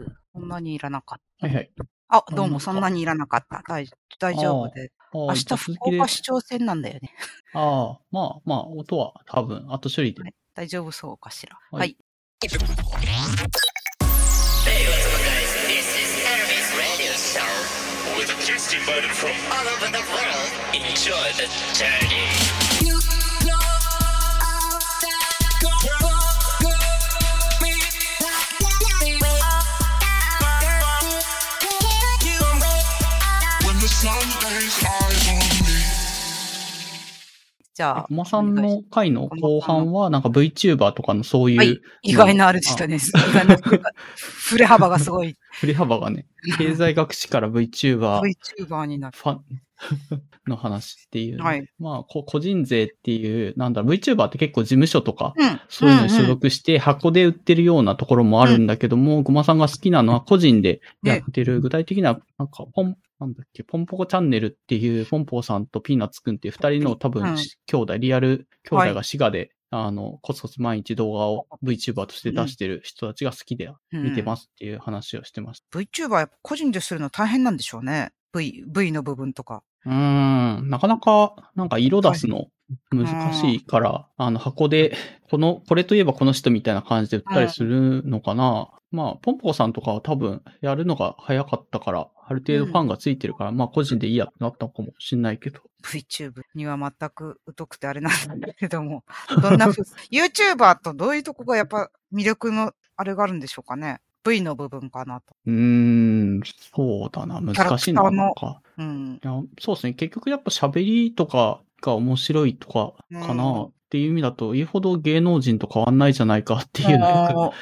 う。そんなにいら。はいはい。あ、どうも、そんなにいらなかった。大,大丈夫で。明日、福岡市長選なんだよね。ああ、まあまあ、音は多分、後処理で、はい。大丈夫そうかしら。はい。はいじゃあ小、間さんの回の後半は、なんか VTuber とかのそういう、はい意外なあれでしたね。意外な、振れ幅がすごい。振り幅がね、経済学士から VTuber、VTuber になる。ファン の話っていう、はい。まあこ、個人税っていう、なんだろう、VTuber って結構事務所とか、うん。そういうのに所んん属して箱で売ってるようなところもあるんだけども、ごまさんが好きなのは個人でやってる、具体的な、なんか、ポン、なんだっけ、ポンポコチャンネルっていう、ポンポーさんとピーナッツくんっていう二人の多分、うん兄弟、リアル兄弟が滋賀で、あの、コツコツ毎日動画を VTuber として出してる人たちが好きで見てますっていう話をしてました。VTuber やっぱ個人でするの大変なんでしょうね。V、V の部分とか。うーん、なかなか、なんか色出すの難しいから、あの箱で、この、これといえばこの人みたいな感じで売ったりするのかな。まあ、ポンポコさんとかは多分やるのが早かったから、ある程度ファンがついてるから、まあ個人でいいやってなったのかもしんないけど。VTube には全く疎くてあれなんだけども、どんな YouTuber とどういうとこがやっぱ魅力のあれがあるんでしょうかね。V の部分かなと。うーん、そうだな、難しいのかなか。うん。いや、そうですね。結局やっぱ喋りとかが面白いとかかうなん。っていう意味だと、言うほど芸能人と変わんないじゃないかっていうのがよくも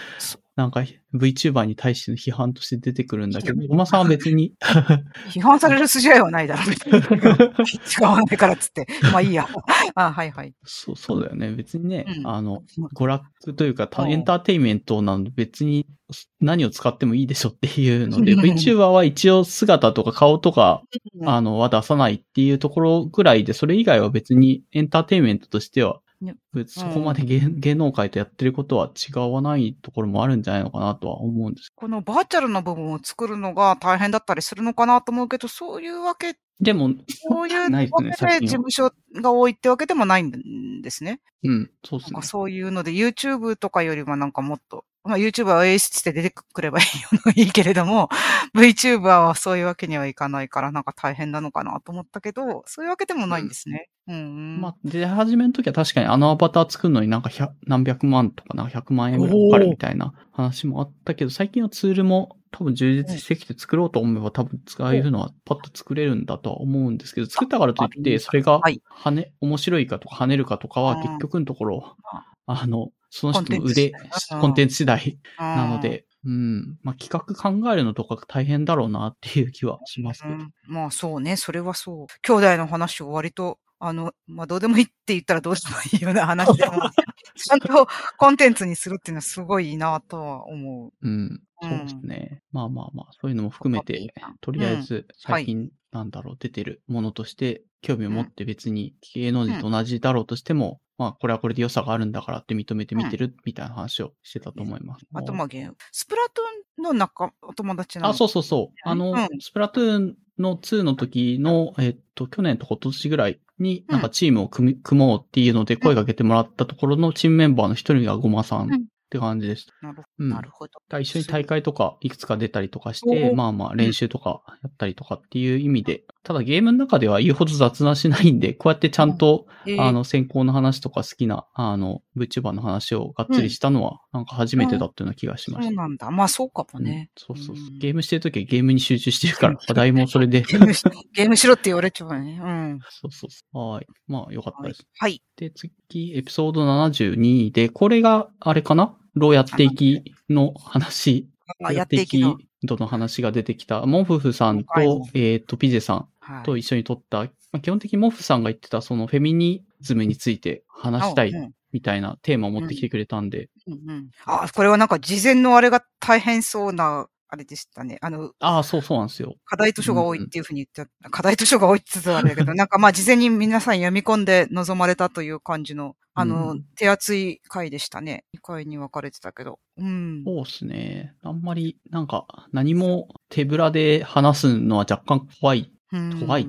なんか VTuber に対しての批判として出てくるんだけど、ごまさんは別に、う 批判される筋合いはないだろう。別に違わないからっつって。まあいいや。あ、はいはい。そう、そうだよね。別にね、うんあの、娯楽というか、うんエンターテインメントなので別に何を使ってもいいでしょっていうので、うん VTuber は一応姿とか顔とか、あの、は出さないっていうところぐらいで、それ以外は別にエンターテインメントとしてはね、別そこまで芸,、芸能界とやってることは違わないところもあるんじゃないのかなとは思うんです。このバーチャルの部分を作るのが大変だったりするのかなと思うけど、そういうわけ、でも、そういうないですねわけで事務所が多いってわけでもないんですね。うん、そうですねなんか。そういうので YouTube とかよりはなんかもっと、まあ YouTuber は演出して出てくればいいよの いいけれども、VTuber はそういうわけにはいかないからなんか大変なのかなと思ったけど、そういうわけでもないんですね。うん、うん。まあ、出始めの時は確かにあのアバター作るのになんか100何百万とかなんか100万円ぐらいかかるみたいな話もあったけど、最近はツールも多分充実してきて作ろうと思えば多分使えるのはパッと作れるんだとは思うんですけど、作ったからといって、それがはい跳ね、面白いかとか跳ねるかとかは結局のところ、あの、その人の腕、ココンテンツ次第ななの、で、うん、まあ企画考えるのとか大変だろうなっていう気はしますけど。うん。まあそうね、それはそう。兄弟の話を割と、あの、まあどうでもいいって言ったらどうでもいいような話でも、ちゃんとコンテンツにするっていうのはすごいいいなとは思う。うん、そうですね。まあまあまあ、そういうのも含めて、とりあえず最近、なんだろう、出てるものとして興味を持って別に芸能人と同じだろうとしても、まあこれはこれで良さがあるんだからって認めて見てるみたいな話をしてたと思います。あとまあゲーム。スプラトゥーンの中、お友達なの。あ、そうそうそう。あの、うんスプラトゥーンの2の時の、えっと、去年と今年ぐらいになんかチームを組み、組もうっていうので声かけてもらったところのチームメンバーの一人がゴマさんって感じでした。なるほど。だから一緒に大会とかいくつか出たりとかして、まあまあ練習とかやったりとかっていう意味で、ただゲームの中では言うほど雑なしないんで、こうやってちゃんと、えーあの、先行の話とか好きな、あの、VTuber の話をがっつりしたのは、なんか初めてだったような気がしました。そうなんだ。まあそうかもうんね。そうそうそううんゲームしてるときはゲームに集中してるから、話題もそれで。ゲームしゲームしろって言われちゃうね。うん。そうそうそう。はい。まあ、よかったです。はい。で、次、エピソード72で、これが、あれかな？どうやっていきの話まあやっていきの。度の話が出てきた、モンフフさんと、えっ、と、ピゼさんはいと一緒に撮った、まあ、基本的にモンフさんが言ってた、そのフェミニズムについて話したいうんみたいなテーマを持ってきてくれたんで、うんうんあ、これはなんか事前のあれが大変そうな、あれでしたね。あの、ああ、そうそうなんですよ。課題図書が多いっていうふうに言って、課題図書が多いって言ってたらあれだけど、なんかまあ事前に皆さん読み込んで臨まれたという感じの、あの、うん手厚い回でしたね。2回に分かれてたけど。うん。そうですね。あんまり、なんか、何も手ぶらで話すのは若干怖い。うん怖い。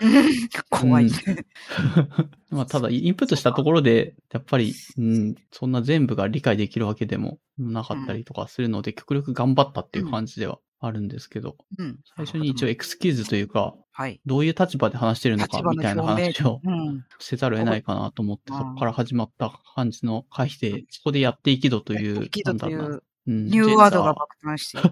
怖い。うん まあ、ただ、インプットしたところで、やっぱり、うん、そんな全部が理解できるわけでもなかったりとかするので、極力頑張ったっていう感じではあるんですけど、うん。最初に一応エクスキューズというか、はい。どういう立場で話してるのかみたいな話を。せざるを得ないかなと思って、うんそこから始まった感じの回避で、そこでやっていきどという、なんだろうなううんニューワードが爆誕している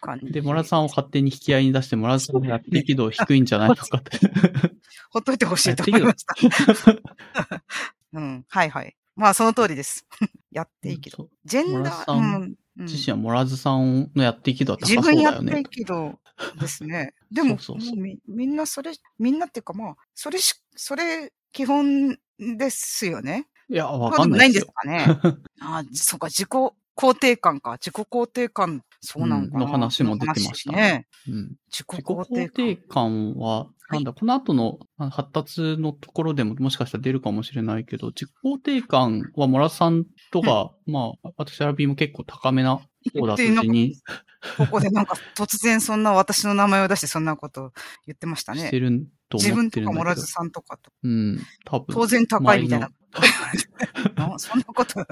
感じ。で、モラズさんを勝手に引き合いに出して、モラズさんのやっていき度低いんじゃないのかって。ほっといてほしいと思いました。うん。はいはい。まあ、その通りです。やっていいけど。ジェンダー、うん自身はモラズさんのやっていき度は高自そう分やっていだよね。けど、ですね。でも、みみんなそれ、みんなっていうかまあ、それし、それ、基本ですよね。いや、わそうでもないんですかんないですよ。かね。あそうか、自己肯定感か。自己肯定感、そうなのかな。うんの話も出てましたね。うん自己肯定感。感は、なんだ、この後の発達のところでももしかしたら出るかもしれないけど、自己肯定感はモラさんとか、まあ、私、アラビーも結構高めな方だってにここでなんか突然そんな私の名前を出してそんなこと言ってましたねして。ると自分思ってるんだけどとかモラズ。さんとかと。うん、多分。当然高いみたいな そんなこと、わ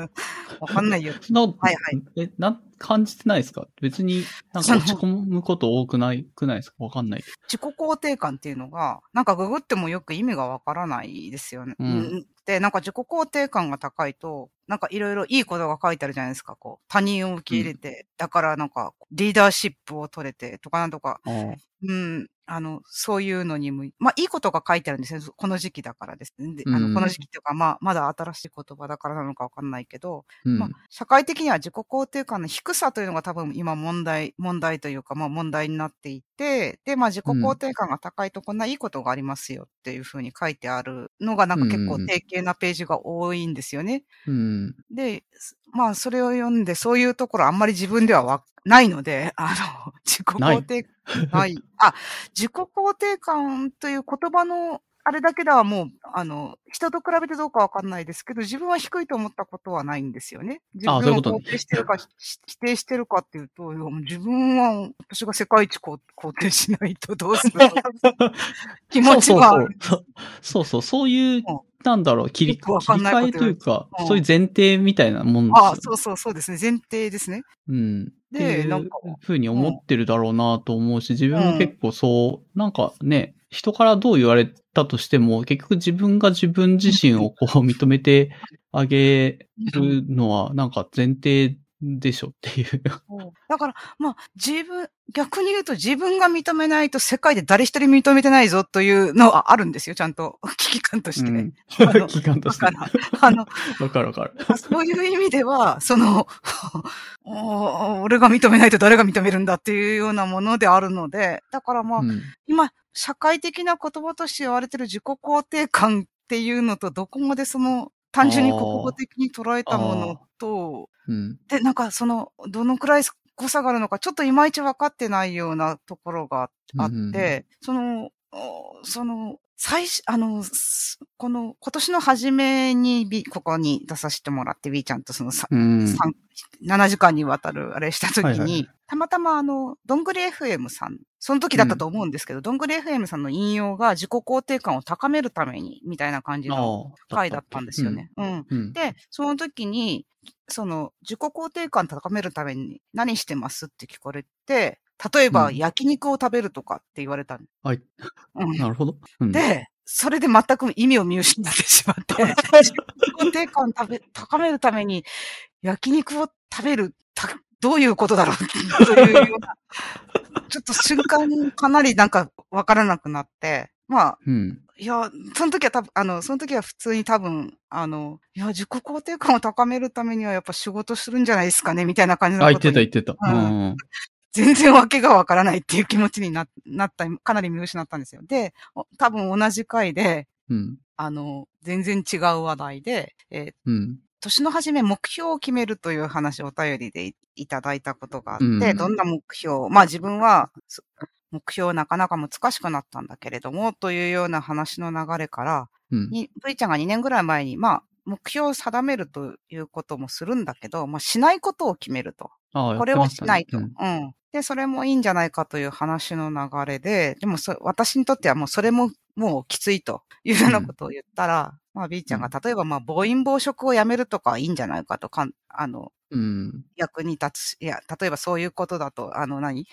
かんないよ。な、はいはいえ、な、感じてないですか？別になんか落ち込むこと多くない、くないですか？わかんない。自己肯定感っていうのが、なんかググってもよく意味がわからないですよね。うんで、なんか自己肯定感が高いと、なんかいろいろいいことが書いてあるじゃないですか。こう、他人を受け入れて、だからなんかリーダーシップを取れてとかなんとか、うん、あの、そういうのにも、まあいいことが書いてあるんですよ。この時期だからですね。であうんのこの時期っていうか、まあまだ新しい言葉だからなのかわかんないけど、うん。まあ、社会的には自己肯定感の低さというのが多分今問題、問題というか、まあ問題になっていて、で、まあ自己肯定感が高いとこんないいことがありますよっていうふうに書いてあるのがなんか結構定型なページが多いんですよね。うん。で、すまあそれを読んでそういうところあんまり自分ではわないので、あの、自己肯定ない。あ、自己肯定感という言葉のあれだけではもう、あの、人と比べてどうかわかんないですけど、自分は低いと思ったことはないんですよね。自分を肯定してるか、し否定してるかっていうと、自分は、私が世界一肯肯定しないとどうするの気持ちが。そうそうそう。いううん、なんだろう、切り替えというかう、んそういう前提みたいなもんですよあそうそうそうですね。前提ですね。うん。でなんかふうに思ってるだろうなと思うし、自分も結構そう、なんかね、人からどう言われたとしても、結局自分が自分自身をこう認めてあげるのは、なんか前提でしょってい う。だから、まあ、自分、逆に言うと自分が認めないと世界で誰一人認めてないぞというのはあるんですよ、ちゃんと。危機感として。うんあの期間として。わだから、あの、かるわかる。そういう意味では、その、お俺が認めないと誰が認めるんだっていうようなものであるので、だからまあ、うん今、社会的な言葉として言われてる自己肯定感っていうのと、どこまでその、単純に国語的に捉えたものと、うん。で、なんかその、どのくらい誤差があるのか、ちょっといまいち分かってないようなところがあって、その、おその、最初、あの、すこの、今年の初めに、B、ここに出させてもらって、B ちゃんとそのさ、うん。三7時間にわたるあれした時に、はいはいはいたまたまあの、どんぐり FM さん、その時だったと思うんですけど、どんぐり FM さんの引用が自己肯定感を高めるために、みたいな感じの回だったんですよ。ね。うん。うん。で、その時に、その、自己肯定感高めるために何してます？って聞かれて、例えば、うん焼肉を食べるとかって言われたの。はい。うんなるほど。うん、で、それで全く意味を見失ってしまって、自己肯定感を食べ高めるために、焼肉を食べる、たどういうことだろうというような、ちょっと瞬間かなりなんかわからなくなって、まあ、うん。いや、その時は多分、あの、その時は普通に多分、あの、いや、自己肯定感を高めるためにはやっぱ仕事するんじゃないですかね、みたいな感じのあ、ことに言ってた言ってた。ううんん。全然わけがわからないっていう気持ちにな なった、かなり見失ったんですよ。で、お多分同じ回で、うん。あの、全然違う話題で、えーうん。年の初め目標を決めるという話をお便りでいいただいたことがあって、うんどんな目標、まあ自分は、そ目標なかなか難しくなったんだけれども、というような話の流れから、うん。に V ちゃんが2年ぐらい前に、まあ、目標を定めるということもするんだけど、まあ、しないことを決めると。ああ、これをしないと。ねうん。で、それもいいんじゃないかという話の流れで、でもそ、私にとってはもうそれももうきついというようなことを言ったら、まあ B ちゃんが例えばまあ暴飲暴食をやめるとかはいいんじゃないかとかん、あの、うん。うん。役に立つし、いや、例えばそういうことだと、あの何？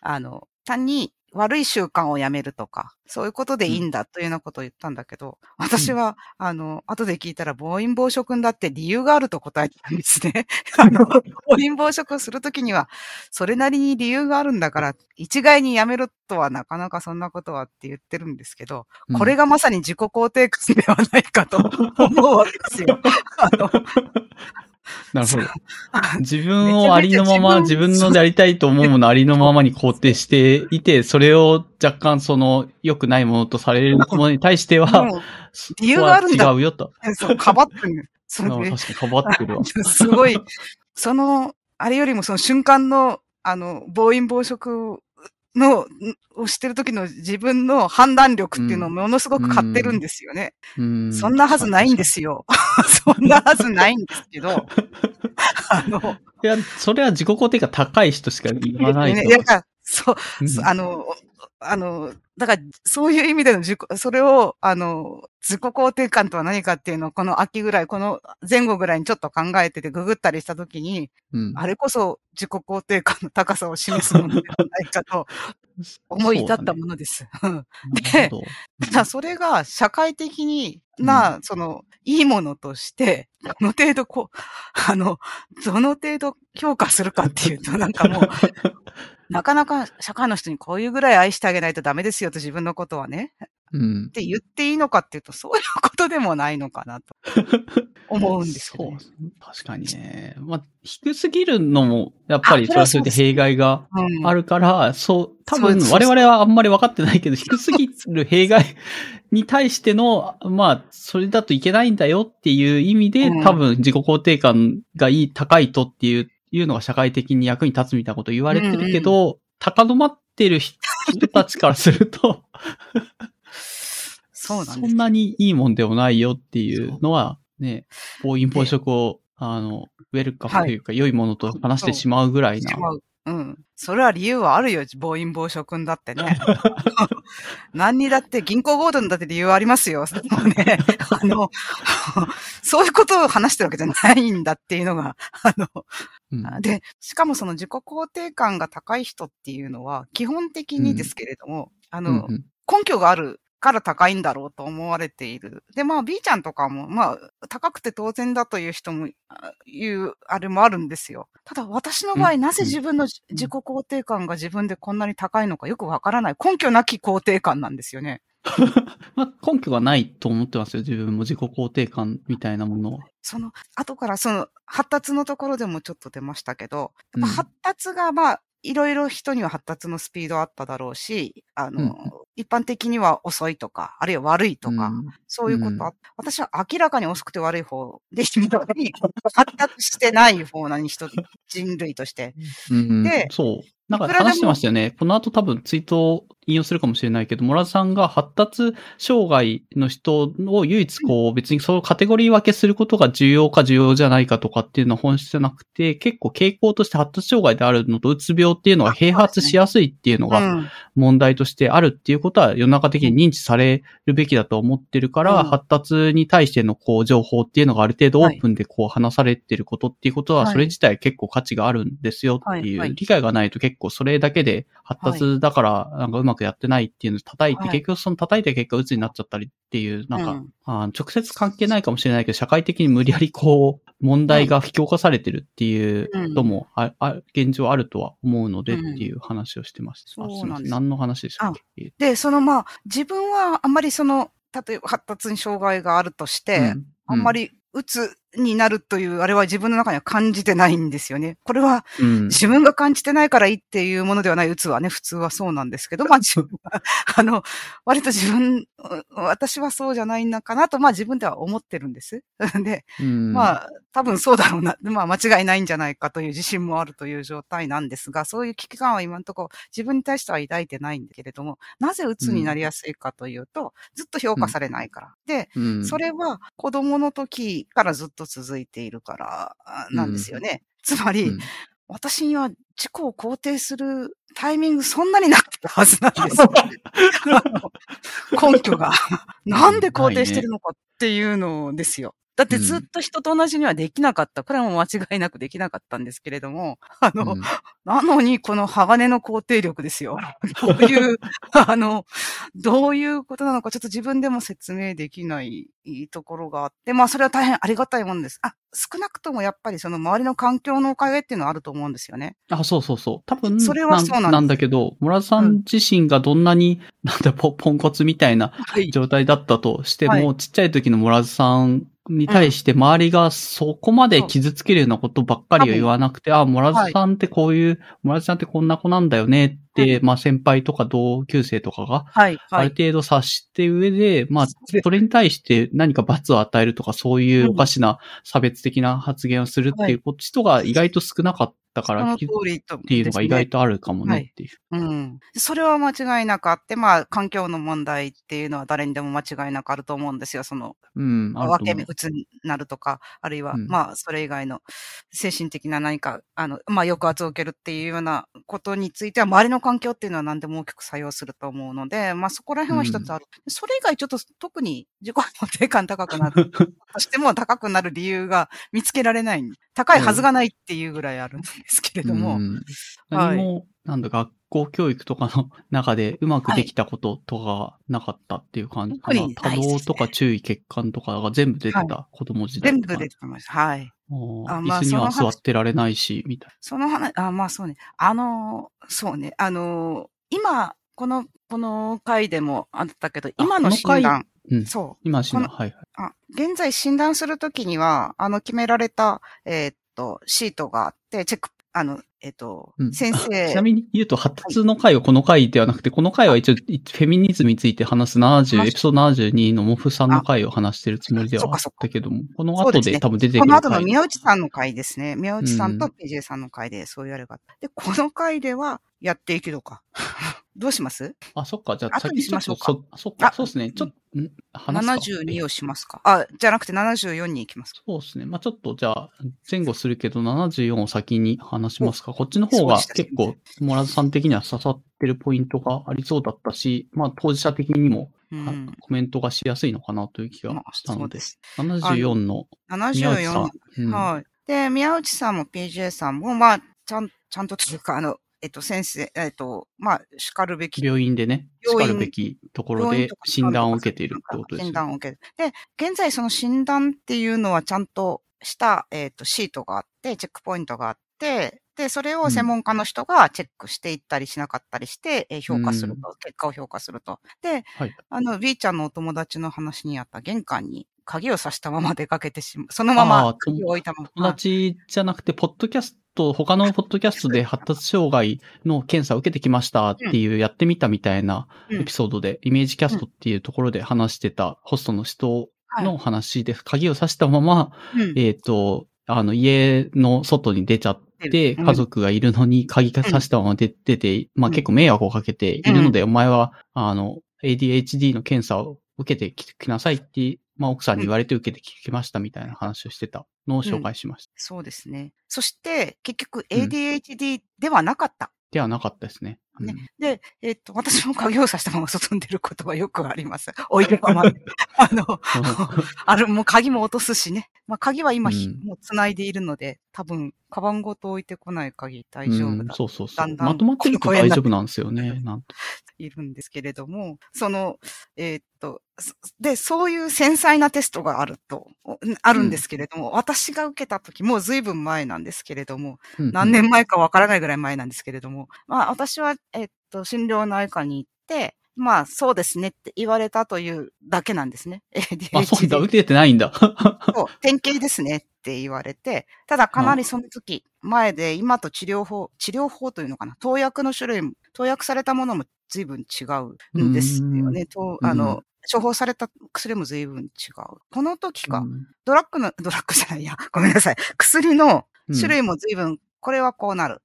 あの、単に悪い習慣をやめるとか、そういうことでいいんだというようなことを言ったんだけど、私は、あの、後で聞いたら暴飲暴食だって理由があると答えたんですね。あの、暴飲暴食をするときには、それなりに理由があるんだから、一概にやめろとはなかなかそんなことはって言ってるんですけど、これが、がまさに自己肯定感ではないかと思うわけですよ。あの、なるほど。あ自分をありのまま、自分分のやりたいと思うものありのままに肯定していて、それを若干その良くないものとされるものに対しては、理由があるんだ違うよと。そう、かばってる。そあれで確かにかばってるわ。すごい、その、あれよりもその瞬間の、あの、暴飲暴食の、んをしてる時の自分の判断力っていうのをものすごく買ってるんですよね。うん。そんなはずないんですよ。そんなはずないんですけど、あの、いや、それは自己肯定が高い人しか言わないとね、だからそう、うん。あの、あの、だから、そういう意味での自己、それを、あの、自己肯定感とは何かっていうのを、この秋ぐらい、この前後ぐらいにちょっと考えてて、ググったりしたときに、うん。あれこそ自己肯定感の高さを示すものではないかと思い至ったものです。うん。なるほど。ただ、それが社会的にな、その、いいものとして、どの程度こう、あの、どの程度評価するかっていうと、なんかもう、なかなか社会の人にこういうぐらい愛してあげないとダメですよと自分のことはね、うんっ。て言っていいのかっていうと、そういうことでもないのかなと 思うんですよ、ね。そう。確かにね。まあ、低すぎるのも、やっぱりあそれはそれで弊害がうんあるから、そう、多分我々はあんまり分かってないけど、低すぎる弊害に対しての、まあ、それだといけないんだよっていう意味で、うん多分自己肯定感がいい、高いとっていう、いうのが社会的に役に立つみたいなこと言われてるけど、高止まってる人たちからすると、そうなんです。そんなにいいもんでもないよっていうのは、ね、暴飲暴食を、あの、ウェルカムというか、良いものと話してしまうぐらいな。う。うん。それは理由はあるよ、暴飲暴食んだってね。何にだって、銀行強盗にだって理由ありますよ。ね、あの、そういうことを話してるわけじゃないんだっていうのが、あの、うんで、しかもその自己肯定感が高い人っていうのは、基本的にですけれども、あの、うんうん根拠があるから高いんだろうと思われている。で、まあ B ちゃんとかも、まあ高くて当然だという人も、あいう、あれもあるんですよ。ただ私の場合、うんなぜ自分のじ自己肯定感が自分でこんなに高いのかよくわからない。根拠なき肯定感なんですよね。まあ、根拠がないと思ってますよ。自分も自己肯定感みたいなものは。その、後からその、発達のところでもちょっと出ましたけど、発達がまあ、いろいろ人には発達のスピードあっただろうし、あの、うん一般的には遅いとか、あるいは悪いとか、うんそういうことあ、私は明らかに遅くて悪い方で、発達してない方なに人、人類として。うんでそう。なんか話してましたよね。この後多分ツイートを引用するかもしれないけど、モラズさんが発達障害の人を唯一こう別にそのカテゴリー分けすることが重要か重要じゃないかとかっていうのは本質じゃなくて、結構傾向として発達障害であるのとうつ病っていうのは併発しやすいっていうのがうん。問題としてあるっていうことは世の中的に認知されるべきだと思ってるから、うん。発達に対してのこう情報っていうのがある程度オープンでこう話されてることっていうことは、はい。それ自体結構価値があるんですよっていう理解がないと結構それだけで発達だからなんかうまくやってないっていうのを叩いて、はい。結局その叩いた結果鬱になっちゃったりっていう、なんか、うん。あー直接関係ないかもしれないけど、社会的に無理やりこう、問題が引き起こされてるっていうのもあ、あ現状あるとは思うのでってうんいう話をしてました。あす。みません。何の話でしたっけ？で、そのまあ、自分はあんまりその、例えば発達に障害があるとして、うん。あんまり、うつになるという、あれは自分の中には感じてないんですよね。これはうん。自分が感じてないからいいっていうものではない、鬱はね、普通はそうなんですけど、まあ自分は、あの、割と自分、う私はそうじゃないのかなと、まあ自分では思ってるんです。で、うん、まあ、多分そうだろうな。まあ、間違いないんじゃないかという自信もあるという状態なんですが、そういう危機感は今のところ自分に対しては抱いてないんだけれども、なぜ鬱になりやすいかというと、ずっと評価されないから。で、うん、それは子供の時からずっと続いているからあなんですよね。つまり、うん私には自己を肯定するタイミングそんなになかったはずなんですよ。根拠が。なんで肯定してるのかっていうのですよ。だってずっと人と同じにはできなかった。これはもう間違いなくできなかったんですけれども、あの、うんなのに、この鋼の肯定力ですよ。どういう、あの、どういうことなのか、ちょっと自分でも説明できないところがあって、まあ、それは大変ありがたいものです。あ、少なくともやっぱりその周りの環境のおかげっていうのはあると思うんですよね。あ、そうそうそう。多分、それはそうなんなんだけど、村田さん自身がどんなに、なんだ、ポポンコツみたいなはい。状態だったとしても、はいちっちゃい時の村田さんに対して周りがそこまで傷つけるようなことばっかりは言わなくて、あ、村田さんってこういう、村田さんってこんな子なんだよねまあ先輩とか同級生とかが。ある程度察して上で、まあ、それに対して何か罰を与えるとか、そういうおかしな差別的な発言をするっていう人が意外と少なかったから、その通りと、っていうのが意外とあるかもはいねっていう。うん。それは間違いなくあって、まあ、環境の問題っていうのは誰にでも間違いなくあると思うんですよ。その、うん、分け目、うつになるとか、あるいは、うんまあ、それ以外の精神的な何か、あの、まあ、抑圧を受けるっていうようなことについては、周りの環境っていうのは何でも大きく作用すると思うので、まあ、そこら辺は一つある。それ以外ちょっと特に自己肯定感高くなるとしても高くなる理由が見つけられない。高いはずがないっていうぐらいあるんですけれども。うんはい何も、なんだ、学校教育とかの中でうまくできたこととかがなかったっていう感じかな。特に多ないですね動とか注意欠陥とかが全部出てた子供時代全部出てました。はい。あまあ椅子には座ってられないし、みたいその話、あ、まあそうね。あのー、そうね。あのー、今、この、この回でもあったけど、今の診断、うんそう。今、今、このはいはい。あ、現在診断するときには、あの、決められた、えーっと、シートがあって、チェック、あの、えーっと、うん先生。ちなみに言うと、発達の回はこの回ではなくて、この回は一応、フェミニズムについて話す70、話エピソード72のモフさんの回を話してるつもりではあったけども、この後です多分出てくこる回。の後の宮内さんの回ですね。宮内さんとうん PJ さんの回でそういうあれがあった。で、この回ではやっていくのか。どうします？あ、そっか。じゃあ、先ちょっと、しましょうかそ、そっかあ。そうですね。ちょっと、ん？話すか ?72 をしますかあ、じゃなくて74に行きますかそうですね。まあちょっと、じゃあ、前後するけど、74を先に話しますか？こっちの方が結構、モラズさん的には刺さってるポイントがありそうだったし、まあ当事者的にも、あうん。コメントがしやすいのかなという気がまあしたので。そうです。74の宮内さ74ん。。うんはい。で、宮内さんも PJ さんも、まあ、ちゃん、ちゃんとというか、あの、えっと、先生、えっと、まあ、叱るべき。病院でね、叱るべきところで診断を受けているってことですね。断を受ける。で、現在その診断っていうのはちゃんとした、えっ、と、シートがあって、チェックポイントがあって、で、それを専門家の人がチェックしていったりしなかったりして、えー評価すると、結果を評価すると。で、はい。あの、B ちゃんのお友達の話にあった玄関に鍵を挿したまま出かけてしまう。そのまあまー鍵を置いたまま。友達じゃなくて、ポッドキャスト、他のポッドキャストで発達障害の検査を受けてきましたっていう、やってみたみたいなうんエピソードで、イメージキャストっていうところで話してたホストの人の話で、鍵を挿したまま、うんえっ、と、あの、家の外に出ちゃっ家族がいるのに鍵が挿したまま出てて、まあ結構迷惑をかけているので、お前は、あの、ADHD の検査を受けてききなさいって、まあ奥さんに言われて受けてきましたみたいな話をしてた。のを紹介しました。そうですね。そして、結局うん。ADHD ではなかった。ではなかったですね。うんねで、えっと、私も鍵を挿したまま外に出ることはよくあります。置いてままで。あの、ある、もう鍵も落とすしね。まあ、鍵は今、ひうんもう繋いでいるので、多分、カバンごと置いてこない鍵大丈うん夫だ。そうそうそう。だんだんまとまってると大丈夫なんですよね。なんと。いるんですけれども、その、えーっと、そで、そういう繊細なテストがあると、おあるんですけれども、私が受けた時、もう随分前なんですけれども、うん何年前かわからないぐらい前なんですけれども、まあ私は、えっと、心療内科に行って、まあ、そうですねって言われたというだけなんですね。あ、そうだ、ADHD 受けてないんだ。そう典型ですねって言われて、ただかなりその時、前で今と治療法、治療法というのかな、投薬の種類も、投薬されたものも随分違うんですよね。とあうんの、処方された薬も随分違う。この時か、うんドラッグの、ドラッグじゃないや、ごめんなさい。薬のうん種類も随分、これはこうなる。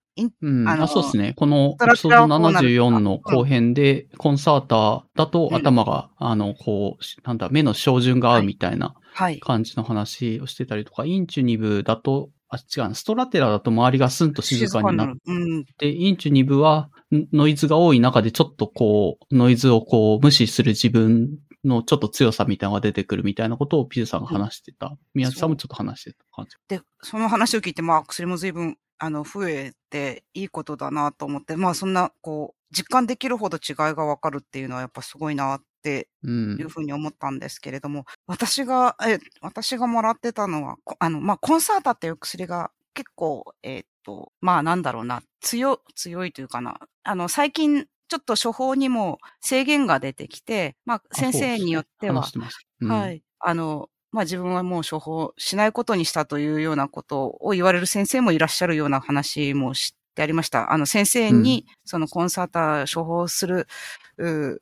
あそうですね。このエピソードラはこうなる74の後編で、コンサーターだとうん頭が、あの、こう、なんだ、目の照準が合うみたいなはい。感じの話をしてたりとか、インチュニブだと、あ、違うな、ストラテラだと周りがスンと静かになっる。うん。て、インチュニブはんノイズが多い中でちょっとこう、ノイズをこう無視する自分のちょっと強さみたいなのが出てくるみたいなことをピズさんが話してた。宮地さんもちょっと話してた感じ。で、その話を聞いて、まあ、薬も随分、あの、増えていいことだなと思って、まあ、そんな、こう、実感できるほど違いがわかるっていうのはやっぱすごいなってうんいう。ふうに思ったんですけれども、私が、え、私がもらってたのは、こあの、まあ、コンサータっていう薬が結構、えーっと、まあ、なんだろうな、強、強いというかな、あの、最近、ちょっと処方にも制限が出てきて、まあ、あ先生によっては。うんは。い。あの、まあ、自分はもう処方しないことにしたというようなことを言われる先生もいらっしゃるような話もしてありました。あの、先生に、そのコンサータ処方する、う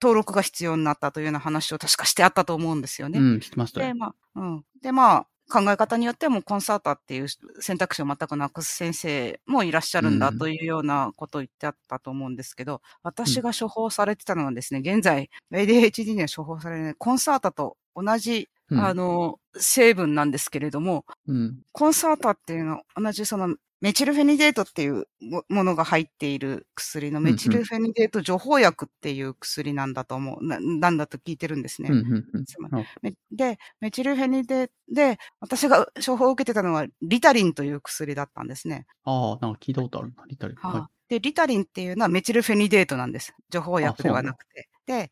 登録が必要になったというような話を確かしてあったと思うんですよね。うん、聞きましたで、よ。まあ、うん。で、まあ、考え方によってもコンサータっていう選択肢を全くなくす先生もいらっしゃるんだうん。というようなことを言ってあったと思うんですけど、私が処方されてたのはですね、現在、ADHD には処方されないコンサータと同じ、うんあの、成分なんですけれども、うん。コンサータっていうのは同じそのメチルフェニデートっていうもものが入っている薬のんメチルフェニデート除法薬っていう薬なんだと思う、ななんだと聞いてるんですね。うん、うん、うんで、メチルフェニデで、私が処方を受けてたのはリタリンという薬だったんですね。ああ、なんか聞いたことあるな、リタリ。ははで、リタリンっていうのはメチルフェニデートなんです。除法薬ではなくて。で。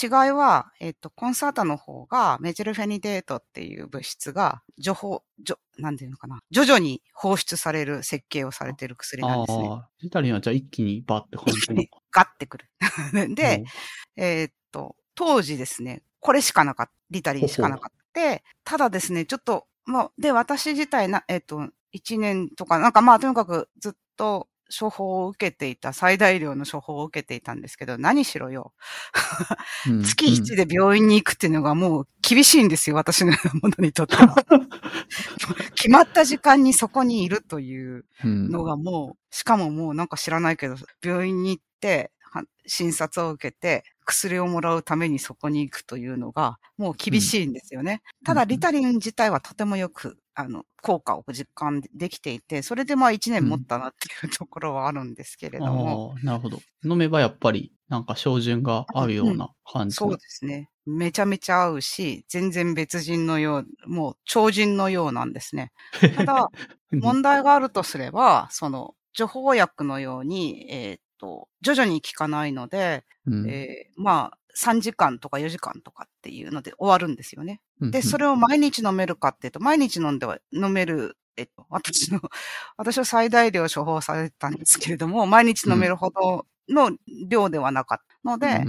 違いは、えっ、と、コンサータの方が、メチルフェニデートっていう物質が、除法、除、なんていうのかな。徐々に放出される設計をされている薬なんあですね。あ、リタリンはじゃあ一気にバッて感じるのか。ガッてくる。で、えーっと、当時ですね、これしかなかった。リタリンしかなかった。ただですね、ちょっと、もう、で、私自体な、えーっと、1年とか、なんかまあ、とにかくずっと処方を受けていた、最大量の処方を受けていたんですけど、何しろよ。うん月1で病院に行くっていうのがもう厳しいんですよ、私のようなものにとっては。決まった時間にそこにいるといううんのがもう、しかももうなんか知らないけど、病院に行って、は診察を受けて、薬をもらうためにそこに行くというのが、もう厳しいんですよね。ただ、うんリタリン自体はとてもよく、あの、効果を実感できていて、それでまあ1年持ったなっていうところはあるんですけれども、ああ、なるほど。飲めばやっぱり、なんか照準が合うような感じの。そうですね。めちゃめちゃ合うし、全然別人のよう、もう超人のようなんですね。ただ、うん問題があるとすれば、その、除法薬のように、えーっと、徐々に効かないので、うんえーまあ、3時間とか4時間とかっていうので終わるんですよね。うんで、それを毎日飲めるかっていうと、毎日飲んでは、飲める、えっと、私の、私は最大量処方されてたんですけれども、毎日飲めるほどの量ではなかったので、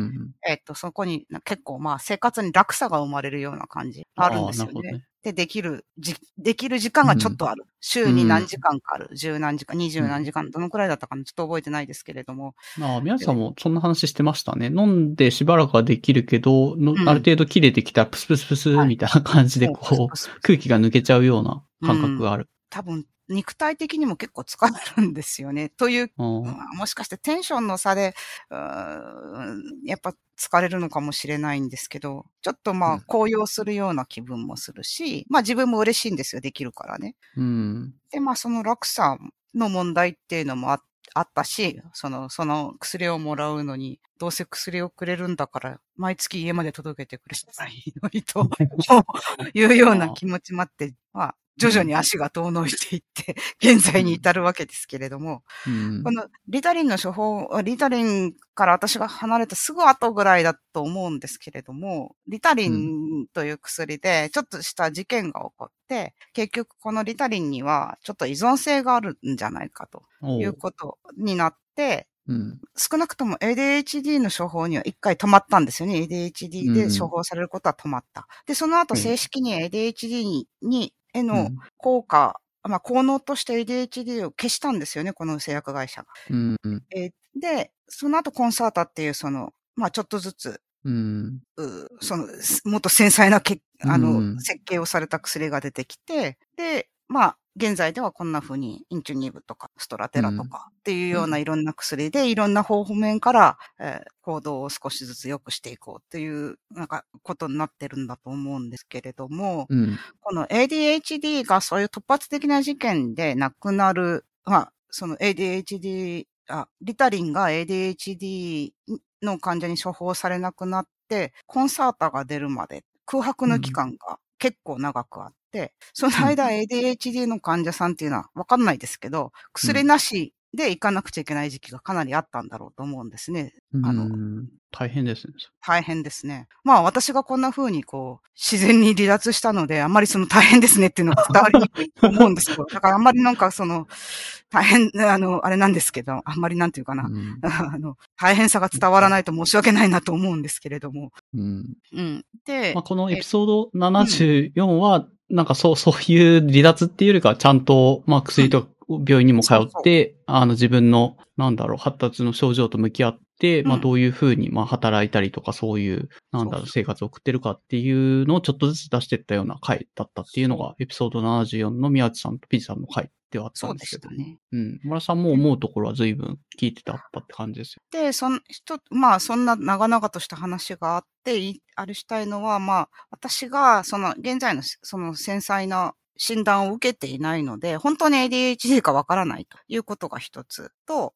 えっと、そこにな結構まあ生活に楽さが生まれるような感じあるんですよね。で、できる、じ、できる時間がちょっとある。週に何時間かある。十何時間、二十何時間、どのくらいだったかなちょっと覚えてないですけれども。ああ、宮地さんもそんな話してましたね。飲んでしばらくはできるけど、のうんある程度切れてきたらプスプスプスみたいな感じで、こう、空気が抜けちゃうような感覚がある。多分、肉体的にも結構疲れるんですよね。という、もしかしてテンションの差で、やっぱ疲れるのかもしれないんですけど、ちょっとまうんあ高揚するような気分もするし、まあ自分も嬉しいんですよ、できるからね。うん。で、まあその落差の問題っていうのもああったし、その、その薬をもらうのに、どうせ薬をくれるんだから、毎月家まで届けてくれたらいいのにと いうような気持ちもあって、まあ、徐々に足が遠のいていって、現在に至るわけですけれども、うんこのリタリンの処方、リタリンから私が離れたすぐ後ぐらいだと思うんですけれども、リタリンという薬でちょっとした事件が起こって、結局このリタリンにはちょっと依存性があるんじゃないかということになって、うん。少なくとも ADHD の処方には一回止まったんですよね。ADHD で処方されることは止まった。で、その後うん正式に ADHD に、にへのうん効果、まあ、効能として ADHD を消したんですよね、この製薬会社が。うん。うん。えーで、その後コンサータっていうその、まあ、ちょっとずつ、うん。うその、すもっと繊細なけあの、うん設計をされた薬が出てきて、で、まあ、現在ではこんな風にインチュニブとかストラテラとかっていうようないろんな薬でいろんな方面から、えー行動を少しずつ良くしていこうっていうなんかことになってるんだと思うんですけれども、うん。この ADHD がそういう突発的な事件で亡くなる、まあ、その ADHD、あ、リタリンが ADHD の患者に処方されなくなって、コンサータが出るまで空白の期間が結構長くあって、その間 ADHD の患者さんっていうのはわかんないですけど、薬なしで行かなくちゃいけない時期がかなりあったんだろうと思うんですね。あのうん大変ですね。大変ですね。まあ私がこんな風にこう、自然に離脱したので、あんまりその大変ですねっていうのが伝わりにくいと思うんですけど、だからあんまりなんかその、大変、あの、あれなんですけど、あんまりなんていうかな、うん。あの、大変さが伝わらないと申し訳ないなと思うんですけれども。うん。うん。で、まあ、このエピソード74は、なんかそう、そういう離脱っていうよりかは、ちゃんと、まあ、薬と病院にも通って、あの、自分の、なんだろう、発達の症状と向き合って、まあ、うんどういうふうに、まあ、働いたりとか、そういう、なんだろう、生活を送ってるかっていうのをちょっとずつ出していったような回だったっていうのが、エピソード74の宮内さんとピジさんの回ではあったんですけど。ね。うん。村さんも思うところは随分聞いてたったって感じですよ。で、そん、人、まあ、そんな長々とした話があって、いあれしたいのは、まあ、私が、その、現在の、その、繊細な診断を受けていないので、本当に ADHD かわからないということが一つと、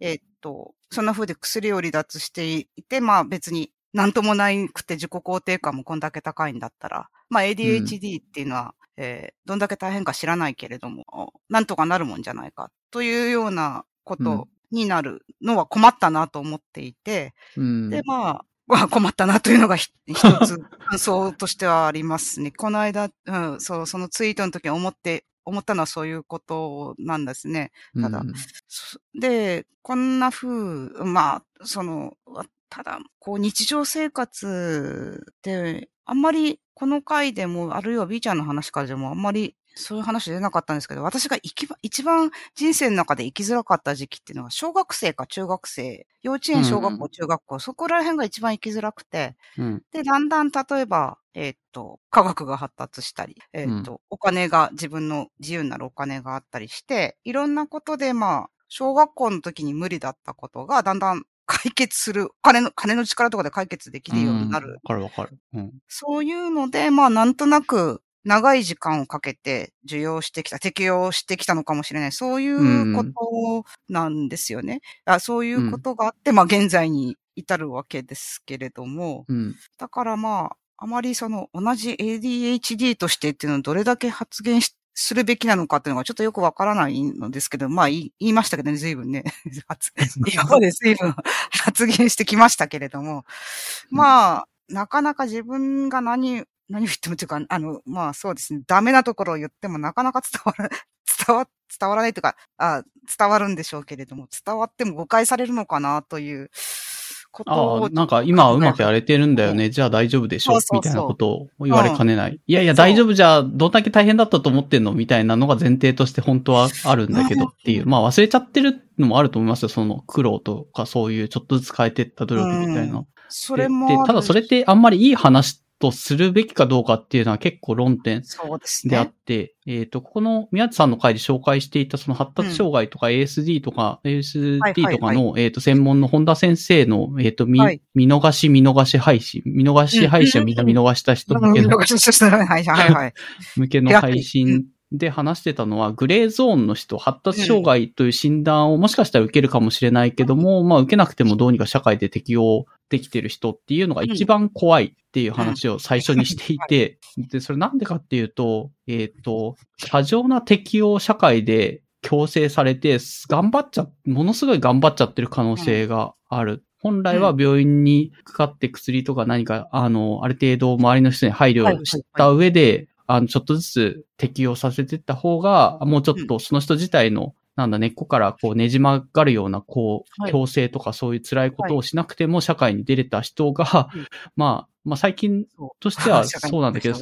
えっと、そんな風で薬を離脱していて、まあ別になんともないくて自己肯定感もこんだけ高いんだったら、まあ ADHD っていうのは、えーどんだけ大変か知らないけれども、なんとかなるもんじゃないかというようなことになるのは困ったなと思っていて、うん。で、まあ、まあ困ったなというのがひ一つ 感想としてはありますね。この間、うん、そう、そのツイートの時に思って、思ったのはそういうことなんですね。ただうんそで、こんな風、まあ、その、わただ、こう、日常生活で、あんまり、この回でも、あるいは B ちゃんの話からでも、あんまり、そういう話出なかったんですけど、私が一番人生の中で生きづらかった時期っていうのは、小学生か中学生、幼稚園、小学校、うん中学校、そこら辺が一番生きづらくて、うん。で、だんだん例えば、えーっと、科学が発達したり、えーっと、お金が、自分の自由になるお金があったりして、いろんなことで、まあ、小学校の時に無理だったことが、だんだん解決する、金の、金の力とかで解決できるようになる。わかるわかる。うん。そういうので、まあ、なんとなく、長い時間をかけて受容してきた、適用してきたのかもしれない。そういうことなんですよね。あそういうことがあって、まあ、現在に至るわけですけれども、うん。だからまあ、あまりその同じ ADHD としてっていうのをどれだけ発言しするべきなのかっていうのがちょっとよくわからないのですけど、まあ言い言いましたけどね、随分ね。発 今まで随分 発言してきましたけれども、まあ、なかなか自分が何、何を言ってもというか、あの、まあそうですね、ダメなところを言ってもなかなか 伝わら、伝わ、伝わらないというか、あ伝わるんでしょうけれども、伝わっても誤解されるのかなということあをあ、なんか今はうまくやれてるんだよね。じゃあ大丈夫でしょ？そうみたいなことを言われかねない。い。やいや、そう大丈夫じゃあ、どんだけ大変だったと思ってんの？みたいなのが前提として本当はあるんだけどっていう。まあ忘れちゃってるのもあると思いますよ。その苦労とかそういうちょっとずつ変えてった努力みたいな。それもただそれってあんまりいい話とするべきかどうかっていうのは結構論点であっね。て、えっ、と、ここの宮地さんの回で紹介していたその発達障害とか ASD とか、ASD とかの、えっ、と、専門の本田先生の、えっ、と、み、はい。見逃し見逃し配信、見逃し配信をみんな見逃した人向けの、はいはいはい。向けの配信で話してたのは、グレーゾーンの人、発達障害という診断をもしかしたら受けるかもしれないけども、まあ受けなくてもどうにか社会で適応できてる人っていうのが一番怖いっていう話を最初にしていて、で、それなんでかっていうと、えっ、と、過剰な適応社会で強制されて、頑張っちゃ、ものすごい頑張っちゃってる可能性がある。本来は病院にかかって薬とか何か、あの、ある程度周りの人に配慮をした上で、あの、ちょっとずつ適用させていった方が、もうちょっとその人自体の、なんだ、根っこからこうねじ曲がるような、こう、はい。強制とかそういう辛いことをしなくても社会に出れた人が、うん まあ、まあ最近としては そうなんだけど、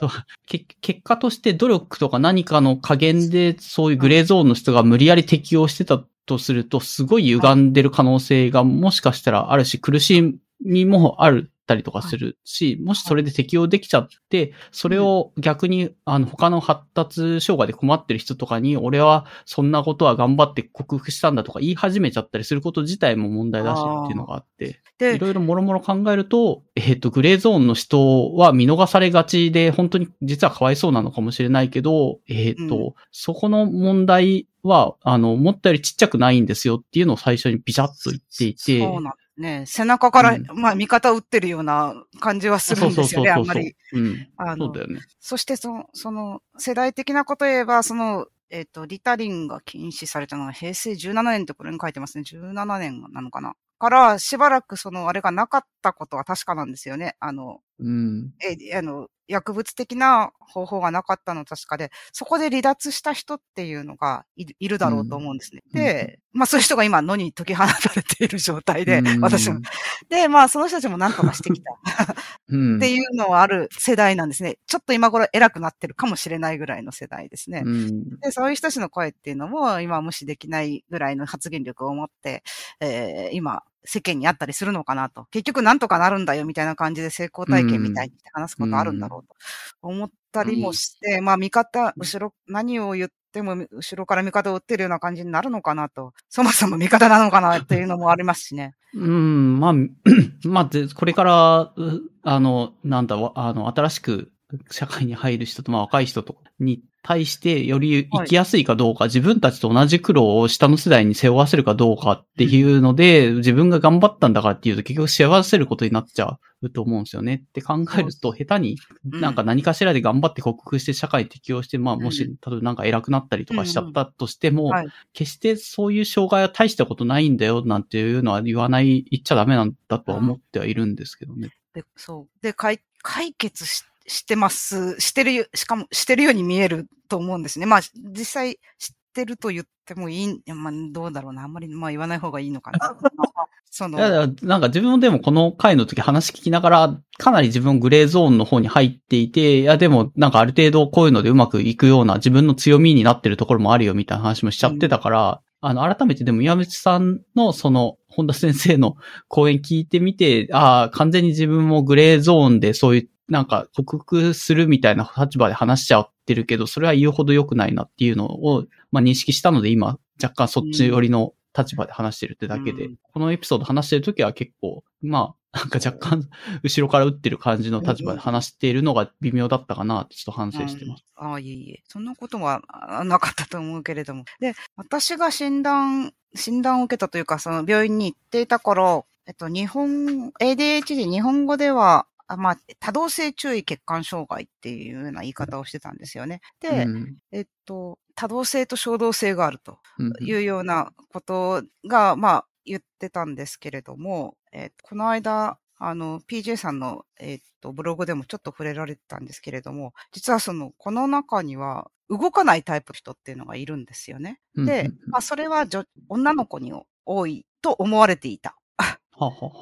結果として努力とか何かの加減でそういうグレーゾーンの人が無理やり適用してたとすると、すごい歪んでる可能性がもしかしたらあるし、苦しみもあるたりとかするし、もしそれで適用できちゃって、それを逆に、あの、他の発達障害で困ってる人とかに、俺はそんなことは頑張って克服したんだとか言い始めちゃったりすること自体も問題だしっていうのがあって、でいろいろもろもろ考えると、えっ、と、グレーゾーンの人は見逃されがちで、本当に実はかわいそうなのかもしれないけど、えっ、と、うん。そこの問題は、あの、思ったよりちっちゃくないんですよっていうのを最初にビシャッと言っていて、そうなんですね。背中から、うんまあ、味方を打ってるような感じはするんですよね、あんまり。うん。あのそうだよね。そしてその、その、世代的なことを言えば、その、えっ、と、リタリンが禁止されたのは平成17年ってこれに書いてますね。17年なのかな。から、しばらくその、あれがなかったことは確かなんですよね。あの、うん。え、あの、薬物的な方法がなかったのは確かで、そこで離脱した人っていうのがいるだろうと思うんですね。うんで、まあそういう人が今野に解き放たれている状態で、うん私も。で、まあその人たちも何とかしてきた うん。っていうのはある世代なんですね。ちょっと今頃偉くなってるかもしれないぐらいの世代ですね。うん。で、そういう人たちの声っていうのも今は無視できないぐらいの発言力を持って、えー今、世間にあったりするのかなと。結局なんとかなるんだよみたいな感じで成功体験みたいに話すことあるんだろうと思ったりもして、まあ味方、後ろ、何を言っても後ろから味方を打ってるような感じになるのかなと。そもそも味方なのかなっていうのもありますしね。うん、まあ、まあ、でこれから、うあの、なんだ、わあの、新しく社会に入る人と、まあ、若い人とに対して、より生きやすいかどうか、自分たちと同じ苦労を下の世代に背負わせるかどうかっていうので、自分が頑張ったんだからっていうと、結局背負わせることになっちゃうと思うんですよね。って考えると、下手に、うんなんか何かしらで頑張って克服して社会に適応して、まあ、もし、うん例えばなんか偉くなったりとかしちゃったとしても、はい決してそういう障害は大したことないんだよなんていうのは言わない、言っちゃダメなんだとは思ってはいるんですけどね。で、そう。で、解、解決ししてます。してるよ、しかもしてるように見えると思うんですね。まあ、実際知ってると言ってもいいん、まあ、どうだろうな。あんまり、まあ言わない方がいいのかな。その、いやなんか自分もでもこの回の時話聞きながら、かなり自分グレーゾーンの方に入っていて、いやでもなんかある程度こういうのでうまくいくような自分の強みになってるところもあるよみたいな話もしちゃってたから、あの、改めてでも宮内さんのその、本田先生の講演聞いてみて、ああ、完全に自分もグレーゾーンでそういう、なんか克服するみたいな立場で話しちゃってるけど、それは言うほど良くないなっていうのを、まあ認識したので今、若干そっち寄りの立場で話してるってだけで、うんこのエピソード話してる時は結構、まあ、なんか若干、後ろから打ってる感じの立場で話しているのが微妙だったかなちょっと反省してます。ああ、いえいえ。そんなことはあなかったと思うけれども。で、私が診断、診断を受けたというか、その病院に行っていた頃、えっと、日本、ADHD 日本語では、あまあ、多動性注意欠陥障害っていうような言い方をしてたんですよね。で、うんえっと、多動性と衝動性があるとうんいうようなことが、まあ、言ってたんですけれども、えっと、この間、あの、PJ さんの、えっと、ブログでもちょっと触れられてたんですけれども、実はその、この中には、動かないタイプの人っていうのがいるんですよね。でまあ、それは女女の子に多いと思われていた。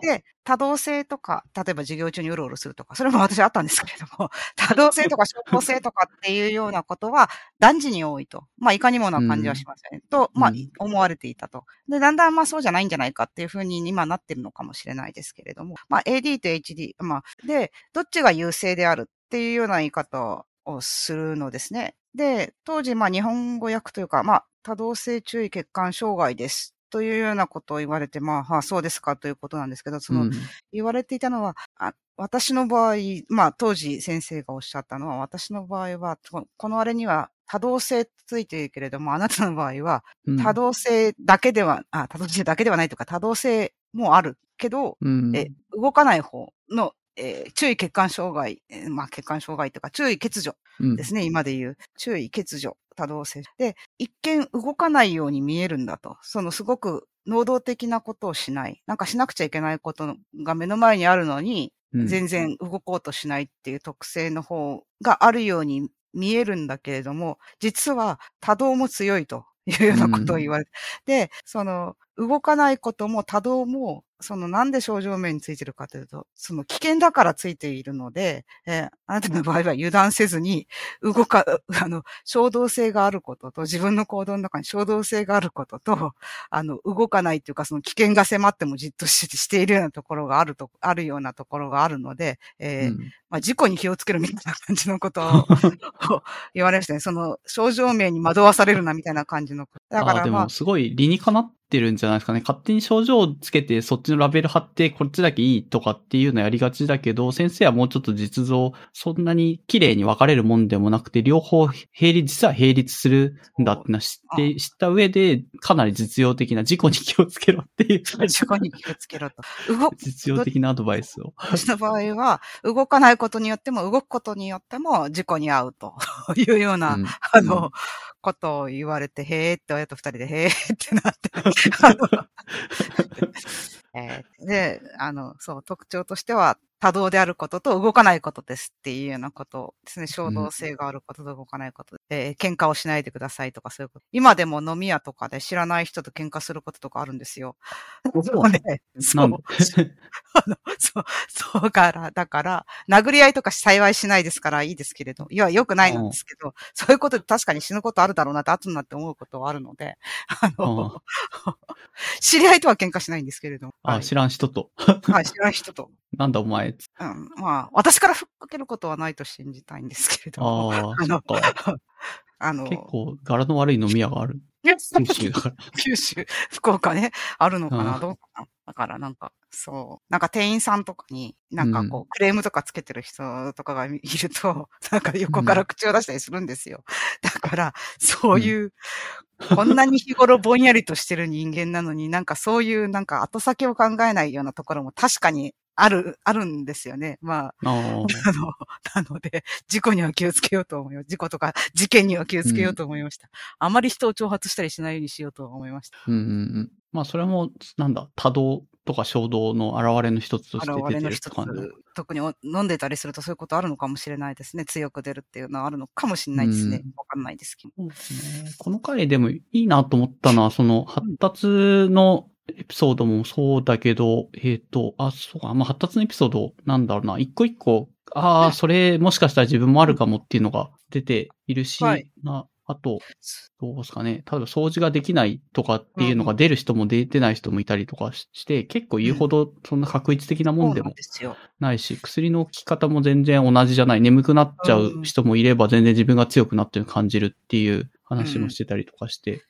で、多動性とか、例えば授業中にうろうろするとか、それも私あったんですけれども、多動性とか衝動性とかっていうようなことは、男児に多いと。まあ、いかにもな感じはしますよね。と、まあうん、思われていたと。で、だんだんまあそうじゃないんじゃないかっていうふうに今なってるのかもしれないですけれども、まあ、AD と HD、まあ、で、どっちが優勢であるっていうような言い方をするのですね。で、当時、まあ、日本語訳というか、まあ、多動性注意欠陥障害です。というようなことを言われて、まあ、はあ、そうですかということなんですけど、その、うん。言われていたのは、あ私の場合、まあ当時先生がおっしゃったのは、私の場合は、ここのあれには多動性ついているけれども、あなたの場合はうん。多動性だけでは、あ、多動性だけではないとか、多動性もあるけど、うん。え動かない方の、えー注意欠陥障害、えーまあ欠陥障害というか、注意欠如うんですね、今で言う。注意欠如、多動性。で、一見動かないように見えるんだと。そのすごく能動的なことをしない。なんかしなくちゃいけないことが目の前にあるのに、うん全然動こうとしないっていう特性の方があるように見えるんだけれども、実は多動も強いというようなことを言われて。で、その、動かないことも多動も、そのなんで症状面についてるかというと、その危険だからついているので、えーあなたの場合は油断せずに、動か、あの、衝動性があることと、自分の行動の中に衝動性があることと、あの、動かないというか、その危険が迫ってもじっとししているようなところがあると、あるようなところがあるので、えーうんまあ、事故に気をつけるみたいな感じのことをを 言われましたね。その、症状名に惑わされるなみたいな感じの。だかあーでらまあも、すごい理にかなってるんじゃないですかね。勝手に症状をつけて、そっちのラベル貼って、こっちだけいいとかっていうのやりがちだけど、先生はもうちょっと実像、そんなに綺麗に分かれるもんでもなくて、両方並立、実は並立するんだってのは知って、知った上で、かなり実用的な、事故に気をつけろっていう、事故に気をつけろと。動く、実用的なアドバイスを。私の場合は、動かないことによっても、動くことによっても、事故に遭うというような、うんあの、ことを言われて、へーって親と二人で、へーってなって、えーで、あの、そう、特徴としては、多動であることと動かないことですっていうようなことですね。衝動性があることと動かないことで、えー喧嘩をしないでくださいとかそういうこと。今でも飲み屋とかで知らない人と喧嘩することとかあるんですよ。そうね。そう。あの、そう、そうから、だから、殴り合いとか幸いしないですからいいですけれど、いや、良くないんですけど、そういうことで確かに死ぬことあるだろうなって後になって思うことはあるので、あの、知り合いとは喧嘩しないんですけれど、あ、知らん人と。はい、知らない人と。なんだお前。うん、まあ、私からふっかけることはないと信じたいんですけれども、ああ、あのそっか。あの、結構、柄の悪い飲み屋がある。九州だから。九州、福岡ね、あるのかな、うんどうかな。だからなんか、そう、なんか店員さんとかに、なんかこう、クレームとかつけてる人とかがいると、なんか横から口を出したりするんですよ。だから、そういう、こんなに日頃ぼんやりとしてる人間なのに、なんかそういうなんか後先を考えないようなところも確かにある、あるんですよね。まあ、あの、なので、事故には気をつけようと思います。事故とか事件には気をつけようと思いました。あまり人を挑発したりしないようにしようと思いました。うんうんうん。まあ、それも、なんだ、多動とか衝動の現れの一つとして現出てるって感じ特にお飲んでたりするとそういうことあるのかもしれないですね。強く出るっていうのはあるのかもしれないですねうん。わかんないですけど。ね。この回でもいいなと思ったのは、その発達のエピソードもそうだけど、えっ、と、あ、そうか、まあ、発達のエピソード、なんだろうな、一個一個、ああ、それもしかしたら自分もあるかもっていうのが出ているし、はいなあと、どうですかね。例えば掃除ができないとかっていうのが出る人も出てない人もいたりとかしして、結構言うほどそんな確一的なもんでも。ないし、薬の効き方も全然同じじゃない。眠くなっちゃう人もいれば、全然自分が強くなってる感じるっていう話もしてたりとかして。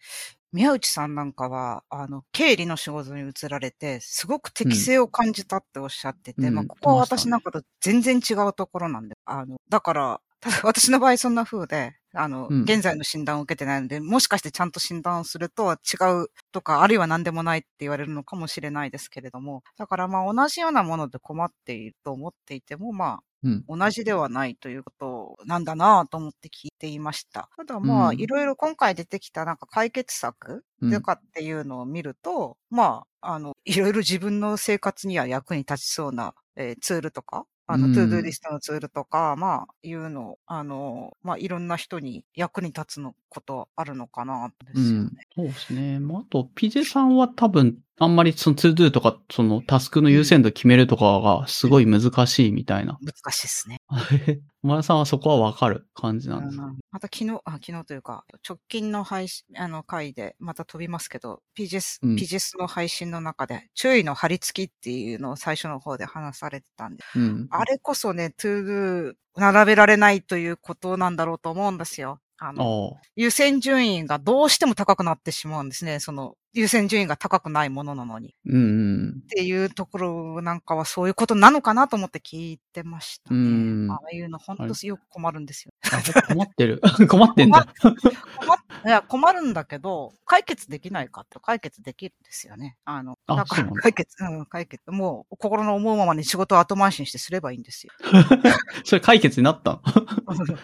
宮内さんなんかは、あの、経理の仕事に移られて、すごく適性を感じたっておっしゃってて、うん。まあ、ここは私なんかと全然違うところなんで、あの、だから、た だ私の場合そんな風で、あの、うん。現在の診断を受けてないので、もしかしてちゃんと診断をすると違うとか、あるいは何でもないって言われるのかもしれないですけれども、だからまあ同じようなもので困っていると思っていても、まあ、うん。同じではないということなんだなぁと思って聞いていました。ただまあ、うんいろいろ今回出てきたなんか解決策うんとかっていうのを見ると、まあ、あの、いろいろ自分の生活には役に立ちそうな、えーツールとか、あの、うん to do リストのツールとか、まあ、いうの、あの、まあ、いろんな人に役に立つのことあるのかな、ですよね。うん。そうですね。まあ、あと、PJ さんは多分、あんまりその to do とか、そのタスクの優先度決めるとかがすごい難しいみたいな。難しいですね。小村さんはそこはわかる感じなんですか、うんまた昨日、あ、昨日というか、直近の配信、あの回で、また飛びますけど、PGS、うん PGS の配信の中で、注意の貼り付きっていうのを最初の方で話されてたんで、うん。あれこそね、 to do 並べられないということなんだろうと思うんですよ。あの。優先順位がどうしても高くなってしまうんですね。その、優先順位が高くないものなのに。うんうん。っていうところなんかはそういうことなのかなと思って聞いてましたね。うんああいうの本当よく困るんですよ。あ困ってる。困ってんだ。困っいや、困るんだけど、解決できないかって解決できるんですよね。あの、あだから解決、うん、解決。もう、心の思うままに仕事を後回しにしてすればいいんですよ。それ解決になったの？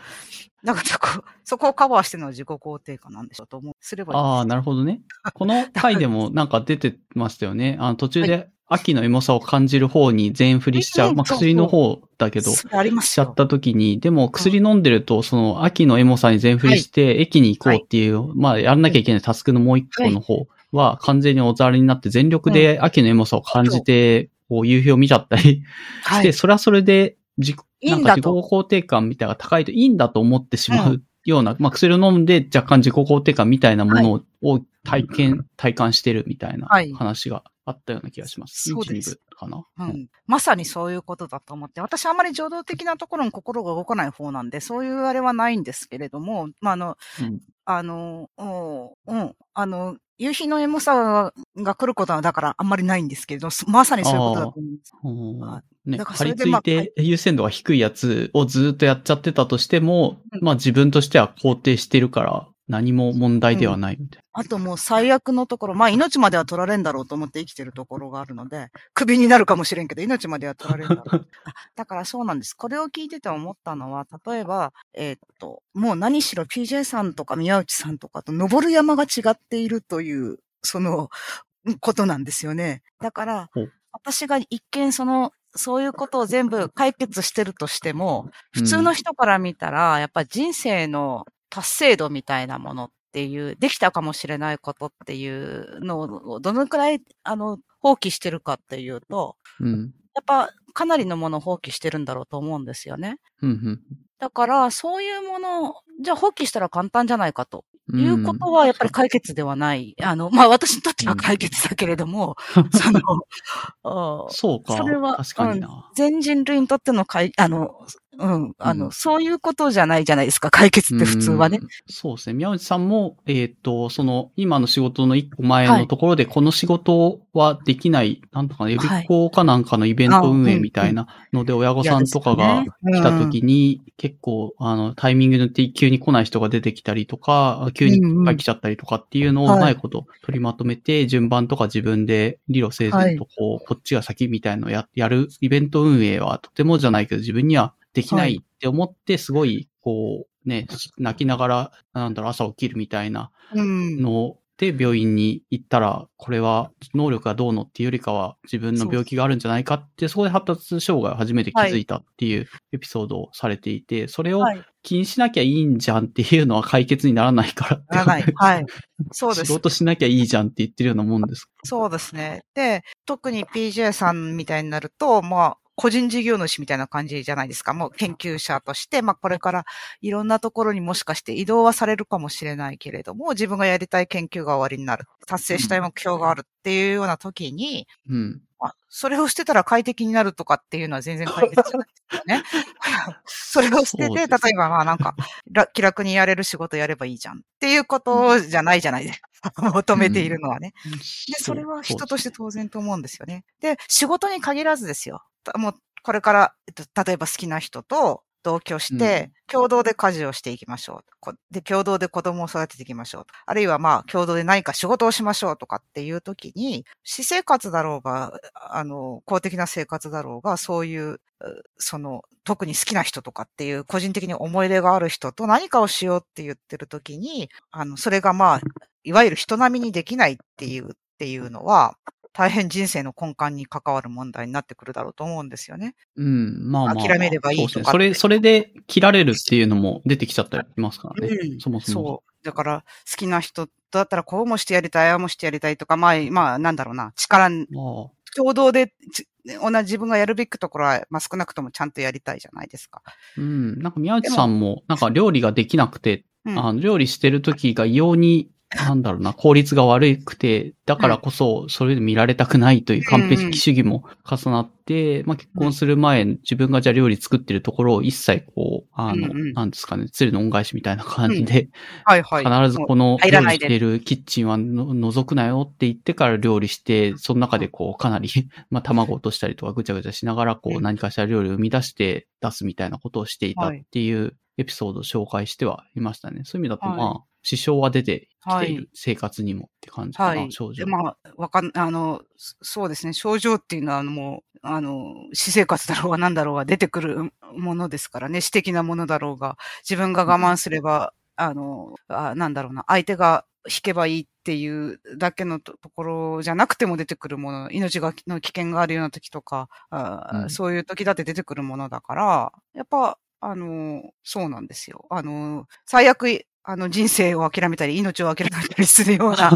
だからそこ、そこをカバーしてるのは自己肯定感なんでしょうと思う。すればいい。ああ、なるほどね。この回でもなんか出てましたよね。あの途中で秋のエモさを感じる方に全振りしちゃう。まあ、薬の方だけど、しちゃった時に、でも薬飲んでると、その秋のエモさに全振りして、駅に行こうっていう、まあ、やらなきゃいけないタスクのもう一個の方は完全におざわりになって、全力で秋のエモさを感じて、こう、夕日を見ちゃったりして、はい。それはそれで、自なんか自己肯定感みたいなのが高いといいんだと思ってしまうような、まあ薬を飲んで若干自己肯定感みたいなものを体験、体感してるみたいなはい。話があったような気がします。そうです。1 2部かな。うん、まさにそういうことだと思って、私あんまり情動的なところに心が動かない方なんで、そういうあれはないんですけれども、まあ、あの、うん。あの、うん、うん、あの、夕日のエモさが来ることはだからあんまりないんですけれど、すまさにそういうことだと思います。ね、だから張り付いそれでまあて優先度が低いやつをずっとやっちゃってたとしても、うん。まあ自分としては肯定してるから何も問題ではないみたいあともう最悪のところ、まあ命までは取られんだろうと思って生きてるところがあるので、クビになるかもしれんけど、命までは取られるんだろう。あだからそうなんです。これを聞いてて思ったのは、例えば、えーっと、もう何しろ PJ さんとか宮内さんとかと登る山が違っているという、その、ことなんですよね。だから私が一見その、そういうことを全部解決してるとしても、な。普通の人から見たら、やっぱり人生の達成度みたいなものっていう、できたかもしれないことっていうのを、どのくらい、あの、放棄してるかっていうと、うん。やっぱかなりのものを放棄してるんだろうと思うんですよね。うん。だから、そういうものを、じゃあ放棄したら簡単じゃないかとうん。いうことは、やっぱり解決ではない。あの、まあ私にとっては解決だけれども、その、あそうか。それは確かにな。全人類にとっての解、あの、うん、あの、うん。そういうことじゃないじゃないですか、解決って普通はね。うん。。そうですね。宮内さんも、えっ、と、その、今の仕事の一個前のところで、この仕事はできない、なんとかな、予備校かなんかのイベント運営みたいなので、親御さんとかが来た時に、結構、あの、タイミングによって急に来ない人が出てきたりとか、急にいっぱい来ちゃったりとかっていうのをはい。ないこと取りまとめて、順番とか自分で理路整然とこう、こっちが先みたいのをややるイベント運営はとてもじゃないけど、自分にはできないって思って、すごい、こう、ね、泣きながら、なんだろう、朝起きるみたいなうん。ので、病院に行ったら、これは能力がどうのっていうよりかは、自分の病気があるんじゃないかって、そこで発達障害を初めて気づいたっていうエピソードをされていて、それをはい。気にしなきゃいいんじゃんっていうのは解決にならないからってならない。はい。そうです仕。事しなきゃいいじゃんって言ってるようなもんです。そうですね。で、特に PJ さんみたいになると、まあ、個人事業主みたいな感じじゃないですか。もう研究者として、まあこれからいろんなところにもしかして移動はされるかもしれないけれども、自分がやりたい研究が終わりになる。達成したい目標があるっていうような時に、うん。まあ、それを捨てたら快適になるとかっていうのは全然解決じゃないですよね。それを捨てて、例えばまあなんか、ら 気楽にやれる仕事やればいいじゃんっていうことじゃないじゃないですか。求めているのはね。で、それは人として当然と思うんですよね。で、仕事に限らずですよ。たもう、これから、えっと例えば好きな人と同居して、共同で家事をしていきましょう。こで、共同で子供を育てていきましょう。あるいはまあ、共同で何か仕事をしましょうとかっていう時に、私生活だろうが、あの、公的な生活だろうが、そういう、うその、特に好きな人とかっていう、個人的に思い出がある人と何かをしようって言ってる時に、あの、それがまあ、いわゆる人並みにできないっていう、っていうのは、大変人生の根幹に関わる問題になってくるだろうと思うんですよね。うん、まあまあ。諦めればいいとかそね。それ、それで切られるっていうのも出てきちゃったりしますからね。うんそもそも。そう。だから、好きな人だったらこうもしてやりたい、ああもしてやりたいとか、まあ、まあ、なんだろうな、力、まあ共同で、ち同じ自分がやるべきところは、まあ少なくともちゃんとやりたいじゃないですか。うん。なんか宮内さんも、なんか料理ができなくて、うん。あの料理してる時が異様に、なんだろうな、効率が悪くて、だからこそ、それで見られたくないという完璧主義も重なって、まあ結婚する前、自分がじゃあ料理作ってるところを一切こう、あの、うんうん。なんですかね、鶴の恩返しみたいな感じで、はいはい。必ずこの料理してるキッチンはの覗くなよって言ってから料理して、その中でこうかなり、まあ卵落としたりとかぐちゃぐちゃしながらこううん。何かしら料理を生み出して出すみたいなことをしていたっていうエピソードを紹介してはいましたね。そういう意味だとはい。まあ、支障は出てきていはいる生活にもって感じかな、はい。症状。でまあ、わかん、あの、そそうですね。症状っていうのは、もう、あの、私生活だろうが何だろうが出てくるものですからね。私的なものだろうが、自分が我慢すれば、あの、あなんだろうな、相手が引けばいいっていうだけのとところじゃなくても出てくるもの、命がの危険があるような時とか、うんそういう時だって出てくるものだから、やっぱ、あの、そうなんですよ。あの、最悪、あの、人生を諦めたり、命を諦めたりするような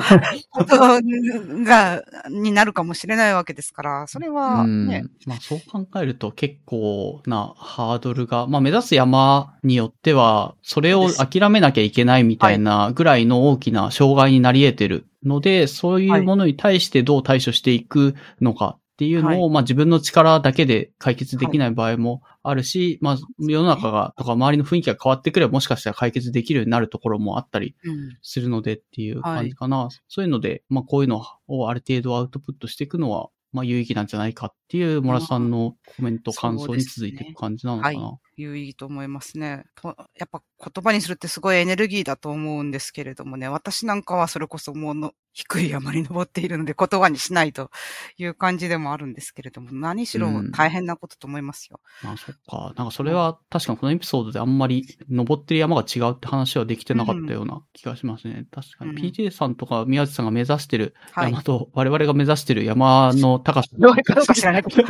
ことが、になるかもしれないわけですから、それはね、うん。まあそう考えると結構なハードルが、まあ目指す山によっては、それを諦めなきゃいけないみたいなぐらいの大きな障害になり得てるので、そういうものに対してどう対処していくのかっていうのを、はまあ自分の力だけで解決できない場合もあるし、まあ世の中がとか周りの雰囲気が変わってくればもしかしたら解決できるようになるところもあったりうん。するのでっていう感じかな。そういうので、まあこういうのをある程度アウトプットしていくのは、まあ有意義なんじゃないかっていう、モラさんのコメント、感想に続いていく感じなのかな。は有意義と思いますね。とやっぱ言葉にするってすごいエネルギーだと思うんですけれどもね、私なんかはそれこそもうの低い山に登っているので言葉にしないという感じでもあるんですけれども、何しろうん大変なことと思いますよ。まあそっか。なんかそれは確かにこのエピソードであんまり登ってる山が違うって話はできてなかったような気がしますね。確かに。うん PJ さんとか宮地さんが目指してるはい山。と我々が目指してる山の高さ。どうかどうか知らないけど。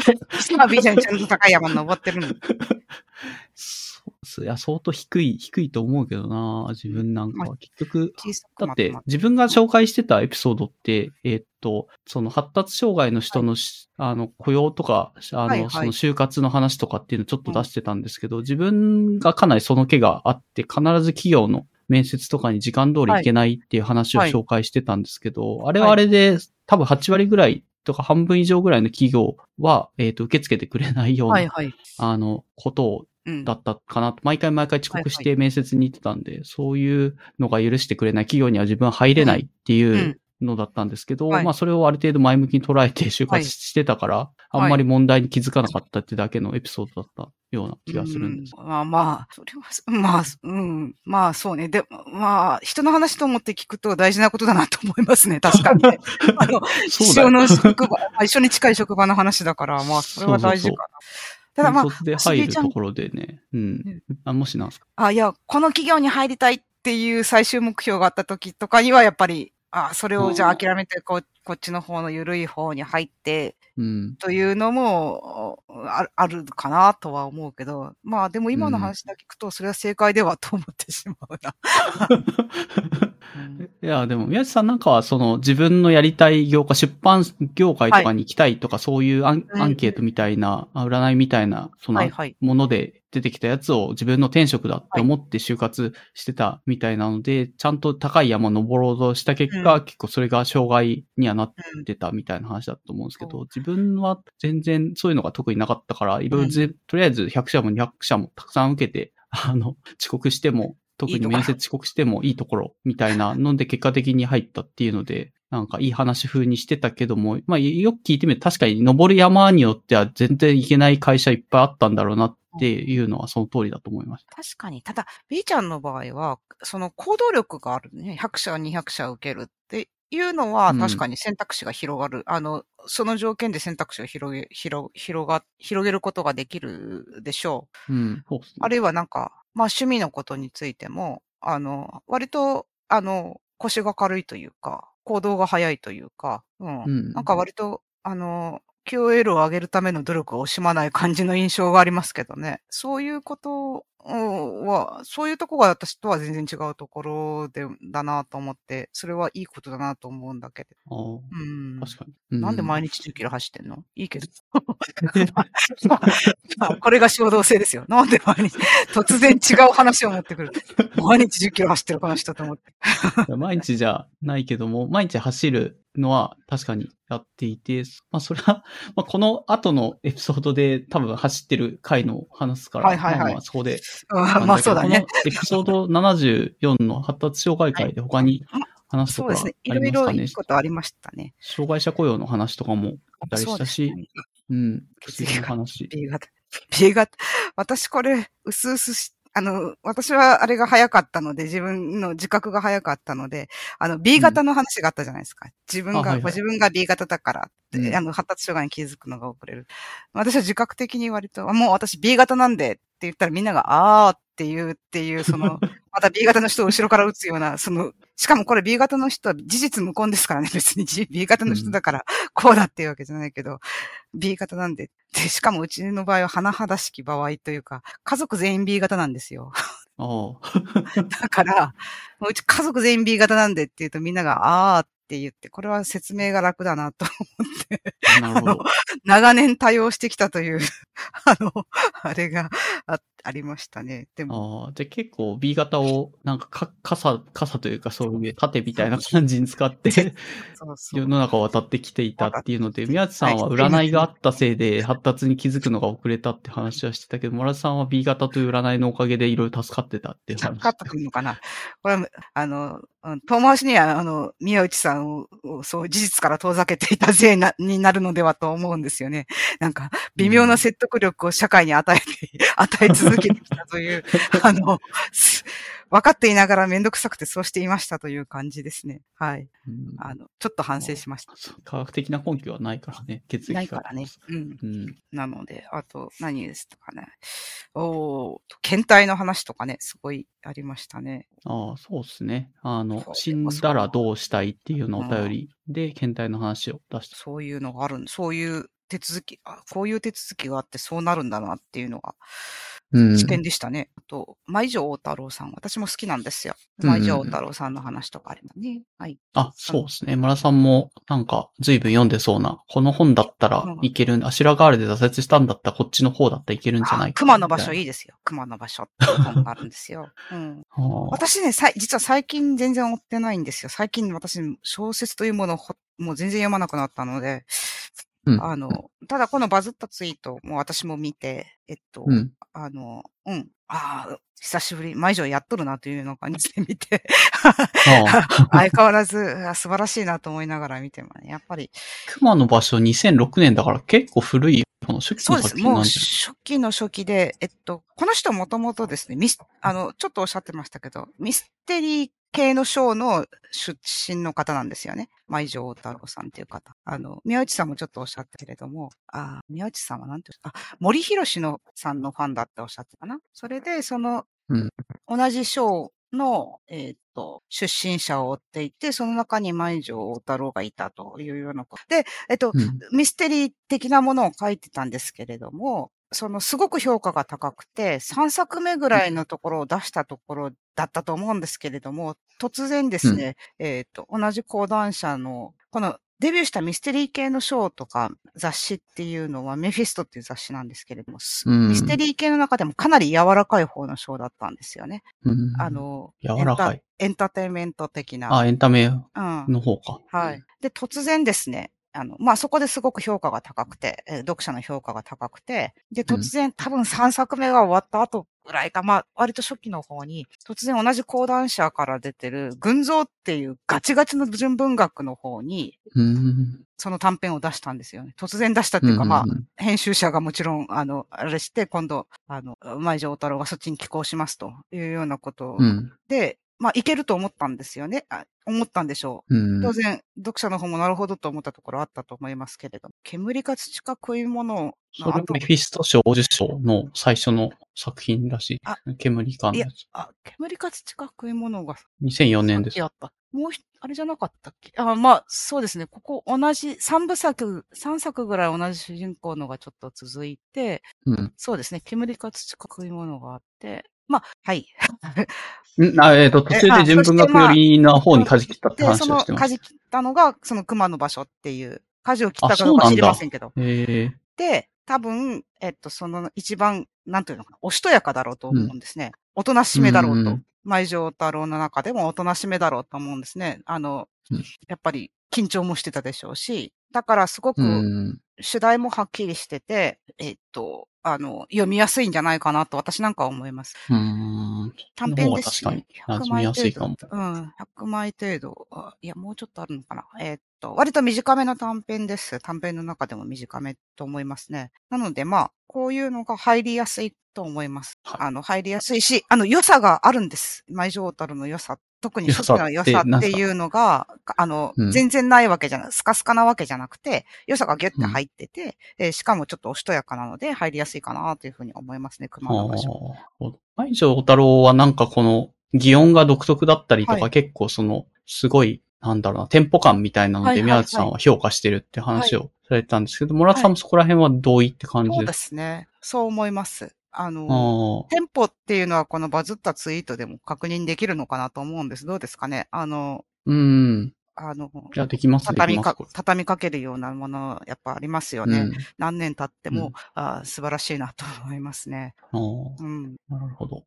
今 B ちゃんちゃんと高い山に登ってるの。いや、相当低い、低いと思うけどな自分なんかは。結局、だって自分が紹介してたエピソードって、えーっと、その発達障害の人のし、あの雇用とか、あの、はいはい。その就活の話とかっていうのをちょっと出してたんですけど、自分がかなりその気があって、必ず企業の面接とかに時間通り行けないっていう話をはい。紹介してたんですけど、あれはあれで、多分8割ぐらいとか半分以上ぐらいの企業は、えーっと、受け付けてくれないような、はいはい。あの、ことをうん。だったかなと。毎回毎回遅刻して面接に行ってたんで、そういうのが許してくれない企業には自分は入れないっていうのだったんですけど、はいまあそれをある程度前向きに捉えて就はい活してたから、あんまり問題に気づかなかったってだけのエピソードだったような気がするんです。うんまあまあ、それは、まあ、うん、まあそうね。で、まあ、人の話と思って聞くと大事なことだなと思いますね。確かにね。あの、一緒の職場、まあ一緒に近い職場の話だから、まあ、それは大事かな。ただまあ新、卒で入るところでね、うん。あ、もしなんですか？あ、いや、この企業に入りたいっていう最終目標があった時とかには、やっぱり、あ、それをじゃあ諦めて、こう、こっちの方の緩い方に入って、うん。というのもあるあるかなとは思うけど、まあでも今の話だけ聞くと、それは正解ではと思ってしまうな。う んいや、でも、宮地さんなんかは、その、自分のやりたい業界、出版業界とかに行きたいとか、そういうアン,、うんアンケートみたいな、あ占いみたいな、その。もので出てきたやつを自分の転職だって思って就活してたみたいなので、ちゃんと高い山登ろうとした結果、う結構それが障害にはなってたみたいな話だと思うんですけど、自分は全然そういうのが特になかったから、いろいろぜ、とりあえず100社も200社もたくさん受けて、あの、遅刻しても、特に面接遅刻してもいいところみたいなので結果的に入ったっていうので、なんかいい話風にしてたけども、まあよく聞いてみると確かに登る山によっては全然行けない会社いっぱいあったんだろうなっていうのはその通りだと思いました。確かに。ただ、B ちゃんの場合は、その行動力があるね。100社、200社受けるっていうのは、うん確かに選択肢が広がる。あの、その条件で選択肢を広げ、広、広が、広げることができるでしょう。うん。そうねあるいはなんか、まあ趣味のことについても、あの、割と、あの、腰が軽いというか、行動が早いというか、うん。うんなんか割と、あの、QOL を上げるための努力を惜しまない感じの印象がありますけどね。そういうことうんは、そういうとこが私とは全然違うところで、だなと思って、それはいいことだなと思うんだけど。うん。確かに。なんで毎日日10キロ走ってんの？いいけど。まあこれが衝動性ですよ。なんで毎日、突然違う話を持ってくる。毎日10キロ走ってるこの人と思って。毎日じゃないけども、毎日走るのは確かにやっていて、まあそれは、まあこの後のエピソードで多分走ってる回の話すから、はいはいはいまあまあそこで。うんまあそうだね。エピソード74の発達障害会で他に話すとかあそうですね。いろいろいい。ことありましたね。障害者雇用の話とかもあったりしたし、そうねうん。血液の話。B 型。B 型。私これ、うすうすし、あの、私はあれが早かったので、自分の自覚が早かったので、あの、B 型の話があったじゃないですか。自分が、あはいはいご自分が B 型だからって、うんあの、発達障害に気づくのが遅れる。私は自覚的に割と、あもう私 B 型なんでって言ったらみんなが、あーって言うっていう、その、また B 型の人を後ろから撃つような、その、しかもこれ B 型の人は事実無根ですからね、別に B 型の人だからこうだっていうわけじゃないけど、B 型なんで。で、しかもうちの場合は甚だしき場合というか、家族全員 B 型なんですよ。だから、うち家族全員 B 型なんでって言うとみんなが、あーって言って、これは説明が楽だなと思って、なるほど。長年対応してきたという、あの、あれがあありましたね。でも、ああ、で結構 B 型をなんかか傘、傘というかそういう盾みたいな感じに使ってそうそう 世の中を渡ってきていたっていうので、宮地さんは占いがあったせいで発達に気づくのが遅れたって話はしてたけど、村田さんは B 型という占いのおかげでいろいろ助かってたっていう話。かってくるのかな。これは、あの、うん遠回しには、あの、宮内さんを、をそう、事実から遠ざけていたせいな、になるのではと思うんですよね。なんか、微妙な説得力を社会に与えて、与え続けてきたという、あの、す分かっていながらめんどくさくてそうしていましたという感じですね。はい。うんあの、ちょっと反省しました。科学的な根拠はないからね、血液ないからね。うん。うん。なので、あと、何ですとかね。おー検体の話とかね、すごいありましたね。ああ、そうですね。あの死んだらどうしたいっていうのをお便りで、検体の話を出した。そういうのがあるんそういう手続き、あこういう手続きがあってそうなるんだなっていうのが、うん視点でしたね。あと、舞城大太郎さん、私も好きなんですよ。うん舞城大太郎さんの話とかありますね。はい。あ、そうですね。村さんも、なんか、随分読んでそうな、この本だったらいける、アシュラガールで挫折したんだったら、こっちの方だったらいけるんじゃない？か。熊の場所いいいですよ。熊の場所っていう本があるんですよ。うん。ああ私ね、さい実は最近全然追ってないんですよ。最近私、小説というものをほもう全然読まなくなったので、うんあの、ただこのバズったツイートも私も見て、えっと、うん。あの、うん。ああ、久しぶり、前以上やっとるなというような感じで見て、ああ、相変わらずあ素晴らしいなと思いながら見てもね、やっぱり、熊の場所2006年だから結構古い、この初期のそうです。もう初期の初期で、えっと、この人もともとですね、ミス、あの、ちょっとおっしゃってましたけど、ミステリー系のショーの出身の方なんですよね。舞城太郎さんっていう方。あの、宮内さんもちょっとおっしゃったけれども、あ宮内さんはなんてあ、森博のさんのファンだっておっしゃってたかな。それで、その、うん同じショーの、えっと、出身者を追っていて、その中に舞城太郎がいたというようなこと。で、えっと。うん。ミステリー的なものを書いてたんですけれども、そのすごく評価が高くて、3作目ぐらいのところを出したところだったと思うんですけれども、突然ですね、えっ、と、同じ講談社の、このデビューしたミステリー系のショーとか雑誌っていうのはメフィストっていう雑誌なんですけれども、すうんミステリー系の中でもかなり柔らかい方のショーだったんですよね。うんあ、の、柔らかい。エンターテインメント的な。あ、エンタメうん。の方か。はい。で、突然ですね、あの、まあ、そこですごく評価が高くて、えー読者の評価が高くて、で、うん突然、多分3作目が終わった後ぐらいか、まあ、割と初期の方に、突然同じ講談社から出てる、群像っていうガチガチの純文学の方に、うん。その短編を出したんですよね。突然出したっていうか、まあ編集者がもちろん、あの、あれして、今度、あの、前城太郎がそっちに寄稿しますというようなことうん。で、まあ、いけると思ったんですよね。あ思ったんでしょう。うん。当然、読者の方もなるほどと思ったところあったと思いますけれども、煙か土か食い物の後それメフィスト賞受賞の最初の作品らしいあ。煙感のやつ。あ、煙か土か食い物が2004年ですさった。もうひ、あれじゃなかったっけ？あ、まあ、そうですね。ここ同じ、三部作、三作ぐらい同じ主人公のがちょっと続いて、うん。そうですね。煙か土か食い物があって、まあ、はい。んあ、えっ、と、途中で純文学寄りな方に舵切ったってで、その、話をしてます。舵切ったのが、その熊の場所っていう、舵を切ったかどうか知りませんけど。えで、多分、えっと、その一番、なんていうのかな、おしとやかだろうと思うんですね。おとなしめだろうとうん。舞城太郎の中でもおとなしめだろうと思うんですね。あの、うんやっぱり緊張もしてたでしょうし、だからすごくん。主題もはっきりしてて、えっと、あの、読みやすいんじゃないかなと私なんかは思います。うーん。短編ですし、確かに馴染みやすいかも。うん、100枚程度。あいや、もうちょっとあるのかな？えーっと、割と短めの短編です。短編の中でも短めと思いますね。なので、まあ、こういうのが入りやすいと思います。はいあの、入りやすいし、あの、良さがあるんです。舞城太郎の良さ。特に初期の良さっていうのが、あの、うん全然ないわけじゃない、スカスカなわけじゃなくて、良さがギュッて入ってて、えーしかもちょっとおしとやかなので入りやすいかなというふうに思いますね、熊の場所。舞城太郎はなんかこの、擬音が独特だったりとか、はい結構その、すごい、なんだろうな、テンポ感みたいなので、はいはい宮内さんは評価してるって話をされてたんですけど、村田さんもそこら辺は同意って感じそうでですすね。そう思います。あの、ああ。テンポっていうのはこのバズったツイートでも確認できるのかなと思うんです。どうですかね？あの、うん。あの、いや、できます、で畳みか畳みかけるようなもの、やっぱありますよね。うん。何年経っても、うんあー素晴らしいなと思いますね。うん。なるほど。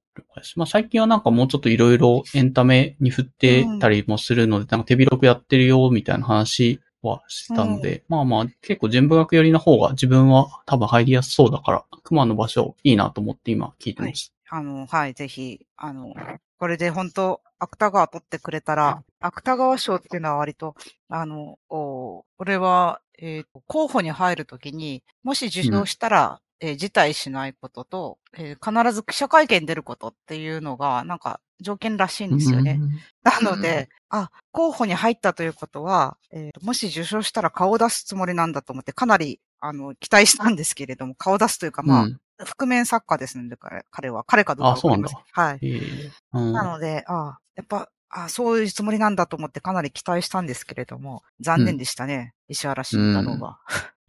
まあ最近はなんかもうちょっといろいろエンタメに振ってたりもするので、なんか手広くやってるよみたいな話はしたので、まあまあ結構全部学寄りの方が自分は多分入りやすそうだから、熊の場所いいなと思って今聞いてます。あの、はい、ぜひ、あの、これで本当芥川取ってくれたら、芥川賞っていうのは割と、あの、おこれは、えーと候補に入るときに、もし受賞したら、えー辞退しないことと、えー必ず記者会見出ることっていうのが、なんか条件らしいんですよね。なので、あ、候補に入ったということは、えーもし受賞したら顔を出すつもりなんだと思って、かなり、あの、期待したんですけれども、顔を出すというか、うん。まあ、うん覆面作家ですので、彼彼は。彼かどうかあそうなんだはい。ええうんなので、あやっぱ、あそういうつもりなんだと思ってかなり期待したんですけれども、残念でしたね。石原慎太郎が。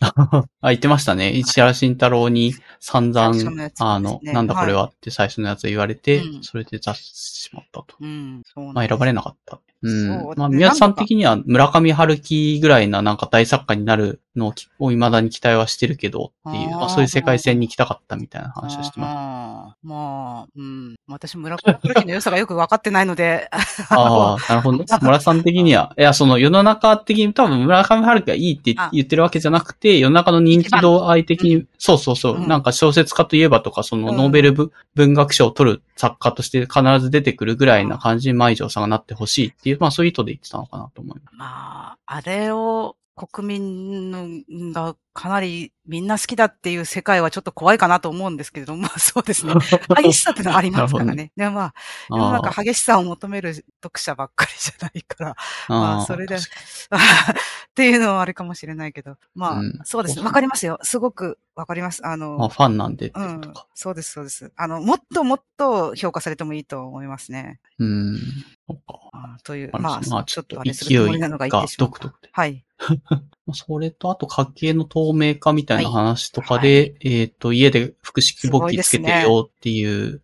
あ、言ってましたね。石原慎太郎に散々、ねあの、なんだこれはって最初のやつ言われて、うんそれで雑してしまったと。うん。そうなんまあ選ばれななかった。うんそう。まあで宮津さん的には村上春樹ぐらいななんか大作家になるのを未だに期待はしてるけどっていう、まあそういう世界線に行きたかったみたいな話をしてましまあ、まあ、うん。私、村上春樹の良さがよく分かってないので、た。ああ、なるほど。村さん的には、いや、その世の中的に多分村上春樹がいいってあ言ってるわけじゃなくて、世の中の認知度合い的に、そうそうそう、うんなんか小説家といえばとか、そのうんノーベル文文学賞を取る作家として必ず出てくるぐらいな感じに舞城さんがなってほしいっていう、まあそういう意図で言ってたのかなと思います。まあ、あれを国民のがかなりみんな好きだっていう世界はちょっと怖いかなと思うんですけれども、ま あそうですね。激しさってのはありますからね。でもまあ、世の中激しさを求める読者ばっかりじゃないから、まあそれで、確 っていうのはあるかもしれないけど、まあ、うんそうですね。わかりますよ。すごくわかります。あの、まあファンなんでってうんことか。、そうです、そうです。あの、もっともっと評価されてもいいと思いますね。うん。という、ままあ、あ、ちちょっとあれするつもりなのが言っがてし。はい。まあそれと、あと家計の透明化みたいな話とかで、えっ、と、家で複式簿記つけてるよっていう、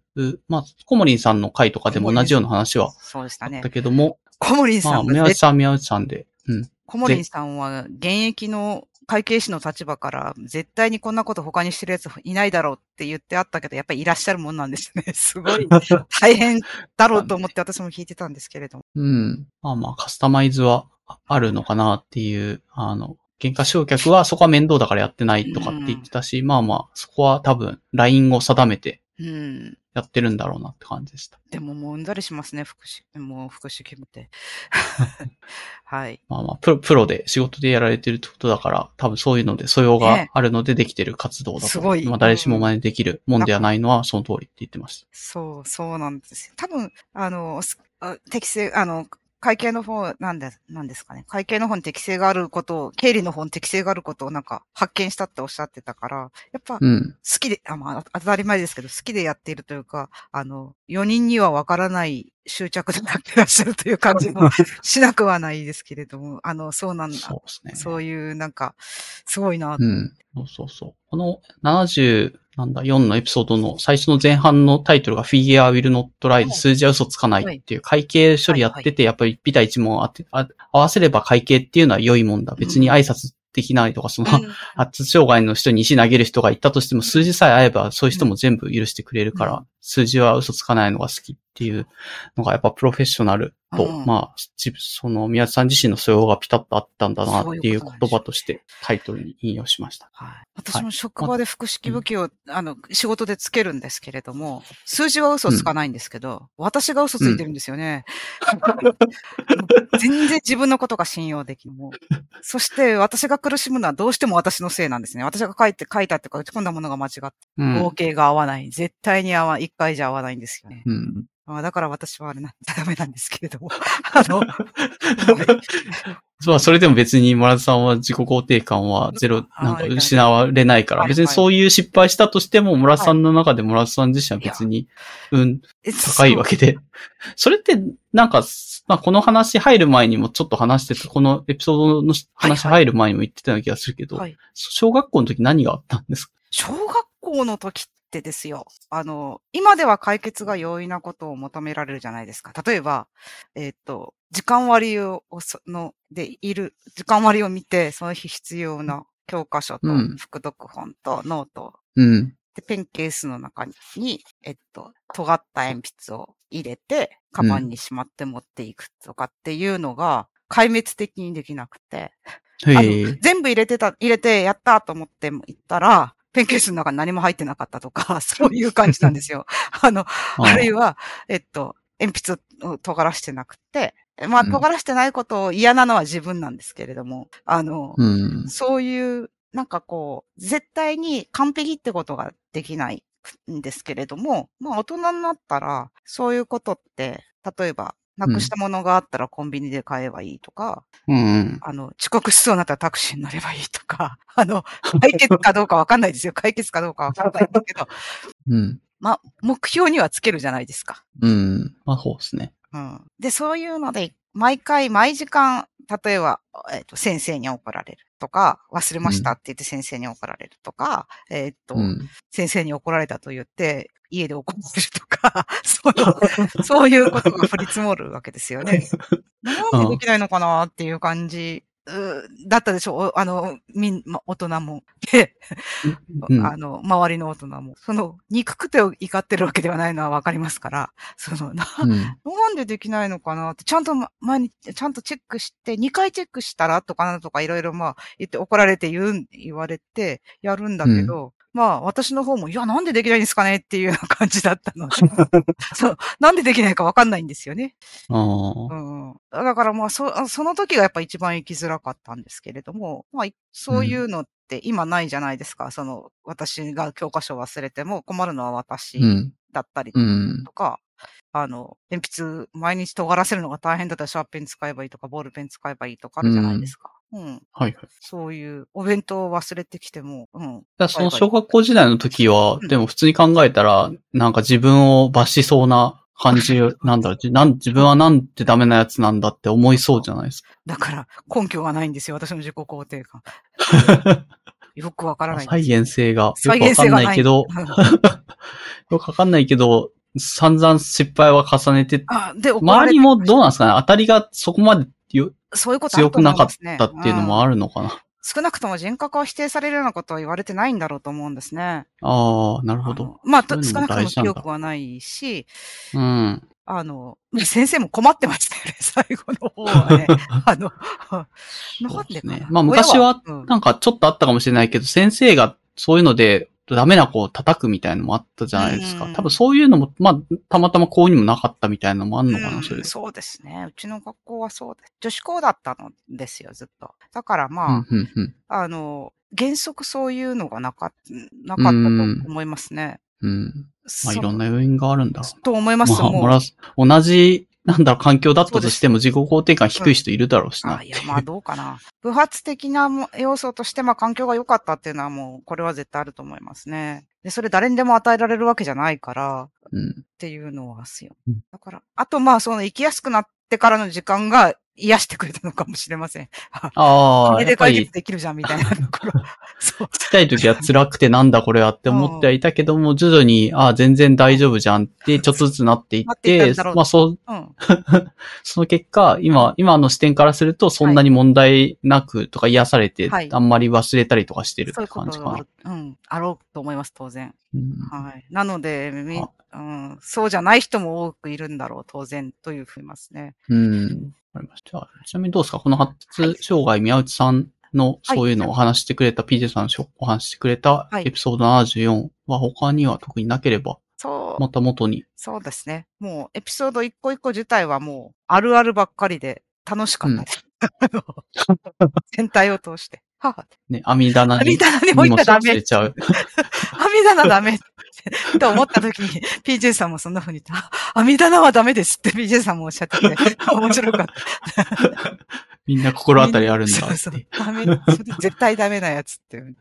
まあ、コモリンさんの回とかでも同じような話はそうでしたねあった。けども、コモリンまあ、さんが宮内さんは宮内さんで、うん。コモリンさんは現役の会計士の立場から絶対にこんなこと他にしてるやついないだろうって言ってあったけど、やっぱりいらっしゃるもんなんですね。すごい 大変だろうと思って私も聞いてたんですけれども。うん。まあまあ、カスタマイズはあるのかなっていう、あの、原価償却はそこは面倒だからやってないとかって言ってたし、まあまあ、そこは多分、ラインを定めてうん。やってるんだろうなって感じでした。でももううんざりしますね、福祉、もう福祉決めて。はい。まあまあ、プロ、プロで仕事でやられてるってことだから、多分そういうので素養がねあるのでできてる活動だと。すごいまあ誰しも真似できるもんではないのはその通りって言ってました。そう、そうなんですよ。多分、あの、適正、あの、会計の方、なんで、なんですかね。会計の方に適性があることを、経理の方に適性があることをなんか発見したっておっしゃってたから、やっぱ好うん。きで、あまあ、当たり前ですけど、好きでやっているというか、あの、4人にはわからない執着でやってらっしゃるという感じもしなくはないですけれども、あの、そうなんだ。そうですね。そういう、なんか、すごいな。うん。そうそうそう。この70、なんだ、4のエピソードの最初の前半のタイトルが Figure will not lie はい。数字は嘘つかないっていう会計処理やってて、やっぱりビタ一問あってあ合わせれば会計っていうのは良いもんだ。別に挨拶できないとか、その、うん。発達障害の人に石投げる人がいたとしても、数字さえ合えば、そういう人も全部許してくれるから、うん数字は嘘つかないのが好きっていうのが、やっぱプロフェッショナルと、うんまあ、自その、宮津さん自身の素養がピタッとあったんだなっていう言葉としてタイトルに引用しました。はい。私も職場で複式武器を、あの、仕事でつけるんですけれども、数字は嘘つかないんですけど、私が嘘ついてるんですよね。全然自分のことが信用できん。もうそして私が苦しむのはどうしても私のせいなんですね。私が書いて、書いたっていうか打ち込んだものが間違って、うん合計が合わない。絶対に合わない。一回じゃ合わないんですよね。うん。あだから私はあれなんダメなんですけれども。あの、はい。まあ、それでも別に村田さんは自己肯定感はゼロ、あなんか失われないから、はい。別にそういう失敗したとしても、村田さんの中で村田さん自身は別に、うん、高いわけで。それって、なんか、まあ、この話入る前にもちょっと話してた、このエピソードの話入る前にも言ってたような気がするけど、はい。小学校の時何があったんですか？小学校の時ってですよ。あの、今では解決が容易なことを求められるじゃないですか。例えば、えっ、と、時間割を、その、でいる、時間割を見て、その日必要な教科書とうん副読本とノートうん。で、ペンケースの中に、えっと、尖った鉛筆を入れて、カバンにしまって持っていくとかっていうのが、壊滅的にできなくて。全部入れてた、入れてやったと思って行ったら、ペンケースの中に何も入ってなかったとか、そういう感じなんですよ。あの、あるいは、えっと、鉛筆を尖らしてなくて、まあ、うん尖らしてないことを嫌なのは自分なんですけれども、あの、うん。そういう、なんかこう、絶対に完璧ってことができないんですけれども、まあ大人になったら、そういうことって、例えば、なくしたものがあったらコンビニで買えばいいとか、うん。あの、遅刻しそうになったらタクシーに乗ればいいとか、あの、解決かどうかわかんないですよ。解決かどうかわかんないんだけど、うん。まあ、目標にはつけるじゃないですか。うん。まあ、そうですね。うん。で、そういうので、毎回、毎時間、例えば、えっ、と、先生に怒られるとか、忘れましたって言って先生に怒られるとか、えっ、と、うん。先生に怒られたと言って、家で怒ってるとか、その、そういうことが降り積もるわけですよね。なんでできないのかなっていう感じ、うだったでしょう。あの、みん、ま、大人も。で、うん あの、周りの大人も。その、憎くて怒ってるわけではないのはわかりますから、その、な、うん。なんでできないのかなって、ちゃんとま前に、ちゃんとチェックして、2回チェックしたらとかなんとかいろいろまあ言って怒られて言うん、言われてやるんだけど、まあ私の方も、いや、なんでできないんですかねっていうような感じだったので、そう、なんでできないかわかんないんですよね。ああ。うん。だからまあそ、その時がやっぱ一番生きづらかったんですけれども、まあ、いそういうのって今ないじゃないですか。その、私が教科書を忘れても困るのは私うん。だったりうん。とか、あの、鉛筆、毎日尖らせるのが大変だったらシャーペン使えばいいとか、ボールペン使えばいいとかあるじゃないですか。うん。はいはい。そういう、お弁当を忘れてきても、うん。その小学校時代の時は、うんでも普通に考えたら、なんか自分を罰しそうな感じ、なんだろう、じなん自分はなんてダメなやつなんだって思いそうじゃないですか。だから、根拠がないんですよ、私の自己肯定感。よくわからないん再。現性がよく再わかんないけど、よくわかんないけど、散々失敗は重ねて、あ、で、周りもどうなんですかね？当たりがそこまでよそういうこと強くなかっ。たっていうのもある。るのかな。少なくとも人格を否定されるようなことは言われてないんだろうと思うんですね。ああ、なるほあど。のまあ、少なくとも記憶はないし、うん。あの、先生も困ってましたよね、最後の方はね。あの、なんで。ねまあ昔はなんかちょっとあったかもしれないけど、先生がそういうのでダメな子を叩くみたいなのもあったじゃないですかうん。多分そういうのも、まあ、たまたま校にもなかったみたいなのもあんのかな、うんそれで。そうですね。うちの学校はそうです。女子校だったのですよ、ずっと。だからまあ、うん、うん、うん。あの、原則そういうのがなかっなかったと思いますね。うん。まあ、いろんな要因があるんだろと思います。う。まあ、同じ、なんだろう、環境だったとしても自己肯定感低い人いるだろうしな。あいや、まあどうかな。不発的なも要素として、まあ環境が良かったっていうのはもう、これは絶対あると思いますね。で、それ誰にでも与えられるわけじゃないから、うん。っていうのはすようん。だから、あとまあ、その生きやすくなってからの時間が癒してくれたのかもしれません。ああ、これやっぱりで解決、できるじゃん、みたいな ところ。そう。ちっちゃい時は辛くてなんだこれはって思ってはいたけども、徐々に、ああ、全然大丈夫じゃんって、ちょっとずつなっていってったんだろ、うまあそう、うん。その結果、今、今の視点からすると、そんなに問題なくとか癒されて、はいあんまり忘れたりとかしてるって感じかなうことがある。。うん。あろうと思います、当然。うんはい。なので、うん、そうじゃない人も多くいるんだろう、当然、というふうにますね。うん。わかりました。ちなみにどうですか？この発達障害宮内さんのはいそういうのをお話してくれた、PJ さんのお話してくれたはいエピソード74は他には特になければ、そう、また元に。そうですね。もう、エピソード一個一個自体はもう、あるあるばっかりで楽しかったです。あの全体を通して。ははね、網棚に網棚に置いたらダメ。ちゃう。網棚ダメ。と思った時に、PJ さんもそんな風に言って、あ、網棚はダメですって PJ さんもおっしゃってて、面白かった。みんな心当たりあるんだ。そうそう。ダメ、絶対ダメなやつって。うん。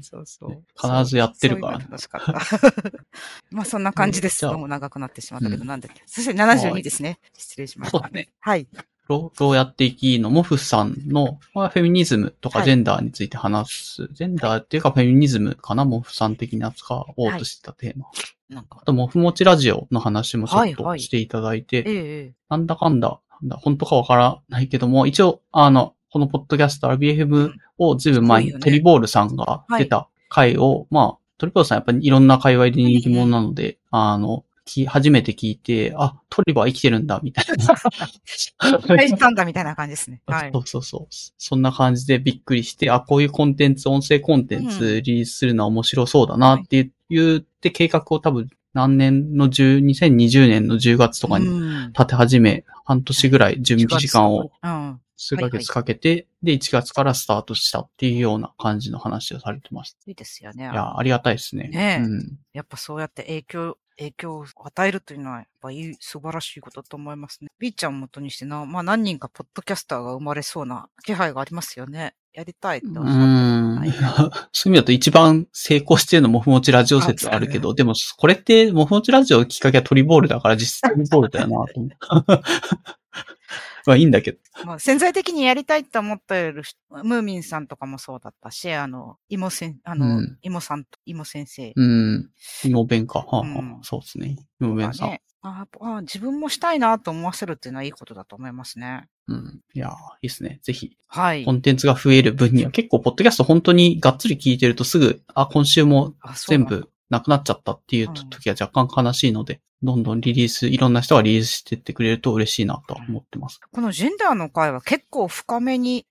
そうそう。必ずやってるから楽しかった。まあそんな感じです。じゃあどうも長くなってしまったけど、うんなんだっけ。そして72ですね。失礼しました。そうだね。はい。どうやっていきの？モフさんの、まあ、フェミニズムとかはい。ジェンダーについて話す。ジェンダーっていうかフェミニズムかな？モフさん的に扱おうとしてたテーマ。なんか。あ。と、モフ持ちラジオの話もちょっはいはい。としていただいて、えええなんだかんだ、なんだ本当かわからないけども、一応、あの、このポッドキャスト RBFM をずいぶん。前にね。トリボールさんが出た回を、まあ、トリボールさんやっぱりいろんな界隈で人気者なので、あの、き初めて聞いて、あ、トリボーは生きてるんだ、みたいな。え大したんだみたいな感じですね。はいそ。うそうそう。そんな感じでびっくりして、あ、こういうコンテンツ、音声コンテンうツリリースするのは面白そうだなって言って、計画を多分何年の10、2020年の10月とかにうん立て始め、半年ぐらい準備時間をうん。数ヶ月かけて、で、1月からスタートしたっていうような感じの話をされてました。いいですよね。いや、ありがたいですね。ねえうん。やっぱそうやって影響、影響を与えるというのは、やっぱいい、素晴らしいことだと思いますね。ビーちゃんを元にしてな、まあ何人かポッドキャスターが生まれそうな気配がありますよね。やりたいっておっしゃうってんはい。そういう意味だと一番成功してるのもモフモチラジオ説あるけど、でもこれってモフモチラジオきっかけはトリボールだから実質トリボールだよなと思。まあいいんだけど。まあ、潜在的にやりたいって思ってる人、ムーミンさんとかもそうだったし、あの、イモせん、あの、うんイモさんと、イモ先生うん。芋弁か。はあはあうんそうですね。芋弁さん。ああ自分もしたいなと思わせるっていうのはいいことだと思いますね。うん。いやーいいですね。ぜひ、はいコ。ンテンツが増える分には結構、ポッドキャスト本当にがっつり聞いてるとすぐ、あ、今週も全部なくなっちゃったっていううん時は若干悲しいので、どんどんリリース、いろんな人がリリースしてってくれると嬉しいなとは思ってます。このジェンダーの会は結構深めに、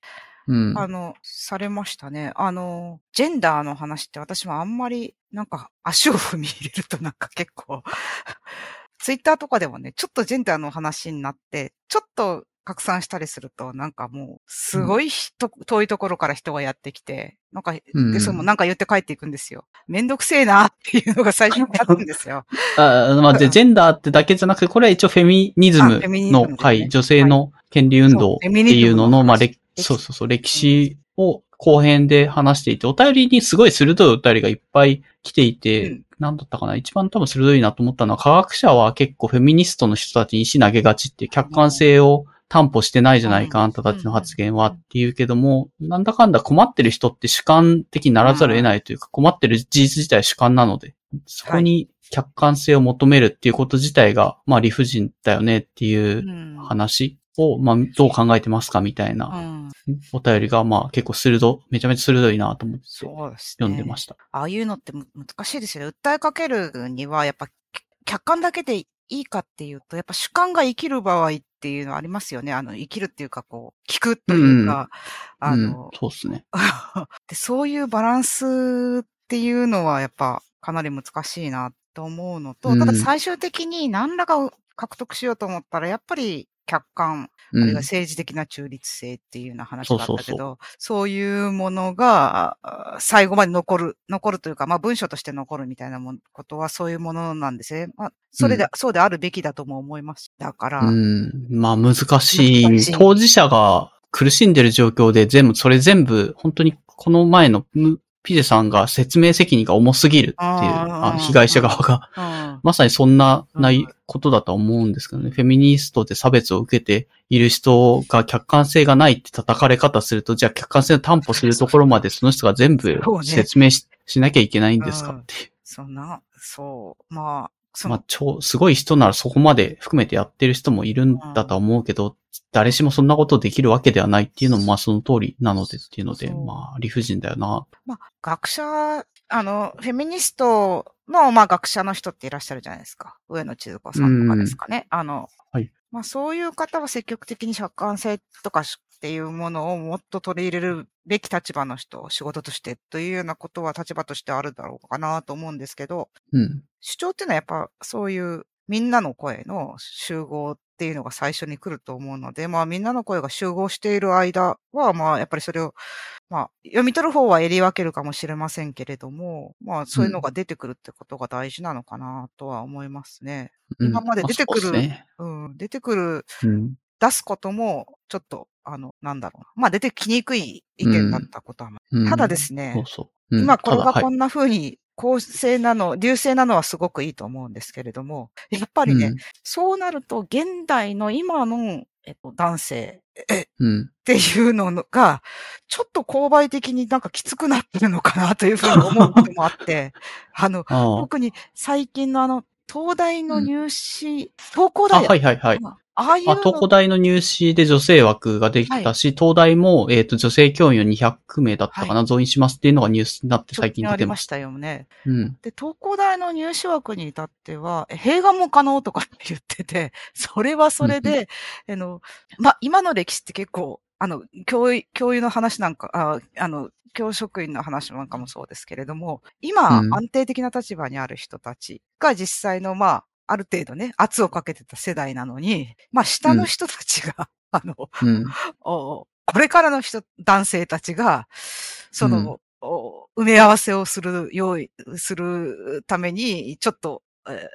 うん。あの、されましたね。あの、ジェンダーの話って私もあんまり、なんか足を踏み入れるとなんか結構、ツイッターとかでもね、ちょっとジェンダーの話になって、ちょっと拡散したりすると、なんかもう、すごい人、遠いところから人がやってきて、なんか、うん。で、そなんか言って帰っていくんですよ。めんどくせえなっていうのが最初にあるんですよ。あまあ、で、ジェンダーってだけじゃなくて、これは一応フェミニズムのですね。会、女性の権利運動っていうのの、まあ、歴そうそうそう、歴史を後編で話していて、お便りにすごい鋭いお便りがいっぱい来ていて、うん。なんだったかな一番多分鋭いなと思ったのは、科学者は結構フェミニストの人たちに石投げがちっていう客観性を担保してないじゃないか、うんあんたたちの発言はっていうけども、なんだかんだ困ってる人って主観的にならざるを得ないというか、困ってる事実自体は主観なので、そこに客観性を求めるっていうこと自体が、まあ理不尽だよねっていううん話を、まあどう考えてますかみたいなうん。お便りが、まあ結構鋭、めちゃめちゃ鋭いなと思って。読んでました。ああいうのってむ難しいですよね。訴えかけるには、やっぱ、き客観だけでいいかっていうと、やっぱ主観が生きる場合っていうのはありますよね。あの、生きるっていうか、こう、聞くというか、あうんの、そうですね。で、そういうバランスっていうのは、やっぱ、かなり難しいなと思うのと、うんただ最終的に何らかを獲得しようと思ったら、やっぱり客観、あうんるいは政治的な中立性っていうような話があったけど、そうそうそういうものがあ最後まで残る、残るというか、まあ文章として残るみたいなもんことはそういうものなんですね。まあ、それで、うんそうであるべきだとも思います。だから、うん。まあ難しい。当事者が苦しんでる状況で全部、それ全部、本当にこの前のむピゼさんが説明責任が重すぎるっていう、被害者側が、うん。まさにそんなないことだとは思うんですけどね。フェミニストで差別を受けている人が客観性がないって叩かれ方すると、じゃあ客観性を担保するところまでその人が全部説明し,、しなきゃいけないんですかっていう。そんな、そう、まあ、まあ、超、すごい人ならそこまで含めてやってる人もいるんだとは思うけど、誰しもそんなことできるわけではないっていうのも、まあその通りなのでっていうので、まあ理不尽だよな。まあ、学者、あの、フェミニストの、まあ、学者の人っていらっしゃるじゃないですか。上野千鶴子さんとかですかね。あの、はいまあ、そういう方は積極的に客観性とかっていうものをもっと取り入れるべき立場の人、仕事としてというようなことは立場としてあるだろうかなと思うんですけど、うん。主張っていうのはやっぱそういうみんなの声の集合っっていうのが最初に来ると思うので、まあみんなの声が集合している間は、まあやっぱりそれを、まあ読み取る方は襟分けるかもしれませんけれども、まあそういうのが出てくるってことが大事なのかなとは思いますね。うん今まで出てくるねうん、出てくる、うん。出すことも、ちょっと、あの、なんだろうな。まあ出てきにくい意見だったことは、うんただですねそうそう。うん今これがこんな風に公正なの、流星なのはすごくいいと思うんですけれども、やっぱりね、うんそうなると現代の今の、えっと、男性っうん。ていうのが、ちょっと購買的になんかきつくなってるのかなというふうに思うこともあって、あの、特に最近のあの、東大の入試、東工あ、大、はいはいはい。ああいう東工大の入試で女性枠ができたし、東大も、えっ、と、女性教員を200名だったかな、増員しますっていうのがニュースになって最近出てまし。直近ありましたたよね。うん。で、東工大の入試枠に至っては、え併願も可能とかって言ってて、それはそれで、あの、まあ、今の歴史って結構、あの、教諭、教諭の話なんか、ああの、教職員の話なんかもそうですけれども、今、うん安定的な立場にある人たちが実際の、まあ、ある程度ね、圧をかけてた世代なのに、まあ、下の人たちが、あの、うん。おこれからの人、男性たちが、その、お埋め合わせをする、用意、するために、ちょっと、えー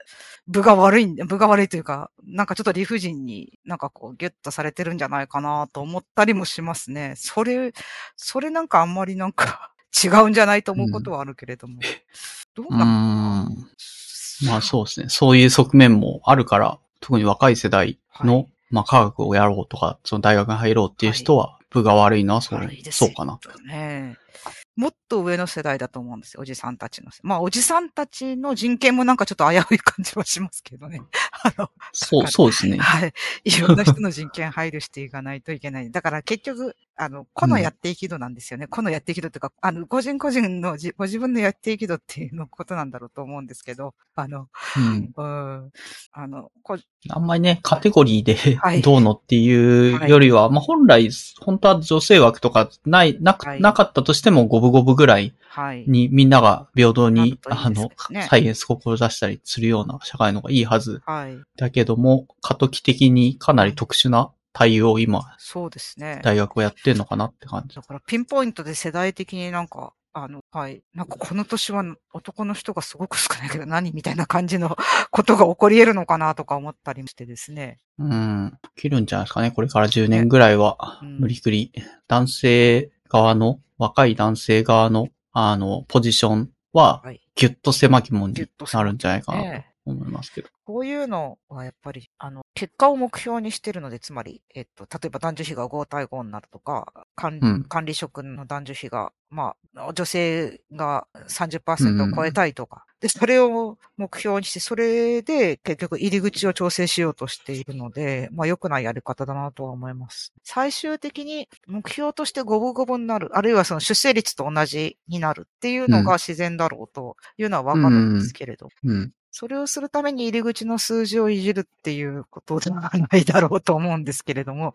部が悪いん、部が悪いというか、なんかちょっと理不尽になんかこうギュッとされてるんじゃないかなと思ったりもしますね。それ、それなんかあんまりなんか違うんじゃないと思うことはあるけれども。どううーなんのまあそうですね。そういう側面もあるから、特に若い世代の、はいまあ科学をやろうとか、その大学に入ろうっていう人は、部が悪いのはそう、悪いそうかな。ね。もっと上の世代だと思うんですよ。おじさんたちの。まあ、おじさんたちの人権もなんかちょっと危うい感じはしますけどね。あの、そう、そうですね。はい。いろんな人の人権配慮していかないといけない。だから結局、あの、個のやっていき度なんですよね。個のやっていき度っていうか、あの、個人個人のじ、ご自分のやっていき度っていうのことなんだろうと思うんですけど、あの、うん。うん、あの、こあんまりね、カテゴリーはいでどうのっていうよりは、まあ本来、本当は女性枠とかない、なく、はいなかったとしても五分五分ぐらいはい。にみんなが平等に、いいあのサイエンスを志したりするような社会の方がいいはず。はい。だけども、過渡期的にかなり特殊な対応を今、そうですね。大学はやってんのかなって感じ。だからピンポイントで世代的になんか、あの、はい。なんかこの年は男の人がすごく少ないけど何みたいな感じの ことが起こり得るのかなとか思ったりしてですね。うん。切るんじゃないですかね。これから10年ぐらいは、うん無理くり。男性側の、若い男性側の、あの、ポジションははい、ぎゅっと狭きもんになるんじゃないかなとね思いますけど。こういうのはやっぱり、あの、結果を目標にしてるので、つまり、えっと、例えば男女比が5対5になるとか、管,、うん。管理職の男女比が、まあ、女性が30%を超えたいとか、で、それを目標にして、それで結局入り口を調整しようとしているので、まあ良くないやり方だなとは思います。最終的に目標として五分五分になる、あるいはその出生率と同じになるっていうのが自然だろうというのはわかるんですけれど、うん。それをするために入り口の数字をいじるっていうことではないだろうと思うんですけれども、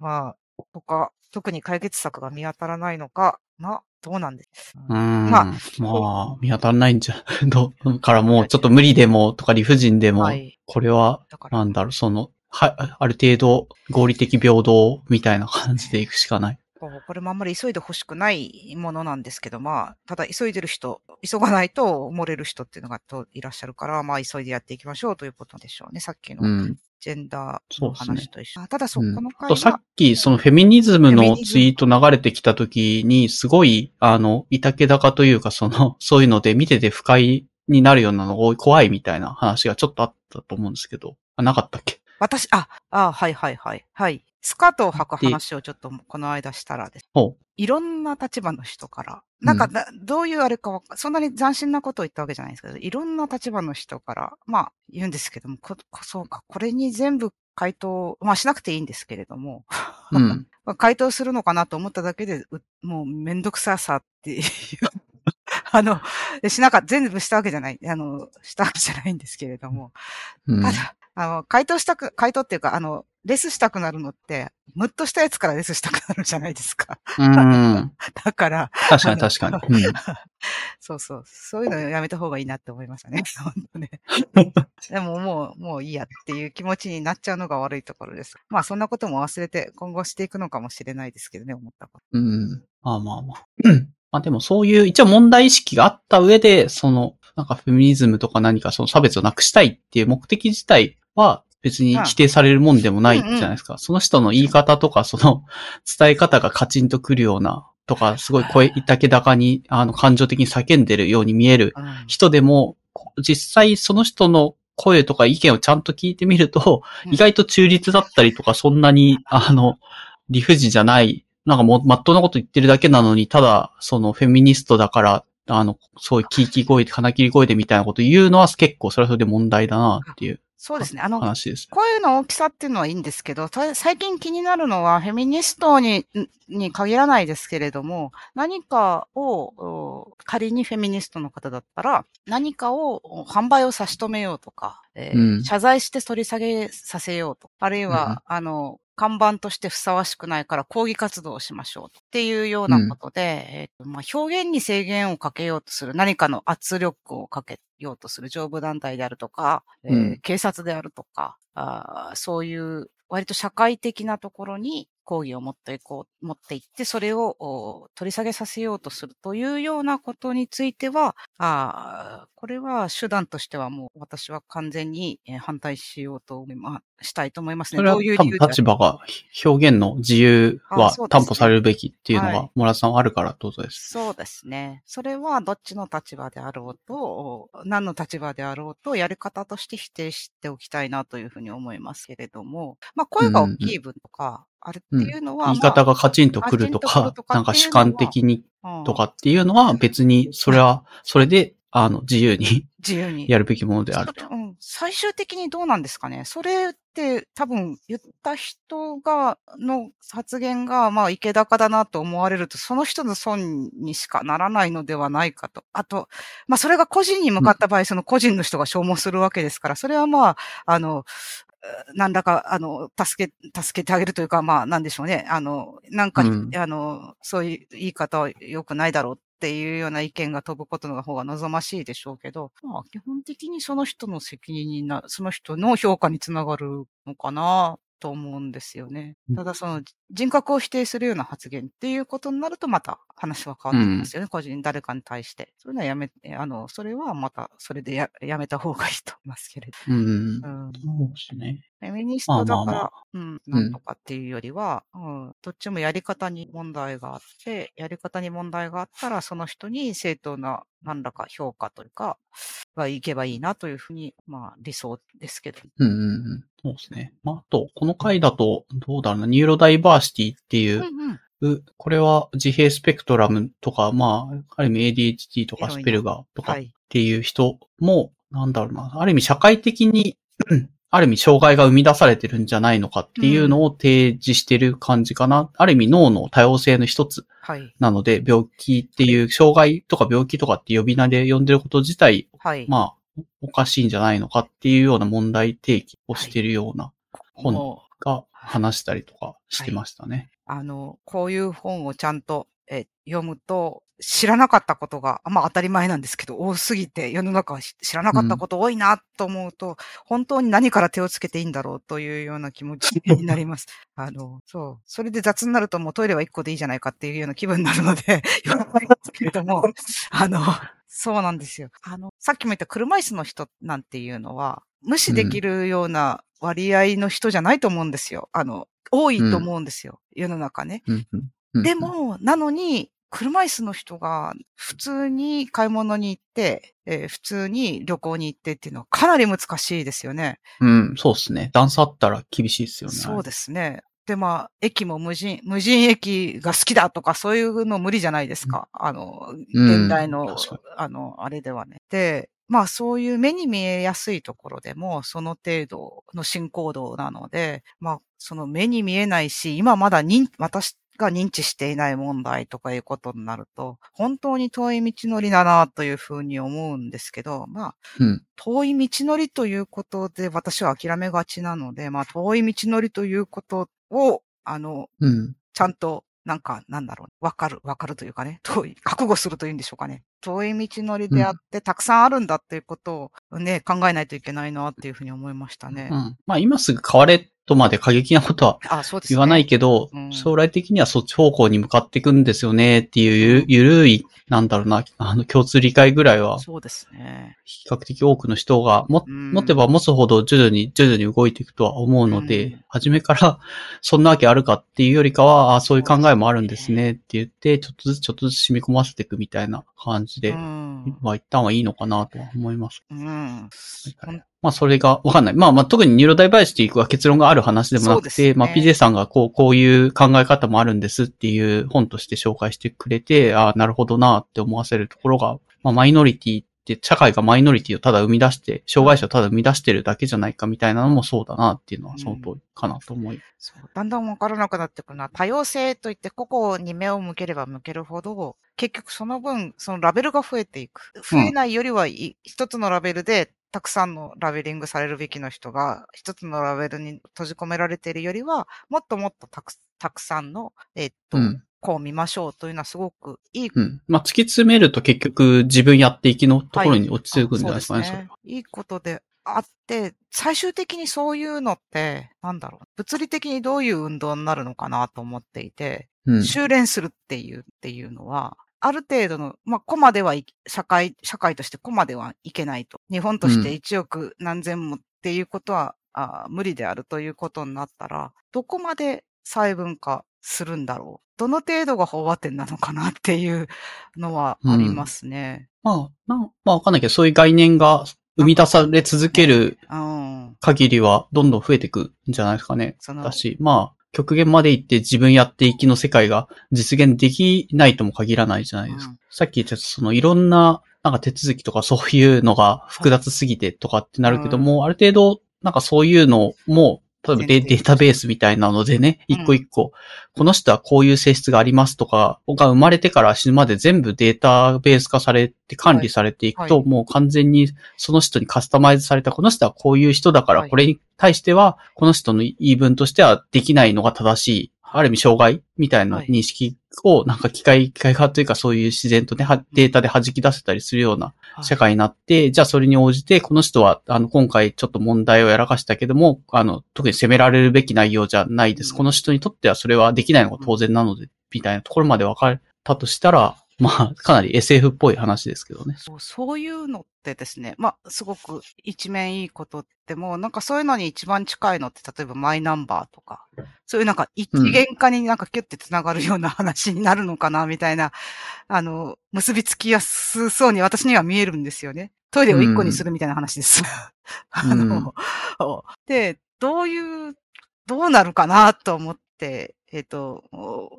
まあ、他、特に解決策が見当たらないのかな、どうなんですうーん。まあまあ、見当たらないんじゃ、どう、からもうちょっと無理でもとか理不尽でも、はい。これは、なんだろう、その、は、ある程度合理的平等みたいな感じでいくしかない。こうこれもあんまり急いで欲しくないものなんですけど、まあ、ただ急いでる人、急がないと漏れる人っていうのがといらっしゃるから、まあ、急いでやっていきましょうということでしょうね。さっきのうん。ジェンダーの話と一緒。あただそうんこの回あとさはっ、き、そのフェミニズムのツイート流れてきた時に、すごい、あの、いたけ高というか、その、そういうので見てて不快になるようなのが怖いみたいな話がちょっとあったと思うんですけど、あ、なかったっけ？私、あ、あ、はいはいはい。はい。スカートを履く話をちょっとこの間したらです。ほいろんな立場の人から、なんかうんな、どういうあれかそんなに斬新なことを言ったわけじゃないですけど、いろんな立場の人から、まあ言うんですけども、こ、こそうか、これに全部回答、まあしなくていいんですけれども、う。うん。まあ回答するのかなと思っただけで、うもうめんどくささっていう、あの、しなかった、全部したわけじゃない、あの、したわけじゃないんですけれども、うんた。だ、あの、回答したく、回答っていうか、あの、レスしたくなるのって、ムッとしたやつからレスしたくなるじゃないですか。うん。だから、確かに確かに。うん。そうそう。そういうのやめた方がいいなって思いましたね。本当ね。でももう、もういいやっていう気持ちになっちゃうのが悪いところです。まあそんなことも忘れて今後していくのかもしれないですけどね、思ったこと。うん。まあまあまあ。う んまあでもそういう一応問題意識があった上で、その、なんかフェミニズムとか何かその差別をなくしたいっていう目的自体は別に否定されるもんでもないじゃないですか。その人の言い方とかその伝え方がカチンとくるようなとか、すごい声、いたけ高に、あの、感情的に叫んでるように見えるうん。人でも、こ実際その人の声とか意見をちゃんと聞いてみると、うん。意外と中立だったりとか、そんなに、あの、理不尽じゃない、なんかもう、まっとうなこと言ってるだけなのに、ただ、そのフェミニストだから、あの、そういうキーキー声で、金切り声でみたいなこと言うのは結構それはそれで問題だなっていうそうですね。あの、話です。声の大きさっていうのはいいんですけど、た最近気になるのは、フェミニストに、に限らないですけれども、何かを、お仮にフェミニストの方だったら、何かをお販売を差し止めようとか、えーうん謝罪して取り下げさせようと。あるいは、あの、看板としてふさわしくないから抗議活動をしましょうと。っていうようなことで、えーとまあ、表現に制限をかけようとする、何かの圧力をかけようとする上部団体であるとか、えーうん警察であるとか、あーそういう割と社会的なところに抗議を持っていこう、持っていって、それをお取り下げさせようとするというようなことについては、あーこれは手段としてはもう私は完全にえー反対しようと思いま、したいと思いますね。それはどういう多分立場が、表現の自由は担保されるべきっていうのはいが、村田さんはあるからどうぞです。そうですね。それはどっちの立場であろうと、何の立場であろうと、やり方として否定しておきたいなというふうに思いますけれども、まあ声が大きい分とか、あれっていうのは、言い方がカチンとくるとかとかなんか主観的にまあとかっていうのは別に、それは、それで、あの、自由に 自由に。やるべきものであると。うん、最終的にどうなんですかね。それって多分言った人が、の発言が、まあ、池高だなと思われると、その人の損にしかならないのではないかと。あと、まあ、それが個人に向かった場合、その個人の人が消耗するわけですから、それはまあ、あの、何らか、あの、助け、助けてあげるというか、まあ、なんでしょうね。あの、なんかに、うんあの、そういう言い方は良くないだろうっていうような意見が飛ぶことの方が望ましいでしょうけど、まあ、基本的にその人の責任にな、その人の評価につながるのかなと思うんですよねうん。ただその人格を否定するような発言っていうことになるとまた話は変わってきますよね。個人、誰かに対して。そういうのはやめ、あの、それはまたそれでややめた方がいいと思いますけれど。うん。うんそうですね。フェミニストだから、まあまあまうん、なんとかっていうよりは、うん、どっちもやり方に問題があって、やり方に問題があったら、その人に正当な何らか評価というか、がいけばいいなというふうに、まあ理想ですけど。うんうんうん。そうですね。まあ、あと、この回だと、どうだろうな、ニューロダイバーシティっていうう、んうこれは自閉スペクトラムとか、まあ、ある意味 ADHD とかアスペルガーとかっはい。ていう人も、なんだろうな、ある意味社会的に、う んある意味障害が生み出されてるんじゃないのかっていうのを提示してる感じかな。ある意味脳の多様性の一つはい。なので、病気っていう、障害とか病気とかって呼び名で呼んでること自体、はい。まあ、おかしいんじゃないのかっていうような問題提起をしてるような本が話したりとかしてましたね。あの、こういう本をちゃんとえ読むと、知らなかったことが、まあ当たり前なんですけど、多すぎて世の中は知知らなかったこと多いなと思うと、本当に何から手をつけていいんだろうというような気持ちになります。あの、そう。それで雑になるともうトイレは一個でいいじゃないかっていうような気分になるので、言わないんですけれども、あの、そうなんですよ。あの、さっきも言った車椅子の人なんていうのは、無視できるような割合の人じゃないと思うんですよ。あの、多いと思うんですよ。世の中ね。うんうんうんで、も、なのに、車椅子の人が普通に買い物に行って、えー普通に旅行に行ってっていうのはかなり難しいですよね。うん、そうですね。段差あったら厳しいですよね。そうですね。で、まあ、駅も無人、無人駅が好きだとかそういうの無理じゃないですか。あの、うん現代の、確かにあの、あれではね。で、まあそういう目に見えやすいところでも、その程度の進行度なので、まあその目に見えないし、今まだ認、私が認知していない問題とかいうことになると、本当に遠い道のりだなというふうに思うんですけど、まあうん。遠い道のりということで私は諦めがちなので、まあ遠い道のりということを、あの、うん。ちゃんと、なんか、なんだろう、わかる、わかるというかね、遠い、覚悟するというんでしょうかね。遠い道のりであって、たくさんあるんだっていうことをね、考えないといけないなっていうふうに思いましたね。うん。まあ今すぐ変われとまで過激なことは。言わないけど、うん将来的にはそっち方向に向かっていくんですよねっていうゆるゆるい、なんだろうな、あの共通理解ぐらいはそうですね。比較的多くの人がも、うん持てば持つほど徐々に徐々に動いていくとは思うので、うん初めからそんなわけあるかっていうよりかは、あそういう考えもあるんですねって言って、ちょっとずつちょっとずつ染み込ませていくみたいな感じで、うん。まあ一旦はいいのかなとは思います。うん。まあそれがわかんない。まあまあ特にニューロダイバーシティは結論がある話でもなくて、ねまあ PJ さんがこう、こういう考え方もあるんですっていう本として紹介してくれて、ああ、なるほどなって思わせるところが、まあマイノリティって、社会がマイノリティをただ生み出して、障害者をただ生み出してるだけじゃないかみたいなのもそうだなっていうのはその通りかなと思い。そうだんだんわからなくなってくるのは、多様性といって個々に目を向ければ向けるほど、結局その分、そのラベルが増えていく。増えないよりはい、一つのラベルで、たくさんのラベリングされるべきの人が、一つのラベルに閉じ込められているよりは、もっともっとたくたくさんの、えっと、うん。こう見ましょうというのはすごくいいうん。まあ突き詰めると結局自分やっていきのところに落ち着くんじゃないですかね、あそうそれは。いいことであって、最終的にそういうのって、なんだろう、物理的にどういう運動になるのかなと思っていて、うん。修練するっていう、っていうのは、ある程度の、まあ、コマではい、社会、社会としてコマではいけないと。日本としてうん1億何千もっていうことは、あー無理であるということになったら、どこまで細分化するんだろう。どの程度が飽和点なのかなっていうのはありますね。まあ、なんまあわかんないけど、そういう概念が生み出され続けるうん。限りはどんどん増えていくんじゃないですかね。だし、まあ、極限まで行って自分やっていきの世界が実現できないとも限らないじゃないですか。うんさっき言ったそのいろんななんか手続きとかそういうのが複雑すぎてとかってなるけども、ある程度なんかそういうのも、例えばデデータベースみたいなのでね、うん。一個一個、この人はこういう性質がありますとか、が生まれてから死ぬまで全部データベース化されて管理されていくと、はい。はもう完全にその人にカスタマイズされた、この人はこういう人だから、はい。これに対しては、この人の言い分としてはできないのが正しい、ある意味障害みたいなはい。認識を、なんか機械、機械化というかそういう自然とね、はデータで弾き出せたりするような社会になって、じゃあそれに応じて、この人は、あの、今回ちょっと問題をやらかしたけども、あの、特に責められるべき内容じゃないです。うん。この人にとってはそれはできないのが当然なので、みたいなところまで分かれたとしたら、まあ、かなり SF っぽい話ですけどね。そうそういうのってですね、まあ、すごく一面いいことっても、なんかそういうのに一番近いのって、例えばマイナンバーとか、そういうなんか一元化になんかキュッて繋がるような話になるのかな、みたいな、あの、結びつきやすそうに私には見えるんですよね。トイレを一個にするみたいな話です。あの、で、どういう、どうなるかなと思って、えっ、と、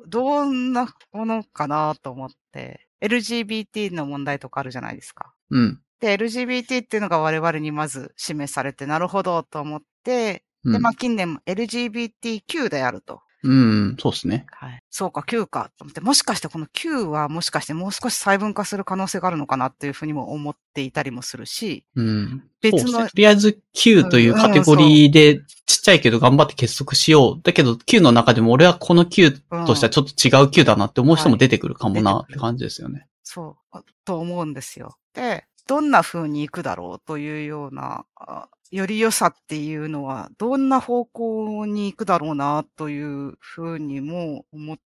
どんなものかなと思って、LGBT の問題とかあるじゃないですか。うん。で、LGBT っていうのが我々にまず示されて、なるほどと思って、うんで、まあ近年も LGBTQ であると。うん、そうですね。はい。そうか、Q かと思って、もしかしてこの Q はもしかしてもう少し細分化する可能性があるのかなっていうふうにも思っていたりもするし、うん。別のそうですねとりあえず Q というカテゴリーでちっちゃいけど頑張って結束しよう。だけど Q の中でも俺はこの Q としてはちょっと違う Q だなって思う人も出てくるかもなって感じですよね。そう、と思うんですよ。で、どんな風に行くだろうというような、あより良さっていうのは、どんな方向に行くだろうなという風にも思っ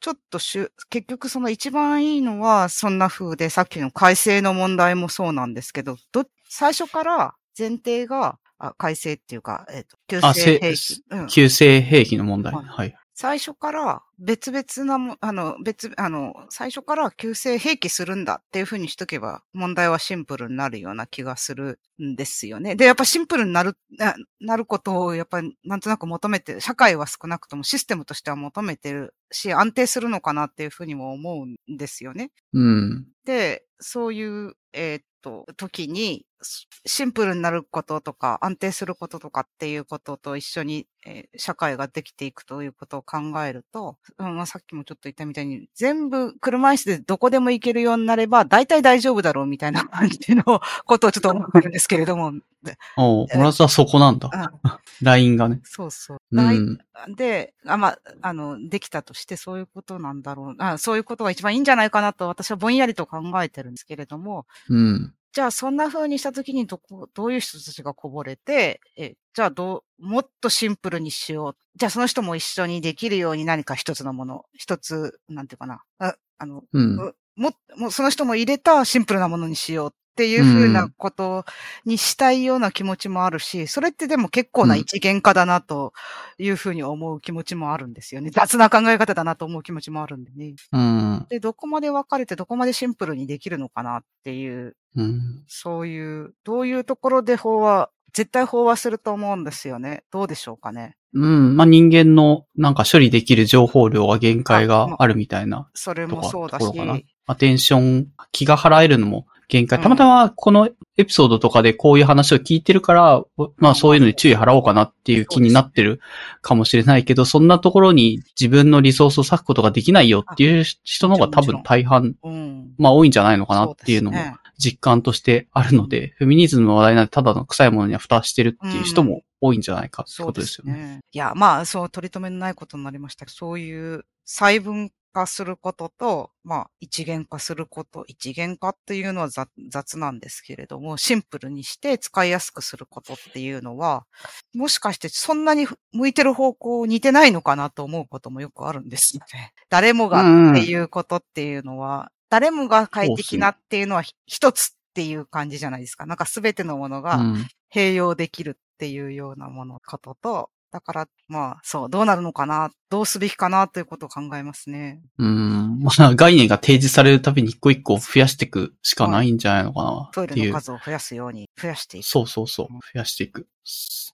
ちょっとしゅ、結局その一番いいのはそんな風で、さっきの改正の問題もそうなんですけど、ど、最初から前提が、あ改正っていうか、えっ、と、旧あ正せ兵器。うん旧正兵器の問題。はいはい。最初から別々なも、あの、別、あの、最初から旧正兵器するんだっていうふうにしとけば問題はシンプルになるような気がするんですよね。で、やっぱシンプルになる、ななることをやっぱりなんとなく求めて、社会は少なくともシステムとしては求めてるし、安定するのかなっていうふうにも思うんですよね。うん。で、そういう、えーっと、時に、シンプルになることとか、安定することとかっていうことと一緒に、えー社会ができていくということを考えると、うんまあ、さっきもちょっと言ったみたいに、全部車椅子でどこでも行けるようになれば、大体大丈夫だろうみたいな感じのことをちょっと思ってるんですけれども、で おう、モラズはそこなんだ。うん ラインがね。そうそう。う大ん。で、あ、まあ、あの、できたとしてそういうことなんだろう。あそういうことが一番いいんじゃないかなと私はぼんやりと考えてるんですけれども、うん。じゃあそんな風にしたときにどこ、どういう人たちがこぼれて、え、じゃあどう、もっとシンプルにしよう。じゃあその人も一緒にできるように何か一つのもの、一つ、なんていうかな。ああの、うん。うも、もうその人も入れたシンプルなものにしようっていう風なことにしたいような気持ちもあるし、それってでも結構な一元化だなという風に思う気持ちもあるんですよね。雑な考え方だなと思う気持ちもあるんでね。うん。で、どこまで分かれてどこまでシンプルにできるのかなっていう、うん。そういう、どういうところで飽和、絶対飽和すると思うんですよね。どうでしょうかね。うん。まあ、人間のなんか処理できる情報量は限界があるみたいなそれもそうだし。アテンション、気が払えるのも限界。たまたまこのエピソードとかでこういう話を聞いてるから、まあそういうのに注意払おうかなっていう気になってるかもしれないけど、そんなところに自分のリソースを割くことができないよっていう人の方が多分大半、うん。まあ多いんじゃないのかなっていうのも実感としてあるので、フェミニズムの話題なんてただの臭いものには蓋してるっていう人も多いんじゃないかってことですよね。すね。いや、まあ、そう、取り留めのないことになりましたけど、そういう細分化することと、まあ、一元化すること、一元化っていうのは雑雑なんですけれども、シンプルにして使いやすくすることっていうのは、もしかしてそんなに向いてる方向似てないのかなと思うこともよくあるんですよね。誰もがっていうことっていうのは、誰もが快適なっていうのはひ一つっていう感じじゃないですか。なんかすべてのものが、うん。併用できるっていうようなもの、ことと、だから、まあ、そう、どうなるのかな、どうすべきかなということを考えますね。うん。まあ概念が提示されるたびに一個一個増やしていくしかないんじゃないのかなトイ。レの数を増やすように、増やしていく。そうそうそううん。増やしていく。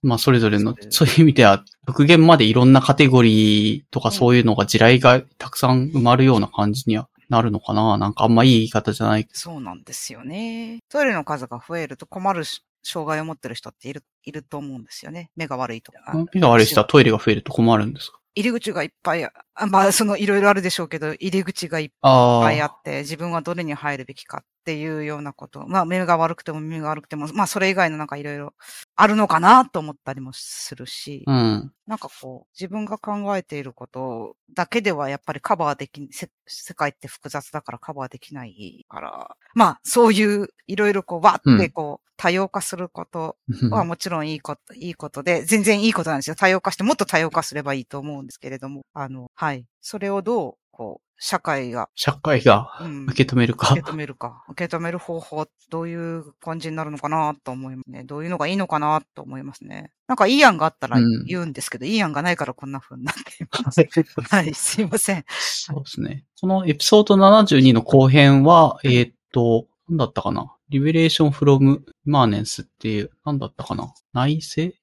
まあ、それぞれのそ、ういう意味では、極限までいろんなカテゴリーとかうんそういうのが地雷がたくさん埋まるような感じにはなるのかななんかあんまいい言い方じゃない。そうなんですよね。トイレの数が増えると困るし障害を持ってる人っている、いると思うんですよね。目が悪いとか。目が悪い人はトイレが増えると困るんですか？入り口がいっぱいあ、あまあ、その、いろいろあるでしょうけど、入り口がいっあぱいああ。って、自分はどれに入るべきかっていうようなこと。まあ、目が悪くても耳が悪くても、まあ、それ以外のなんかいろいろあるのかなと思ったりもするし、うん。なんかこう、自分が考えていることだけではやっぱりカバーでき、せ世界って複雑だからカバーできないから、まあ、そういういろいろこう、わってこう、多様化することはもちろんいいこと、いいことで、全然いいことなんですよ。多様化して、もっと多様化すればいいと思うんですけれども、あの、はい。それをどう、こう、社会が、社会がうん受け止めるか受。け止めるか。受け止める方法、どういう感じになるのかなと思いますね。どういうのがいいのかなと思いますね。なんかいい案があったらうん言うんですけど、いい案がないからこんな風になっています。はい、すいません。そうですね。このエピソード72の後編は、えーっと、なんだったかな？リベレーションフロムマーネンスっていう、なんだったかな？内政？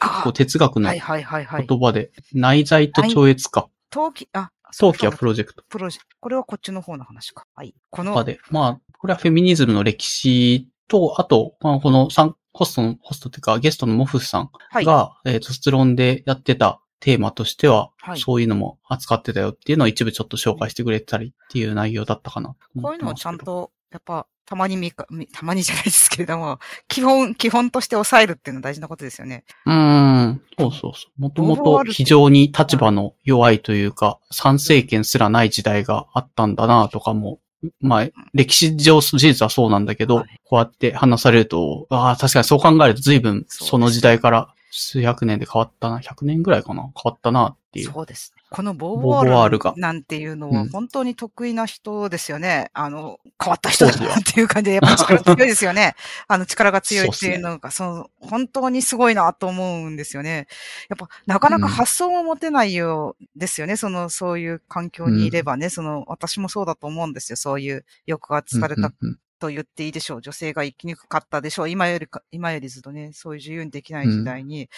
結構哲学の。言葉で、内在と超越か。陶器、あ、陶器はプロロジェクトプロジェこれはこっちの方の話か。はい。ことの、かで。まあ、これはフェミニズムの歴史と、あと、まあ、このホストの、ホストっていうか、ゲストのモフスさんはい。が、えー、卒論でやってたテーマとしては、はいそういうのも扱ってたよっていうのを一部ちょっと紹介してくれてたりっていう内容だったかなとこういうのをち。ゃんと、やっぱ、たまに見か、見たまにじゃないですけれども、基本、基本として抑えるっていうのは大事なことですよね。うーん。そうそうそう。もともと非常に立場の弱いというか、参政権すらない時代があったんだなとかも、まあ、歴史上事実はそうなんだけど、はいこうやって話されると、ああ、確かにそう考えると随分その時代から数百年で変わったな、100年ぐらいかな、変わったなっていう。そうですね。このボーボールがなんていうのうんは本当に得意な人ですよね。あの、変わった人だなっていう感じで、やっぱ力強いですよね。あの力が強いっていうのが、その、本当にすごいなと思うんですよね。やっぱ、なかなか発想も持てないようですよね。その、そういう環境にいればね、その、私もそうだと思うんですよ。そういう抑圧されたうんうんうんと言っていいでしょう。女性が生きにくかったでしょう。今よりか、今よりずっとね、そういう自由にできない時代に、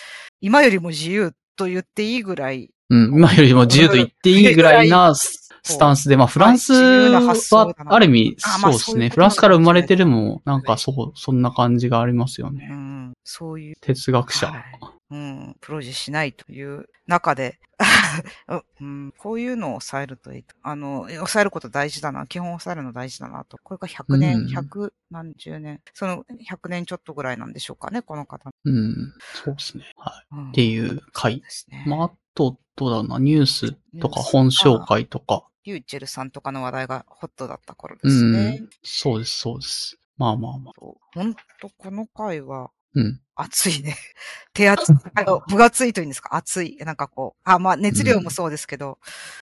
今よりも自由と言っていいぐらい、うん、今よりも自由と言っていいぐらいなスタンスで、まあフランスはある意味そうですね。フランスから生まれてるかも、なんかそう、そんな感じがありますようね。ん、そういう、哲学者。はいうん、プロジェしないという中で、うん、こういうのを抑えるといいと。あの、抑えること大事だな。基本抑えるの大事だなと。これが100年、うん100何十年、その100年ちょっとぐらいなんでしょうかね、この方。うん。そうですね。はい。うん、っていう回で。すね。まあ、あと、どうだろうな、ニュースとか本紹介とか。リューチェルさんとかの話題がホットだった頃でうんすね。。そうです、そうです。まあまあまあ。本当この回はうん。暑いね。手厚い。あの分厚いというんですか？熱い。なんかこう。あ、まあ熱量もそうですけど。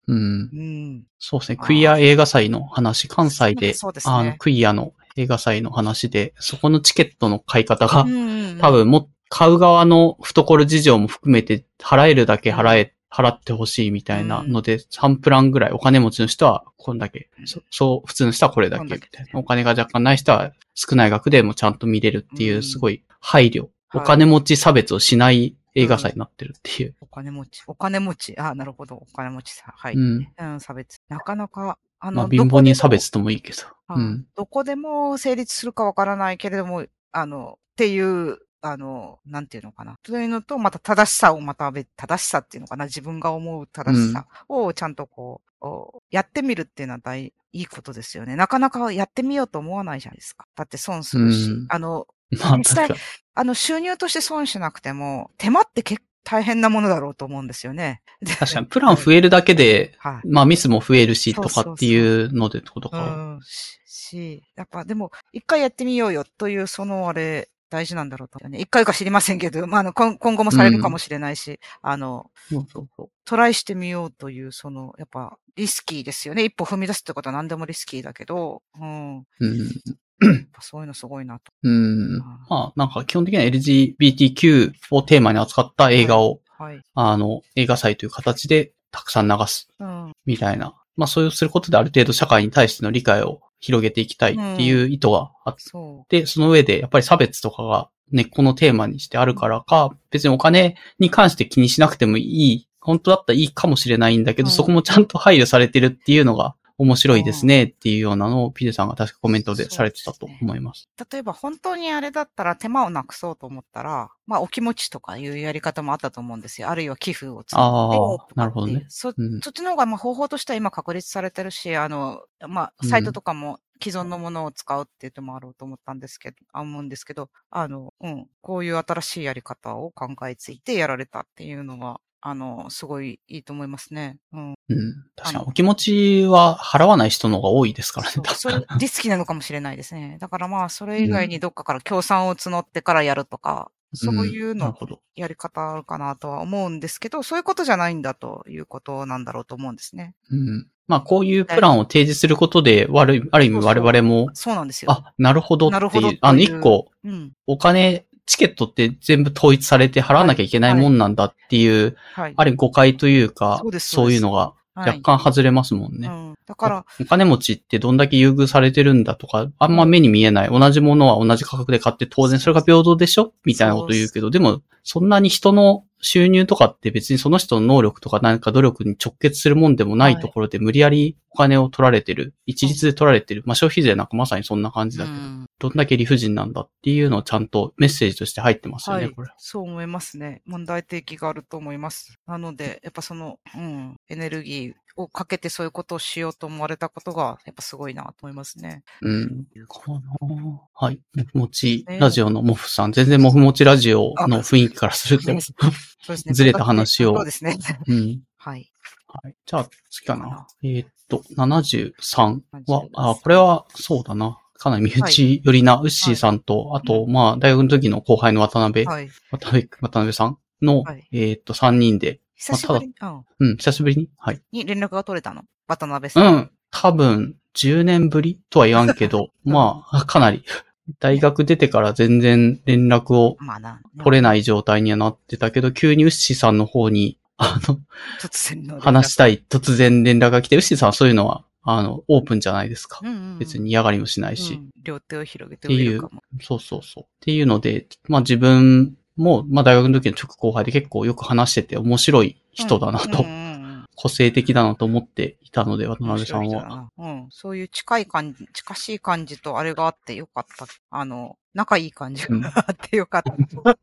うん。うん。そうですね。クイア映画祭の話、関西で、そうですねあの、クイアの映画祭の話で、そこのチケットの買い方が、うん多分も、買う側の懐事情も含めて、払えるだけ払え、払ってほしいみたいなので、3プランぐらい、お金持ちの人はこんだけ、そそう、普通の人はこれだけみたいな。お金が若干ない人は少ない額でもちゃんと見れるっていうう、んすごい配慮、はいお金持ち差別をしない映画祭になってるっていう。お金持ち。お金持ち。あ、なるほど。お金持ちさ。はい。うん。うん、差別。なかなか、あの、まあ、貧乏人差別と。ともいいけど。あうん。どこでも成立するかわからないけれども、あの、っていう、あの、なんていうのかな。というのと、また正しさをまた別、正しさっていうのかな。自分が思う正しさをちゃんとこう、おやってみるっていうのは大、いいことですよね。なかなかやってみようと思わないじゃないですか。だって損するし。うんあの、まあ、実際。あの、収入として損しなくても、手間って結構大変なものだろうと思うんですよね。確かに、プラン増えるだけで、はい。まあ、ミスも増えるし、とかっていうのでってことうか。ん、し、しやっぱでも、一回やってみようよという、そのあれ、大事なんだろうと、ね。一回か知りませんけど、まあ、あの、今今後もされるかもしれないし、あの、そうそうそう。トライしてみようという、その、やっぱ、リスキーですよね。一歩踏み出すってことは何でもリスキーだけど、うん。うん。ぱそういうのすごいなと。うん。あまあ、なんか基本的には LGBTQ をテーマに扱った映画を、はい。あの、映画祭という形でたくさん流す、うん。みたいな。まあ、そうすることである程度社会に対しての理解を広げていきたいっていう意図があっそて、その上でやっぱり差別とかが根っこのテーマにしてあるからか、別にお金に関して気にしなくてもいい、本当だったらいいかもしれないんだけど、うんそこもちゃんと配慮されてるっていうのが面白いですねっていうようなのをピデさんが確かコメントでされてたと思います。う。例えば本当にあれだったら手間をなくそうと思ったら、まあお気持ちとかいうやり方もあったと思うんですよ。あるいは寄付を作ってあーとかっていうなるほどねそ、うんそっちの方がまあ方法としては今確立されてるし、あの、まあサイトとかも既存のものを使うっていうのもあろうと思ったんですけど、あ思うんですけど、あの、うん、こういう新しいやり方を考えついてやられたっていうのは、あの、すごいいいと思いますね。うん。うん。確かにお気持ちは払わない人の方が多いですからねそ。れリスキーなのかもしれないですね。だからまあ、それ以外にどっかから協賛を募ってからやるとか、そういうの。やり方あるかなとは思うんですけど、そういうことじゃないんだということなんだろうと思うんですね。うん。まあ、こういうプランを提示することで、悪い、ある意味我々も、そうなんですよ。あ、なるほどってなるほどあの、一個、うん。お金、チケットって全部統一されて払わなきゃいけないもんなんだっていう、はい。ある意味誤解というか、そうそういうのがはい若干外れますもんね。うん。だから、お金持ちってどんだけ優遇されてるんだとか、あんま目に見えない。同じものは同じ価格で買って当然それが平等でしょ？みたいなこと言うけど、でも、そんなに人の収入とかって別にその人の能力とか何か努力に直結するもんでもないところで無理やりお金を取られてる。一律で取られてる。まあ消費税なんかまさにそんな感じだけど、うんどんだけ理不尽なんだっていうのをちゃんとメッセージとして入ってますよね、はいこれ。。そう思いますね。問題提起があると思います。なので、やっぱその、うん、エネルギーをかけてそういうことをしようと思われたことが、やっぱすごいなと思いますね。うん。かなはい。もふもちねラジオのモフさん。全然もふもちラジオの雰囲気からすると、そうですね。ずれた話をそうですね。うん。はい。はい。じゃあ、次かな。えーっと、73は73、あ、これは、そうだな。かなり身内寄りな、ウッシーさんと、あと、まあ、大学の時の後輩の渡辺、はい。渡辺、渡辺さんの、はいえーっと、3人で、久しぶりに、うんうん、久しぶりに？はい。に連絡が取れたの？渡辺さ。うんん、多分、10年ぶりとは言わんけど、まあ、かなり、大学出てから全然連絡を。取れない状態にはなってたけど、急にウッシーさんの方に、あの、突然の。話したい、突然連絡が来て、ウッシーさんはそういうのは、あの、オープンじゃないですか。うんうんうん。別に嫌がりもしないし。うん両手を広げてっていうそうそうそう。っていうので、まあ自分も、まあ大学の時の直後輩で結構よく話してて面白い人だなとうんうんうん個性的だなと思っていたので、渡面辺さんは。うん。そういう近い感じ、近しい感じとあれがあってよかった。あの、仲いい感じうんがあってよかった。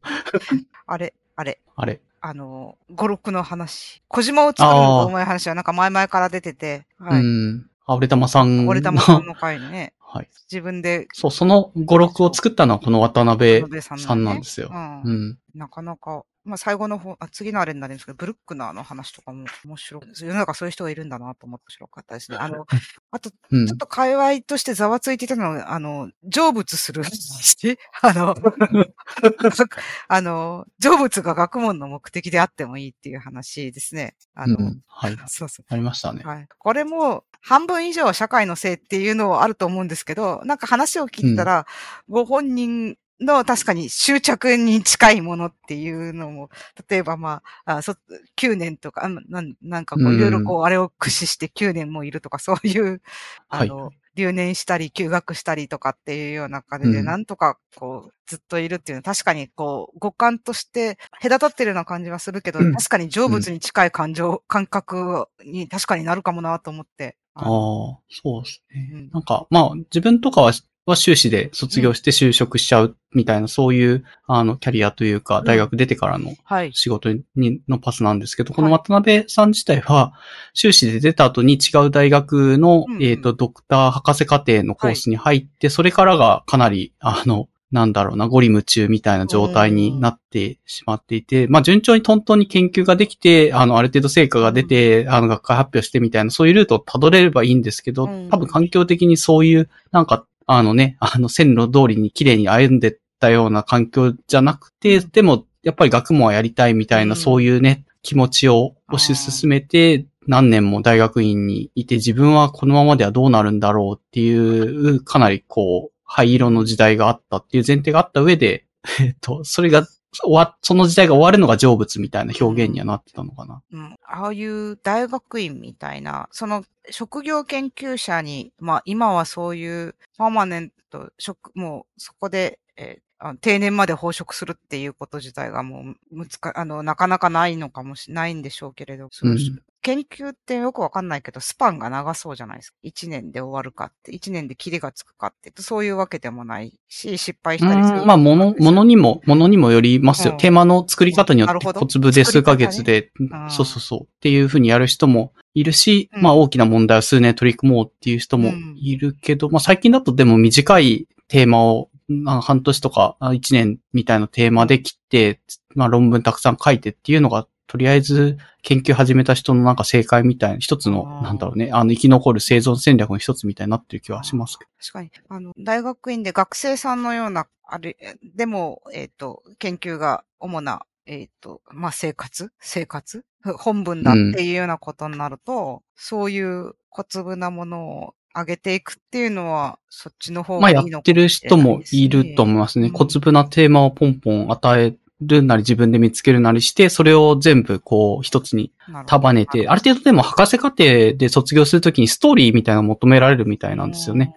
あれ、あれ。あれ。あの、語録の話。小島を作るのがうまい話はなんか前々から出てて、はい。うん。あ、俺玉さんの。折玉さんの回にね、はい。自分で、そう、その語録を作ったのはこの渡辺さんなんですよ。うんうん。なかなか、まあ最後の方、あ次のあれになるんですけど、ブルックナーの話とかも面白い。世の中そういう人がいるんだなと思って面白かったですね。あの、あと、うんちょっ。と界隈としてざわついていたのは、あの、成仏する 話あの、あの、成仏が学問の目的であってもいいっていう話ですね。あの、うんはい。そうそう。ありましたね。はい。これも、半分以上は社会のせいっていうのはあると思うんですけど、なんか話を聞いてたら、ご本人の確かに執着に近いものっていうのも、例えばまあ、あそ9年とか、あなんなんかこううん。いろいろこう、あれを駆使して9年もいるとか、そういう、あはい。の、留年したり、休学したりとかっていうような感じで、うん。なんとかこう、ずっといるっていうのは確かにこう、五感として隔たってるような感じはするけど、うん。確かに成仏に近い感情、感覚に確かになるかもなと思って。ああ、そうですね。うん。なんか、まあ、自分とかは、は修士で卒業して就職しちゃうみたいな、そういう、あの、キャリアというか、ん。大学出てからのはい。仕事に、のパスなんですけど、この渡辺さん自体は、修士で出た後に違う大学の、えっ、と、ドクター博士課程のコースに入って、それからがかなり、あの、なんだろうな、ゴリ夢中みたいな状態になってしまっていて、まあ順調にトントンに研究ができて、あの、ある程度成果が出て、あの、学会発表してみたいな、そういうルートを辿れればいいんですけど、うん。多分環境的にそういう、なんか、あのね、あの、線路通りに綺麗に歩んでったような環境じゃなくて、でも、やっぱり学問はやりたいみたいな、うん。そういうね、気持ちを推し進めて、何年も大学院にいて、自分はこのままではどうなるんだろうっていう、かなりこう、灰色の時代があったっていう前提があった上で、えっと、それが終わ、その時代が終わるのが成仏みたいな表現にはなってたのかな。うん、ああいう大学院みたいな、その職業研究者に、まあ今はそういうパーマネント、職、もうそこで、えーあ定年まで奉職するっていうこと自体がもう難か、あの、なかなかないのかもしれないんでしょうけれど、うん研究ってよくわかんないけど、スパンが長そうじゃないですか。一年で終わるかって、一年でキリがつくかって、そういうわけでもないし、失敗うしたりする。んまあ、もの、ものにも、ものにもよりますよ。うんテーマの作り方によって小粒で数ヶ月で、うんそうそうそう。っていうふうにやる人もいるし、うんまあ大きな問題を数年取り組もうっていう人もいるけど、まあ最近だとでも短いテーマを、まあ半年とかあ一年みたいなテーマで切って、まあ論文たくさん書いてっていうのが、とりあえず研究始めた人のなんか正解みたいな一つのあ、ーなんだろうね、あの生き残る生存戦略の一つみたいになってる気はしますけど。確かに。あの、大学院で学生さんのような、あれ、でも、えっ、と、研究が主な、えっ、と、まあ、生活？生活？本文だっていうようなことになると、そういう小粒なものを上げていくっていうのは、そっちの方まあやがいいのかってる人もいると思いますね。うん小粒なテーマをポンポン与えるなり自分で見つけるなりして、それを全部こう一つに束ねて、ある程度でも博士課程で卒業するときにストーリーみたいなのを求められるみたいなんですよね。。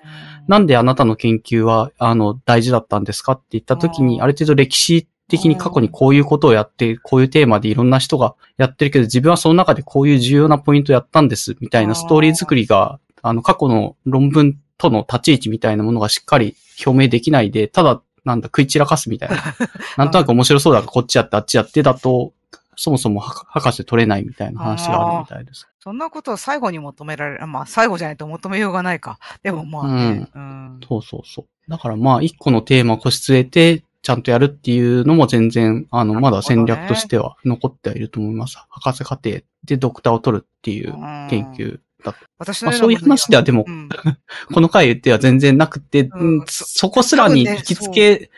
なんであなたの研究は、あの、大事だったんですかって言ったときに、うんある程度歴史的に過去にこういうことをやって、こういうテーマでいろんな人がやってるけど、自分はその中でこういう重要なポイントやったんです、みたいなストーリー作りが、あの、過去の論文との立ち位置みたいなものがしっかり表明できないで、ただ、なんだ、食い散らかすみたいな。なんとなく面白そうだからこっちやってあっちやってだと、そもそも博博士取れないみたいな話があるみたいです。そんなことを最後に求められる。まあ、最後じゃないと求めようがないか。でもまあね、うん。そうそうそう。だからまあ、一個のテーマを腰据えて、ちゃんとやるっていうのも全然、あの、まだ戦略としては残ってはいると思います。博士課程でドクターを取るっていう研究私まあそういう話ではでもうん。この回では全然なくて、うん。うんそそこすらに行きつけ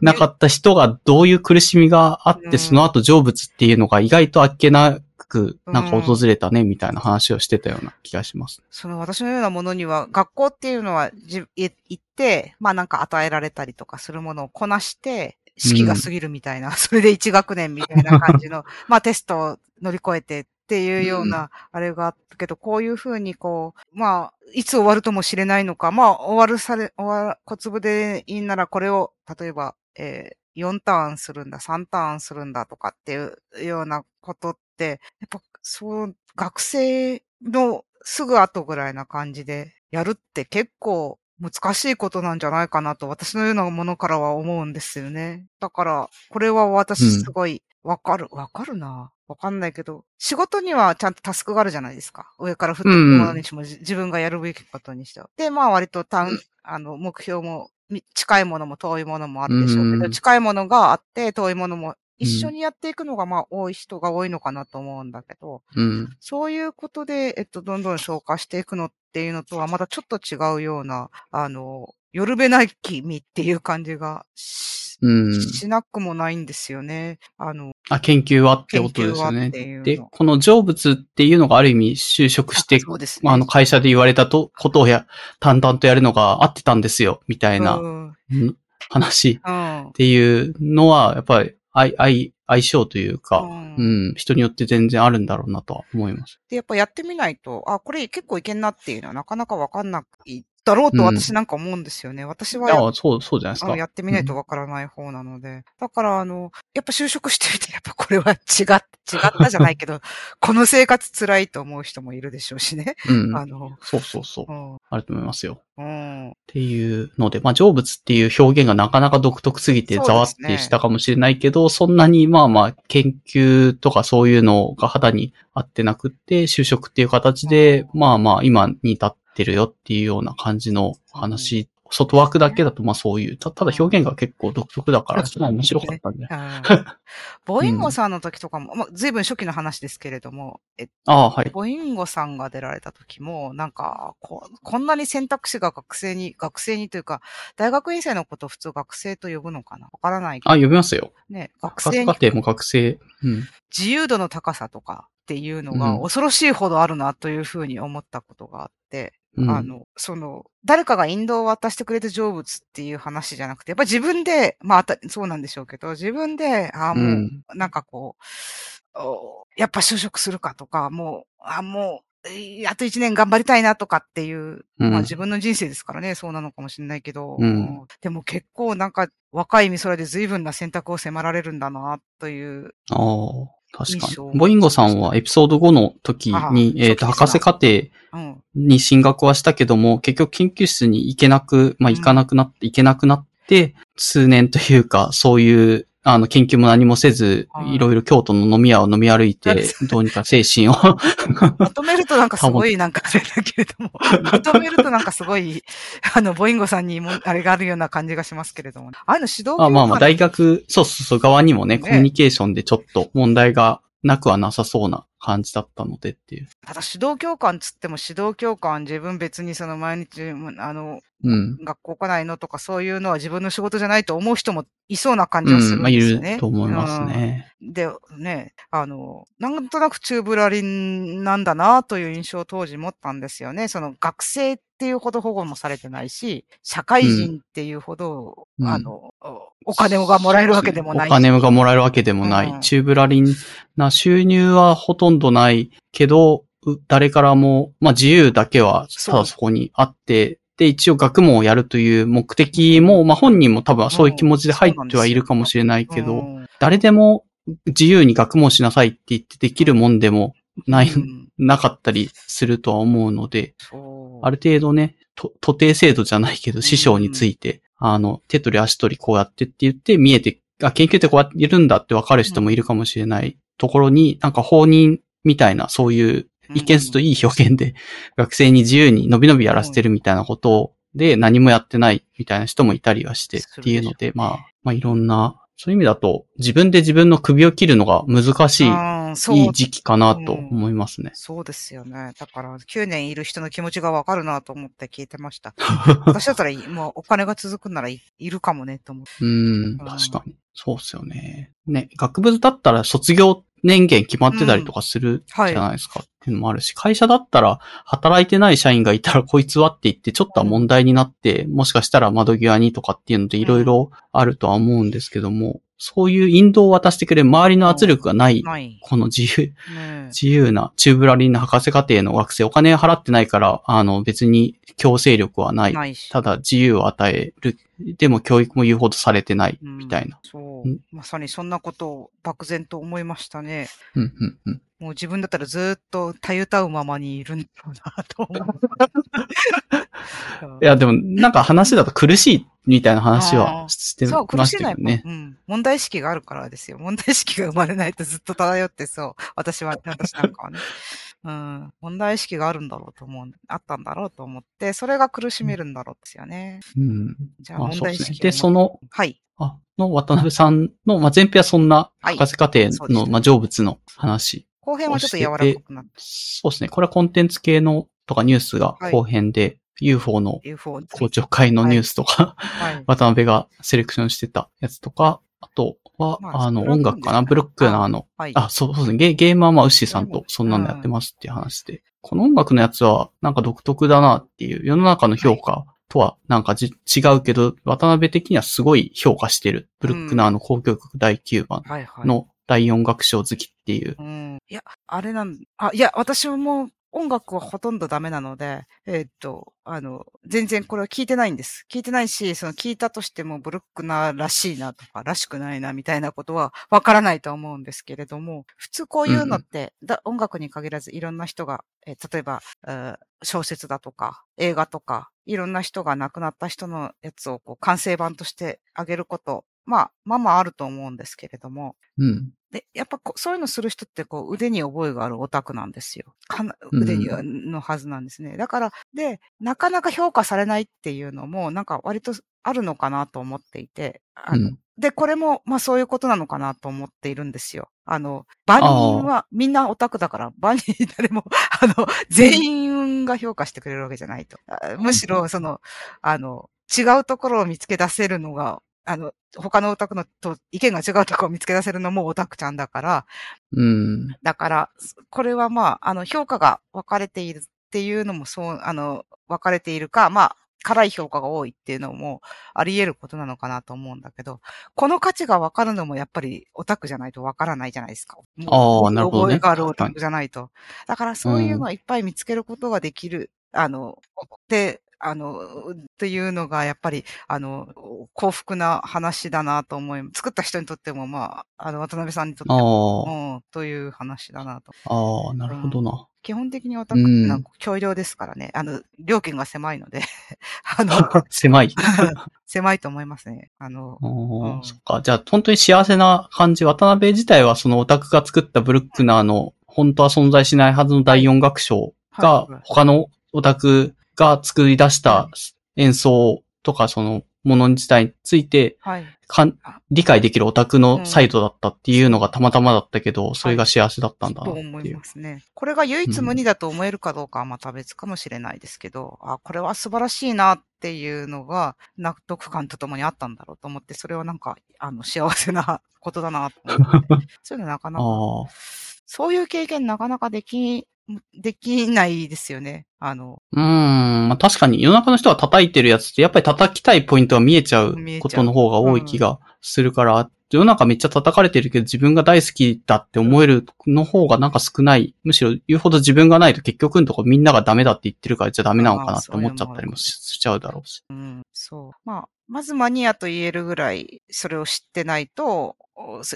なかった人がどういう苦しみがあって、うんその後成仏っていうのが意外とあっけなく、なんかうん訪れたね、みたいな話をしてたような気がします。その私のようなものには、学校っていうのは行って、まあなんか与えられたりとかするものをこなして、式が過ぎるみたいな、それで1学年みたいな感じの、まあテストを乗り越えてっていうような、あれがあったけど、こういうふうにこう、まあ、いつ終わるともしれないのか、まあ終わるされ、終わ小粒でいいならこれを、例えば、えー4ターンするんだ、3ターンするんだとかっていうようなことって、やっぱそう、学生のすぐ後ぐらいな感じでやるって結構難しいことなんじゃないかなと私のようなものからは思うんですよね。だから、これは私すごいわかる、わ、かるな。わかんないけど、仕事にはちゃんとタスクがあるじゃないですか。上から降ってくるものにしても、じ自分がやるべきことにしては。で、まあ割と単、うんあの、目標も、み近いものも遠いものもあるでしょうけど、うん近いものがあって、遠いものも一緒にやっていくのがまあ多い人が多いのかなと思うんだけど、うん。そういうことで、えっと、どんどん消化していくのっていうのとはまたちょっと違うような、あの、夜べなき身っていう感じがし,、うん。しなくもないんですよね。あの、あ、研究はってことですよね。で、この成仏っていうのがある意味就職して、そうですね。まあ、あの会社で言われたと、ことをや、淡々とやるのが合ってたんですよ、みたいな、うん。うん話うんっていうのは、やっぱり、相、相、相性というか、うんうん、人によって全然あるんだろうなとは思います。で、やっぱやってみないと、あ、これ結構いけんなっていうのはなかなかわかんないだろうとうん私なんか思うんですよね。私いはやや、そう、そうじゃないですか。やってみないとわからない方なので。だから、あの、やっぱ就職してみて、やっぱこれは違っ、違ったじゃないけど、この生活辛いと思う人もいるでしょうしね。うん。あの、そうそうそうう。ん、あると思いますよ。うん、っていうので、まあ、成仏っていう表現がなかなか独特すぎてざわってしたかもしれないけど、そんなにまあまあ、研究とかそういうのが肌に合ってなくって、就職っていう形で、まあまあ、今に至ってるよっていうような感じの話、外枠だけだとまあそういう、たただ表現が結構独特だから、すごい面白かったんで。うん ボインゴさんの時とかも、まあ、随分初期の話ですけれども、えああ、はい。ボインゴさんが出られた時も、なんかこ、こんなに選択肢が学生に、学生にというか、大学院生のことを普通学生と呼ぶのかな？わからないけあ、読みますよ。どね、学学生に科生も学生。うん。自由度の高さとかっていうのうんが恐ろしいほどあるなというふうに思ったことがあって、うん、あの、その、誰かが引導を渡してくれた成仏っていう話じゃなくて、やっぱ自分で、まあそうなんでしょうけど、自分で、ああ、もう、うんなんかこう、おやっぱ就職するかとか、もう、あもう、えーあと一年頑張りたいなとかっていう、うん。まあ自分の人生ですからね、そうなのかもしれないけど、うん。でも結構なんか若い美空で随分な選択を迫られるんだな、という、確かに。ボインゴさんはエピソード5の時あに、えっ、と、初期ですな博士課程うん。に進学はしたけども、結局研究室に行けなく、まあ、うん行かなくなって、行けなくなって、数年というか、そういう、あの、研究も何もせずは、い。いろいろ京都の飲み屋を飲み歩いてはい、どうにか精神を、まとめるとなんかすごいなんかあれだけれども、まとめるとなんかすごい、あの、ボインゴさんにもあれがあるような感じがしますけれども、ああいうの指導あまあまあ、大学学、そうそうそう、側にもね、ね。コミュニケーションでちょっと問題がなくはなさそうな感じだったのでっていう。ただ指導教官つっても指導教官自分別にその毎日、あの、うん。学校来ないのとかそういうのは自分の仕事じゃないと思う人もいそうな感じうん、はするんまあ、いですよね。ると思いますね。うん。で、ね、あの、なんとなくチューブラリンなんだなという印象を当時持ったんですよね。その学生っていうほど保護もされてないし、社会人っていうほど、うん。あの、お金がもらえるわけでもないし。お金がもらえるわけでもない。うん。チューブラリンな収入はほとんどないけど、う誰からも、まあ自由だけはただそこにあって、で、一応学問をやるという目的も、まあ本人も多分そういう気持ちで入ってはいるかもしれないけど、うん誰でも自由に学問しなさいって言ってできるもんでもない、うん。なかったりするとは思うので、ある程度ね、と、徒弟制度じゃないけど、師匠について、あの、手取り足取りこうやってって言って見えて、あ、研究ってこうやっているんだって分かる人もいるかもしれない。ところに、なんか放任みたいな、そういう、一見するといい表現で、学生に自由に伸び伸びやらせてるみたいなことで何もやってないみたいな人もいたりはしてっていうので、まあ、まあいろんな、そういう意味だと、自分で自分の首を切るのが難しい、いい時期かなと思いますね。そうですよね。だから、9年いる人の気持ちがわかるなと思って聞いてました。私だったらもうお金が続くならいいるかもね、と思う。うん、確かに。そうっすよね。ね、学部だったら卒業年限決まってたりとかするじはいゃないですかっていうのもあるし、会社だったら働いてない社員がいたらこいつはって言ってちょっとは問題になって、もしかしたら窓際にとかっていうのでいろいろあるとは思うんですけども、そういう引導を渡してくれる周りの圧力がない。この自由、ね自由なチューブラリンな博士課程の学生お金払ってないから、あの別に強制力はない。ただ自由を与える。でも教育も言うほどされてないみたいな。そそううん。まさにそんなことを漠然と思いましたね。うん、うん、うん。もう自分だったらずーっとたゆたうままにいるんだろうなと思う。いや、でも、なんか話だと苦しいみたいな話あはーしてそう、苦ましいのはやっぱ、したよね。うん。問題意識があるからですよ。問題意識が生まれないとずっと漂ってそう。私は、私なんかはね。うん。問題意識があるんだろうと思う。あったんだろうと思って、それが苦しめるんだろうですよね。うん。じゃあまあ問題意識ね。で、その、はい。あ、の渡辺さんの、まあ、前編はそんな、はい博士課程の、そうですねまあ、成仏の話。後編はちょっと柔らかくなって、そうですね。これはコンテンツ系のとかニュースがはい後編で、UFO の UFO について公聴会のニュースとか、はい。渡辺がセレクションしてたやつとか、あとは、まああの、音楽かな、ブロックナーの、はい。あ、そうそうですね。ゲゲームはまあ、ウッシーさんとそんなんでやってますっていう話で、この音楽のやつはなんか独特だなっていう、世の中の評価とはなんかじ違うけど、渡辺的にはすごい評価してる。ブルックナーの交響曲第9番はいはい。の第音楽賞好きっていう。うん。いや、あれなん、あ、いや、私はもう音楽はほとんどダメなので、えーっと、あの、全然これは聞いてないんです。聞いてないし、その聞いたとしてもブルックナーらしいなとか、らしくないなみたいなことはわからないと思うんですけれども、普通こういうのって、だ音楽に限らずいろんな人が、えー例えば、えー小説だとか、映画とか、いろんな人が亡くなった人のやつをこう完成版としてあげること、まあ、まあまああると思うんですけれども、うん。で、やっぱこうそういうのする人ってこう腕に覚えがあるオタクなんですよ。かなうん腕にはのはずなんですね。だから、で、なかなか評価されないっていうのも、なんか割とあるのかなと思っていて、あのうん。で、これも、まあそういうことなのかなと思っているんですよ。あの、万人はみんなオタクだから、万人誰も、あの、全員が評価してくれるわけじゃないと。あむしろ、その、あの、違うところを見つけ出せるのが、あの、他のオタクのと意見が違うところを見つけ出せるのもオタクちゃんだから、うん。だから、これはまあ、あの、評価が分かれているっていうのもそう、あの、分かれているか、まあ、辛い評価が多いっていうのもあり得ることなのかなと思うんだけど、この価値が分かるのもやっぱりオタクじゃないと分からないじゃないですか。もうああなるほどね覚えがあるオタクじゃないと。だからそういうのはいっぱい見つけることができる、あの、で、あの、っていうのがやっぱり、あの、幸福な話だなと思い、作った人にとっても、まあ、あの、渡辺さんにとっても、うん、という話だなと。ああ、なるほどな。基本的にオタクなんか教養ですからね。あの、料金が狭いので、あの、狭い。狭いと思いますね。あの、うん、そっか。じゃあ、本当に幸せな感じ。渡辺自体はそのオタクが作ったブルックナーの本当は存在しないはずの第四楽章が他のオタクが作り出した演奏とかそのもの自体について理解できるオタクのサイトだったっていうのがたまたまだったけど、それが幸せだったんだなってと思いいう。ますね。これが唯一無二だと思えるかどうかはまた別かもしれないですけど、あ、これは素晴らしいなっていうのが納得感とともにあったんだろうと思って、それはなんか、あの、幸せなことだなと思って。そういうのなかなか、あそういう経験なかなかでき、できないですよね。あの、あ。うーん。まあ確かに世の中の人が叩いてるやつってやっぱり叩きたいポイントが見えちゃうことの方が多い気がするから、世の中めっちゃ叩かれてるけど自分が大好きだって思えるの方がなんか少ない。むしろ言うほど自分がないと結局のとこみんながダメだって言ってるからじゃダメなのかなって思っちゃったりもししちゃうだろうし。うん、そう。まあ、まずマニアと言えるぐらい、それを知ってないと、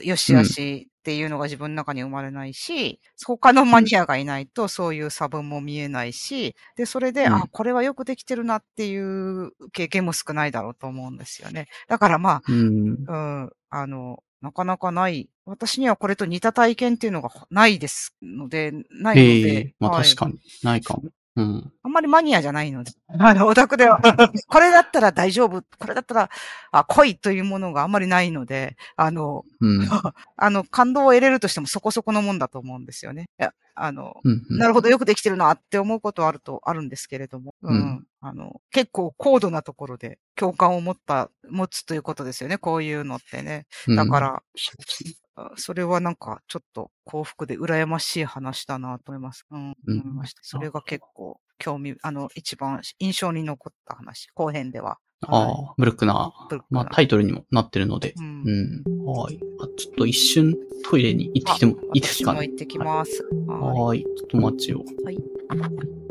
よしあしっていうのが自分の中に生まれないし、他のマニアがいないとそういう差分も見えないし、で、それで、うんあ、これはよくできてるなっていう経験も少ないだろうと思うんですよね。だからまうん。あ、うん、あの、なかなかない。私にはこれと似た体験っていうのがないですので、ないのえで。えまあはい確かに。ないかも。うん。あんまりマニアじゃないので。あの、オタクでは、これだったら大丈夫、これだったら、あ、来いというものがあんまりないので、あの、うん。あの、感動を得れるとしてもそこそこのもんだと思うんですよね。あの、うん。うんなるほど、よくできてるなって思うことはあると、あるんですけれども、うん。うんあの、結構高度なところで共感を持った、持つということですよね、こういうのってね。だか、ら、そうですねあそれはなんか、ちょっと幸福で羨ましい話だなと思います。うん、うん思いました。それが結構興味、あの、一番印象に残った話、後編では。はいああ、ブルックナー。ブルックナーまあタイトルにもなってるので。ううんん。はい。あ、ちょっと一瞬トイレに行ってきてもいいですかね？私も行ってきます。ははい。ちょっとお待ちを。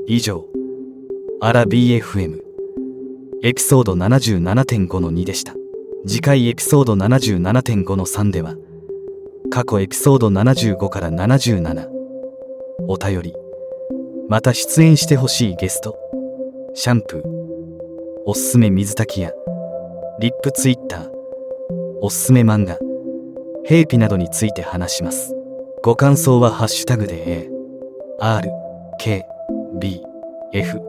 以上、アラ BFM、エピソード77.5の2でした。次回エピソード77.5の3では過去エピソード75から77お便りまた出演してほしいゲストシャンプーおすすめ水炊きやリップツイッターおすすめ漫画兵器などについて話します。ご感想はハッシュタグで A R K B F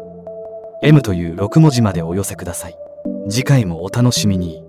M という6文字までお寄せください。次回もお楽しみに。